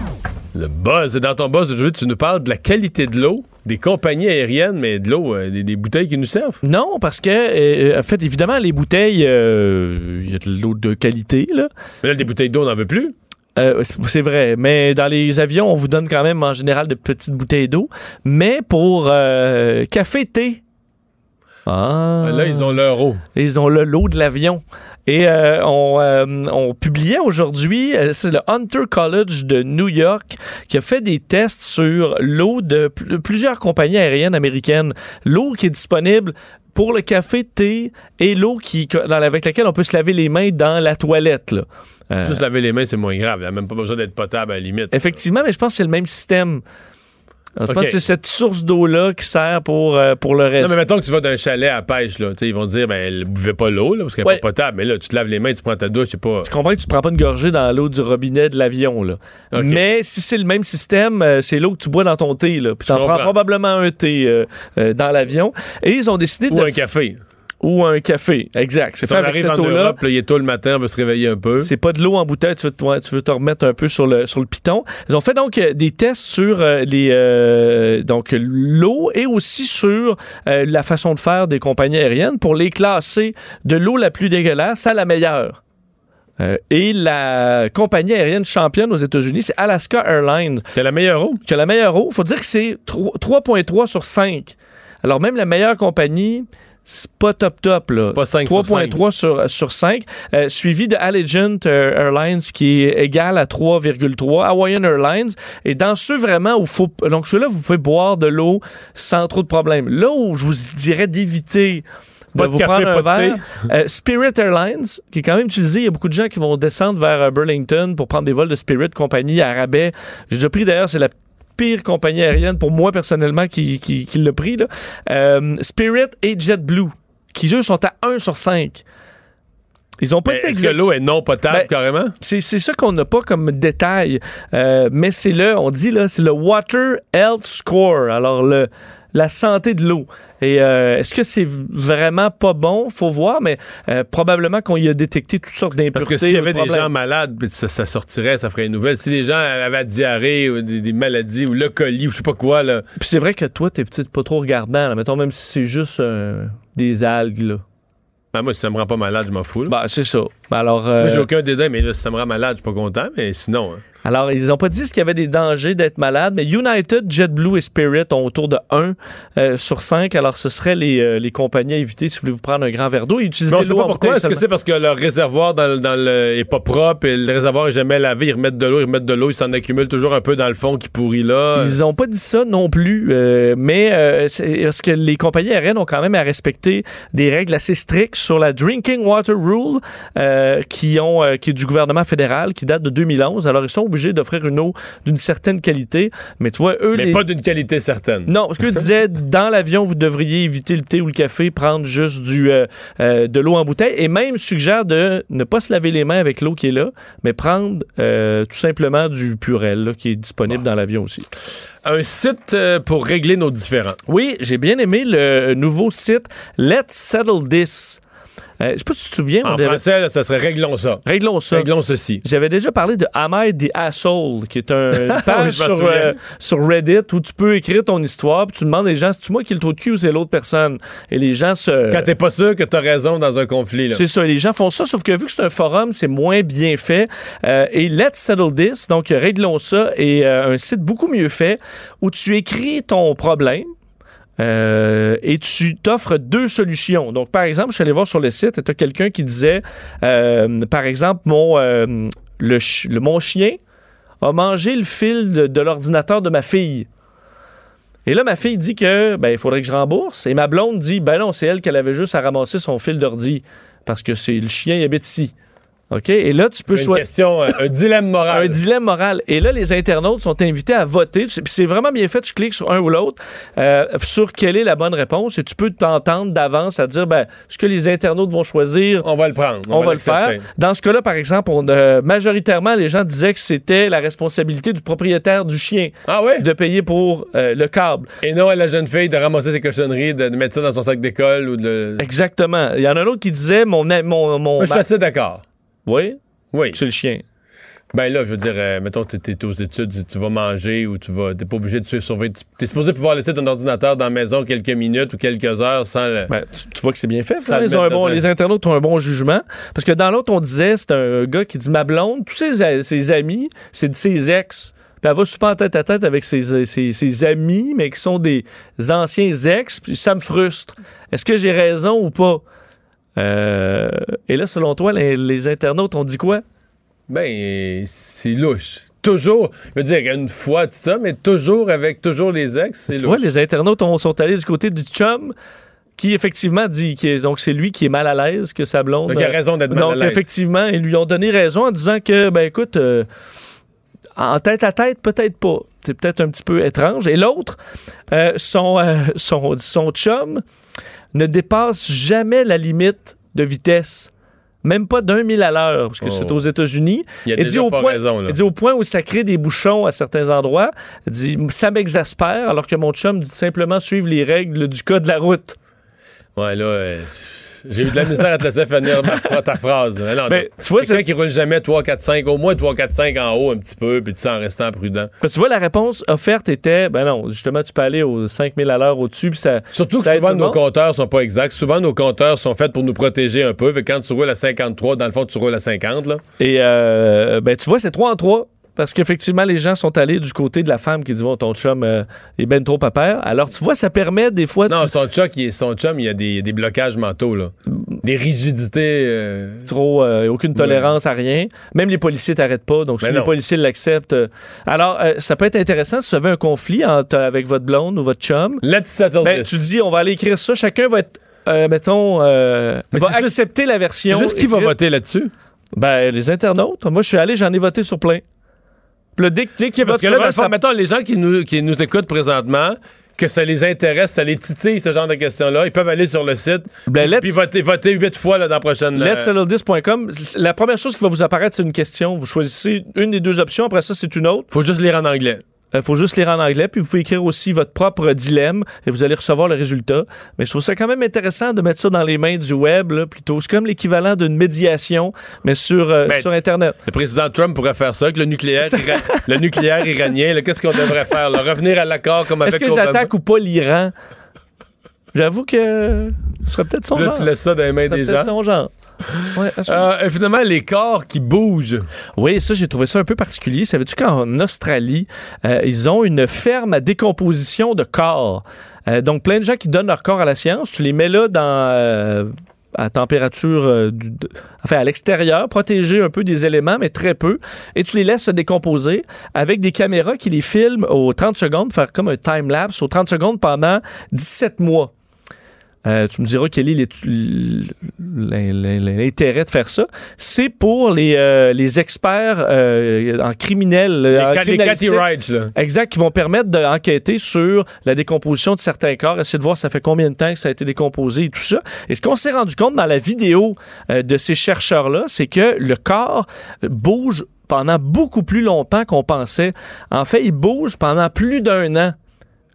Le buzz. Et dans ton buzz d'aujourd'hui, tu nous parles de la qualité de l'eau, des compagnies aériennes, mais de l'eau, euh, des, des bouteilles qui nous servent. Non, parce que, euh, en fait, évidemment, les bouteilles, euh, il y a de l'eau de qualité, là. Mais là, des bouteilles d'eau, on n'en veut plus. Euh, c'est vrai, mais dans les avions, on vous donne quand même en général de petites bouteilles d'eau. Mais pour euh, café, thé, ah. Là, ils ont leur eau. Ils ont le lot de l'avion. Et euh, on, euh, on publiait aujourd'hui, c'est le Hunter College de New York qui a fait des tests sur l'eau de pl- plusieurs compagnies aériennes américaines. L'eau qui est disponible pour le café, thé et l'eau qui, dans- avec laquelle on peut se laver les mains dans la toilette. Là. Euh, Juste laver les mains, c'est moins grave. Il n'y a même pas besoin d'être potable à la limite. Effectivement, mais je pense que c'est le même système. Je pense que c'est cette source d'eau-là qui sert pour, euh, pour le reste. Non, mais mettons que tu vas d'un chalet à pêche, là. Ils vont te dire, ben, elle buvait pas l'eau, là, parce qu'elle n'est Ouais. pas potable. Mais là, tu te laves les mains, tu prends ta douche, c'est pas. Tu comprends que tu prends pas une gorgée dans l'eau du robinet de l'avion, là. Mais si c'est le même système, euh, c'est l'eau que tu bois dans ton thé, là. Puis t'en prends probablement un thé euh, dans l'avion. Et ils ont décidé Ou de... un café. Ou un café, exact. C'est Si fait on avec arrive cette en eau-là. Europe, là, il est tôt le matin, on va se réveiller un peu. C'est pas de l'eau en bouteille, tu veux, te- tu veux te remettre un peu sur le, sur le piton. Ils ont fait donc euh, des tests sur euh, les euh, donc l'eau et aussi sur la façon de faire des compagnies aériennes pour les classer de l'eau la plus dégueulasse à la meilleure. Euh, et la compagnie aérienne championne aux États-Unis, c'est Alaska Airlines. C'est la meilleure eau. Que la meilleure eau. Faut dire que c'est tro- 3.3 sur 5. Alors même la meilleure compagnie, c'est pas top top là. C'est pas 5 sur 3.3 sur, sur 5, euh, suivi de Allegiant euh, Airlines qui est égal à 3,3, Hawaiian Airlines et dans ceux vraiment où faut donc ceux-là vous pouvez boire de l'eau sans trop de problèmes. Là où je vous dirais d'éviter de Pas de vous café, prendre pas verre. Euh, Spirit Airlines, qui est quand même utilisé. Il y a beaucoup de gens qui vont descendre vers euh, Burlington pour prendre des vols de Spirit, compagnie à rabais. J'ai déjà pris d'ailleurs, c'est la pire compagnie aérienne pour moi personnellement qui, qui, qui l'a pris. Là. Euh, Spirit et JetBlue, qui eux sont à 1 sur 5. Ils ont pas été est-ce que l'eau est non potable, Ben, carrément? c'est c'est ça qu'on n'a pas comme détail. Euh, mais c'est le, on dit là, c'est le Water Health Score. Alors, le, la santé de l'eau. Et euh, est-ce que c'est vraiment pas bon? Faut voir, mais euh, probablement qu'on y a détecté toutes sortes d'impuretés. Parce que s'il y avait de des gens malades, ça, ça sortirait, ça ferait une nouvelle. Si les gens avaient la diarrhée ou des, des maladies ou le colis ou je sais pas quoi, là. Puis c'est vrai que toi, t'es peut-être pas trop regardant. là. Mettons, même si c'est juste euh, des algues, là. Ben, moi, si ça me rend pas malade, je m'en fous. Ben, c'est ça. Ben, alors, euh, Moi, j'ai aucun dédain, mais là, si ça me rend malade, je suis pas content, mais sinon. hein. Alors, ils n'ont pas dit qu'il y avait des dangers d'être malade, mais United, JetBlue et Spirit ont autour de 1 euh, sur 5. Alors, ce seraient les, euh, les compagnies à éviter si vous voulez vous prendre un grand verre d'eau et utiliser Mais on sait l'eau pas pourquoi. Est-ce que c'est parce que leur réservoir dans, dans le, est pas propre et le réservoir est jamais lavé? Ils remettent de l'eau, ils remettent de l'eau, ils s'en accumulent toujours un peu dans le fond qui pourrit là. Ils n'ont pas dit ça non plus, euh, mais euh, parce que les compagnies aériennes ont quand même à respecter des règles assez strictes sur la Drinking Water Rule euh, qui, ont, euh, qui est du gouvernement fédéral, qui date de 2011. Alors, ils sont obligés d'offrir une eau d'une certaine qualité. Mais tu vois, eux... mais les- pas d'une qualité certaine. Non, parce qu'eux disaient, dans l'avion, vous devriez éviter le thé ou le café, prendre juste du, euh, euh, de l'eau en bouteille, et même suggère de ne pas se laver les mains avec l'eau qui est là, mais prendre euh, tout simplement du Purel, là, qui est disponible dans l'avion aussi. Un site pour régler nos différends. Oui, j'ai bien aimé le nouveau site Let's Settle This. Euh, je sais pas si tu te souviens. on En avait- français, là, ça serait réglons ça. Réglons ça. Réglons ceci. J'avais déjà parlé de I the Asshole, qui est un, une page sur, souviens. euh, sur Reddit où tu peux écrire ton histoire, puis tu demandes les gens, c'est-tu moi qui ai le trou de cul ou c'est l'autre personne? Et les gens se... Quand t'es pas sûr que t'as raison dans un conflit, là. C'est ça, les gens font ça, sauf que vu que c'est un forum, c'est moins bien fait. Euh, et Let's Settle This, donc réglons ça, est euh, un site beaucoup mieux fait où tu écris ton problème. Euh, et tu t'offres deux solutions. Donc, par exemple, je suis allé voir sur le site tu as quelqu'un qui disait, euh, par exemple, mon, euh, mon chien a mangé le fil de, de l'ordinateur de ma fille. Et là, ma fille dit que ben, il faudrait que je rembourse. Et ma blonde dit ben non, c'est elle qu'elle avait juste à ramasser son fil d'ordi parce que c'est le chien il habite ici. OK? Et là, tu peux Une choisir. question, euh, un dilemme moral. Un dilemme moral. Et là, les internautes sont invités à voter. Puis c'est vraiment bien fait. Tu cliques sur un ou l'autre euh, sur quelle est la bonne réponse et tu peux t'entendre d'avance à dire ben, ce que les internautes vont choisir. On va le prendre. On, va, le faire. Dans ce cas-là, par exemple, on, euh, majoritairement, les gens disaient que c'était la responsabilité du propriétaire du chien Ah ouais? de payer pour euh, le câble. Et non à la jeune fille de ramasser ses cochonneries, de, de mettre ça dans son sac d'école ou de. Exactement. Il y en a un autre qui disait mon. mon, mon Moi, je suis assez d'accord. Oui, Oui. c'est le chien. Ben là, je veux dire, euh, mettons que t'es, aux études, tu- vas manger ou tu vas. T'es pas obligé de te surveiller. Tu- T'es supposé pouvoir laisser ton ordinateur dans la maison quelques minutes ou quelques heures sans le. Ben, tu, tu vois que c'est bien fait. Ça hein, ils ont un bon- Les internautes ont un bon jugement. Parce que dans l'autre, on disait, c'est un gars qui dit ma blonde, tous ses, amis, c'est de ses ex. Puis elle va super en tête à tête avec ses, ses- ses amis, mais qui sont des anciens ex, puis ça me frustre. Est-ce que j'ai raison ou pas? Euh, et là, selon toi, les, les internautes ont dit quoi? Ben, c'est louche. Toujours. Je veux dire, une fois, tout ça, mais toujours avec toujours les ex, c'est Tu vois, louche. les internautes ont- sont allés du côté du chum qui effectivement dit que donc c'est lui qui est mal à l'aise que sa blonde. Donc, il a raison d'être mal Donc, à l'aise. effectivement, ils lui ont donné raison en disant que ben écoute euh, en tête à tête peut-être pas. c'est peut-être un petit peu étrange. Et l'autre, euh, son, euh, son, son chum ne dépasse jamais la limite de vitesse. Même pas d'un mille à l'heure, parce que Oh. c'est aux États-Unis. Il dit au pas point, raison, là. dit au point où ça crée des bouchons à certains endroits. Elle dit ça m'exaspère, alors que mon chum dit simplement suivre les règles du code de la route. Ouais, là, euh, j'ai eu de la misère à te laisser finir ma- ta phrase. Non, t'as- tu vois, quelqu'un qui roule jamais 3, 4, 5, au moins 3, 4, 5 en haut un petit peu, puis tu sais, en restant prudent. Que tu vois, la réponse offerte était ben non, justement, tu peux aller aux 5000 à l'heure au-dessus, puis ça. Surtout que ça souvent nos compteurs sont pas exacts. Souvent nos compteurs sont faits pour nous protéger un peu. Fait que quand tu roules à 53, dans le fond, tu roules à 50. Là. Et euh, ben, tu vois, c'est 3 en 3. Parce qu'effectivement, les gens sont allés du côté de la femme qui dit bon, ton chum euh, est ben trop papa. Alors, tu vois, ça permet des fois. Non, tu- son, chum, il, son chum, il y a des, des blocages mentaux. Là. Des rigidités. euh, trop, euh, aucune tolérance à rien. Même les policiers t'arrêtent pas. Donc, si les policiers l'acceptent. alors, ça peut être intéressant si vous avez un conflit entre- avec votre blonde ou votre chum. Let's settle Ben, this. tu dis, on va aller écrire ça. Chacun va être, mettons, va juste- accepter la version. C'est juste qui va voter là-dessus? Ben, les internautes. Moi, je suis allé, j'en ai voté sur plein. Puis dès, que- dès que tu Parce que là, dans le fond, ça- mettons, les gens qui nous, qui nous écoutent présentement, que ça les intéresse, ça les titille, ce genre de questions-là, ils peuvent aller sur le site Ben, let's- puis voter, voter huit fois là, dans la prochaine... euh, let'ssettlethis.com. La première chose qui va vous apparaître, c'est une question. Vous choisissez une des deux options. Après ça, c'est une autre. faut juste lire en anglais. Il faut juste lire en anglais, puis vous pouvez écrire aussi votre propre dilemme et vous allez recevoir le résultat. Mais je trouve ça quand même intéressant de mettre ça dans les mains du web, là, plutôt. C'est comme l'équivalent d'une médiation, mais sur, euh, Ben, sur Internet. Le président Trump pourrait faire ça avec le nucléaire, ira- le nucléaire iranien. Qu'est-ce qu'on devrait faire? là? Revenir à l'accord comme avec Est-ce que j'attaque ou pas l'Iran? J'avoue que ce serait peut-être son Là, genre. tu laisses ça dans les mains des gens. son genre. Ouais, absolument. Euh, et finalement, les corps qui bougent. Oui, ça, j'ai trouvé ça un peu particulier. Savais-tu qu'en Australie, euh, ils ont une ferme à décomposition de corps? Euh, donc, plein de gens qui donnent leur corps à la science, tu les mets là dans... euh, à température, euh, du- de- enfin à l'extérieur, protégés un peu des éléments, mais très peu, et tu les laisses se décomposer avec des caméras qui les filment aux 30 secondes, faire comme un time-lapse aux 30 secondes pendant 17 mois. Euh, tu me diras quel est l'intérêt de faire ça. C'est pour les, euh, les experts euh, en criminels. Les, Cathy. Wrights, là. Exact, qui vont permettre d'enquêter sur la décomposition de certains corps, essayer de voir ça fait combien de temps que ça a été décomposé et tout ça. Et ce qu'on s'est rendu compte dans la vidéo de ces chercheurs-là, c'est que le corps bouge pendant beaucoup plus longtemps qu'on pensait. En fait, il bouge pendant plus d'un an.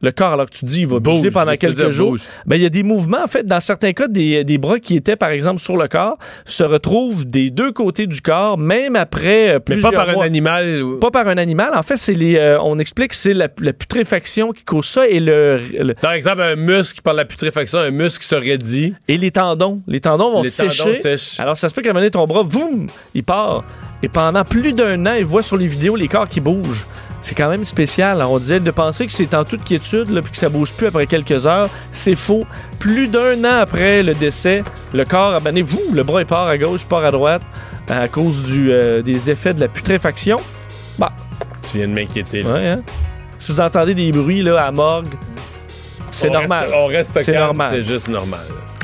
Le corps, alors que tu dis, il va bouger Bouge, pendant quelques dire, jours. Ben, il y a des mouvements, en fait, dans certains cas, des, des bras qui étaient, par exemple, sur le corps, se retrouvent des deux côtés du corps, même après euh, Mais plusieurs pas par un animal. Pas par un animal. En fait, c'est les. euh, on explique que c'est la, la putréfaction qui cause ça et le, le- Par exemple, un muscle par la putréfaction, un muscle se raidit. et les tendons. Les tendons vont Les sécher. tendons sèchent. Alors, ça se peut qu'à un moment donné, ton bras, boum, il part. Et pendant plus d'un an, il voit sur les vidéos les corps qui bougent. C'est quand même spécial. Alors, on disait de penser que c'est en toute quiétude, là, puis que ça bouge plus après quelques heures. C'est faux. Plus d'un an après le décès, le corps, abonné, vous, le bras, il part à gauche, il part à droite, à cause du, euh, des effets de la putréfaction. Bah, Tu viens de m'inquiéter. Ouais, hein? Si vous entendez des bruits là, à morgue, c'est normal. reste- on reste C'est calme, normal. C'est juste normal.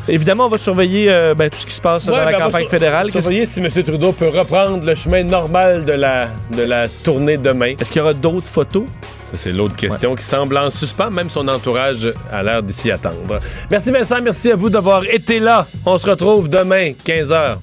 Évidemment, on va surveiller euh, ben, tout ce qui se passe Ouais, dans la ben, campagne sur- fédérale. Surveiller si M. Trudeau peut reprendre le chemin normal de la, de la tournée demain. Est-ce qu'il y aura d'autres photos? Ça, c'est l'autre question qui semble en suspens. Même son entourage a l'air d'ici attendre. Merci Vincent, merci à vous d'avoir été là. On se retrouve demain, 15h.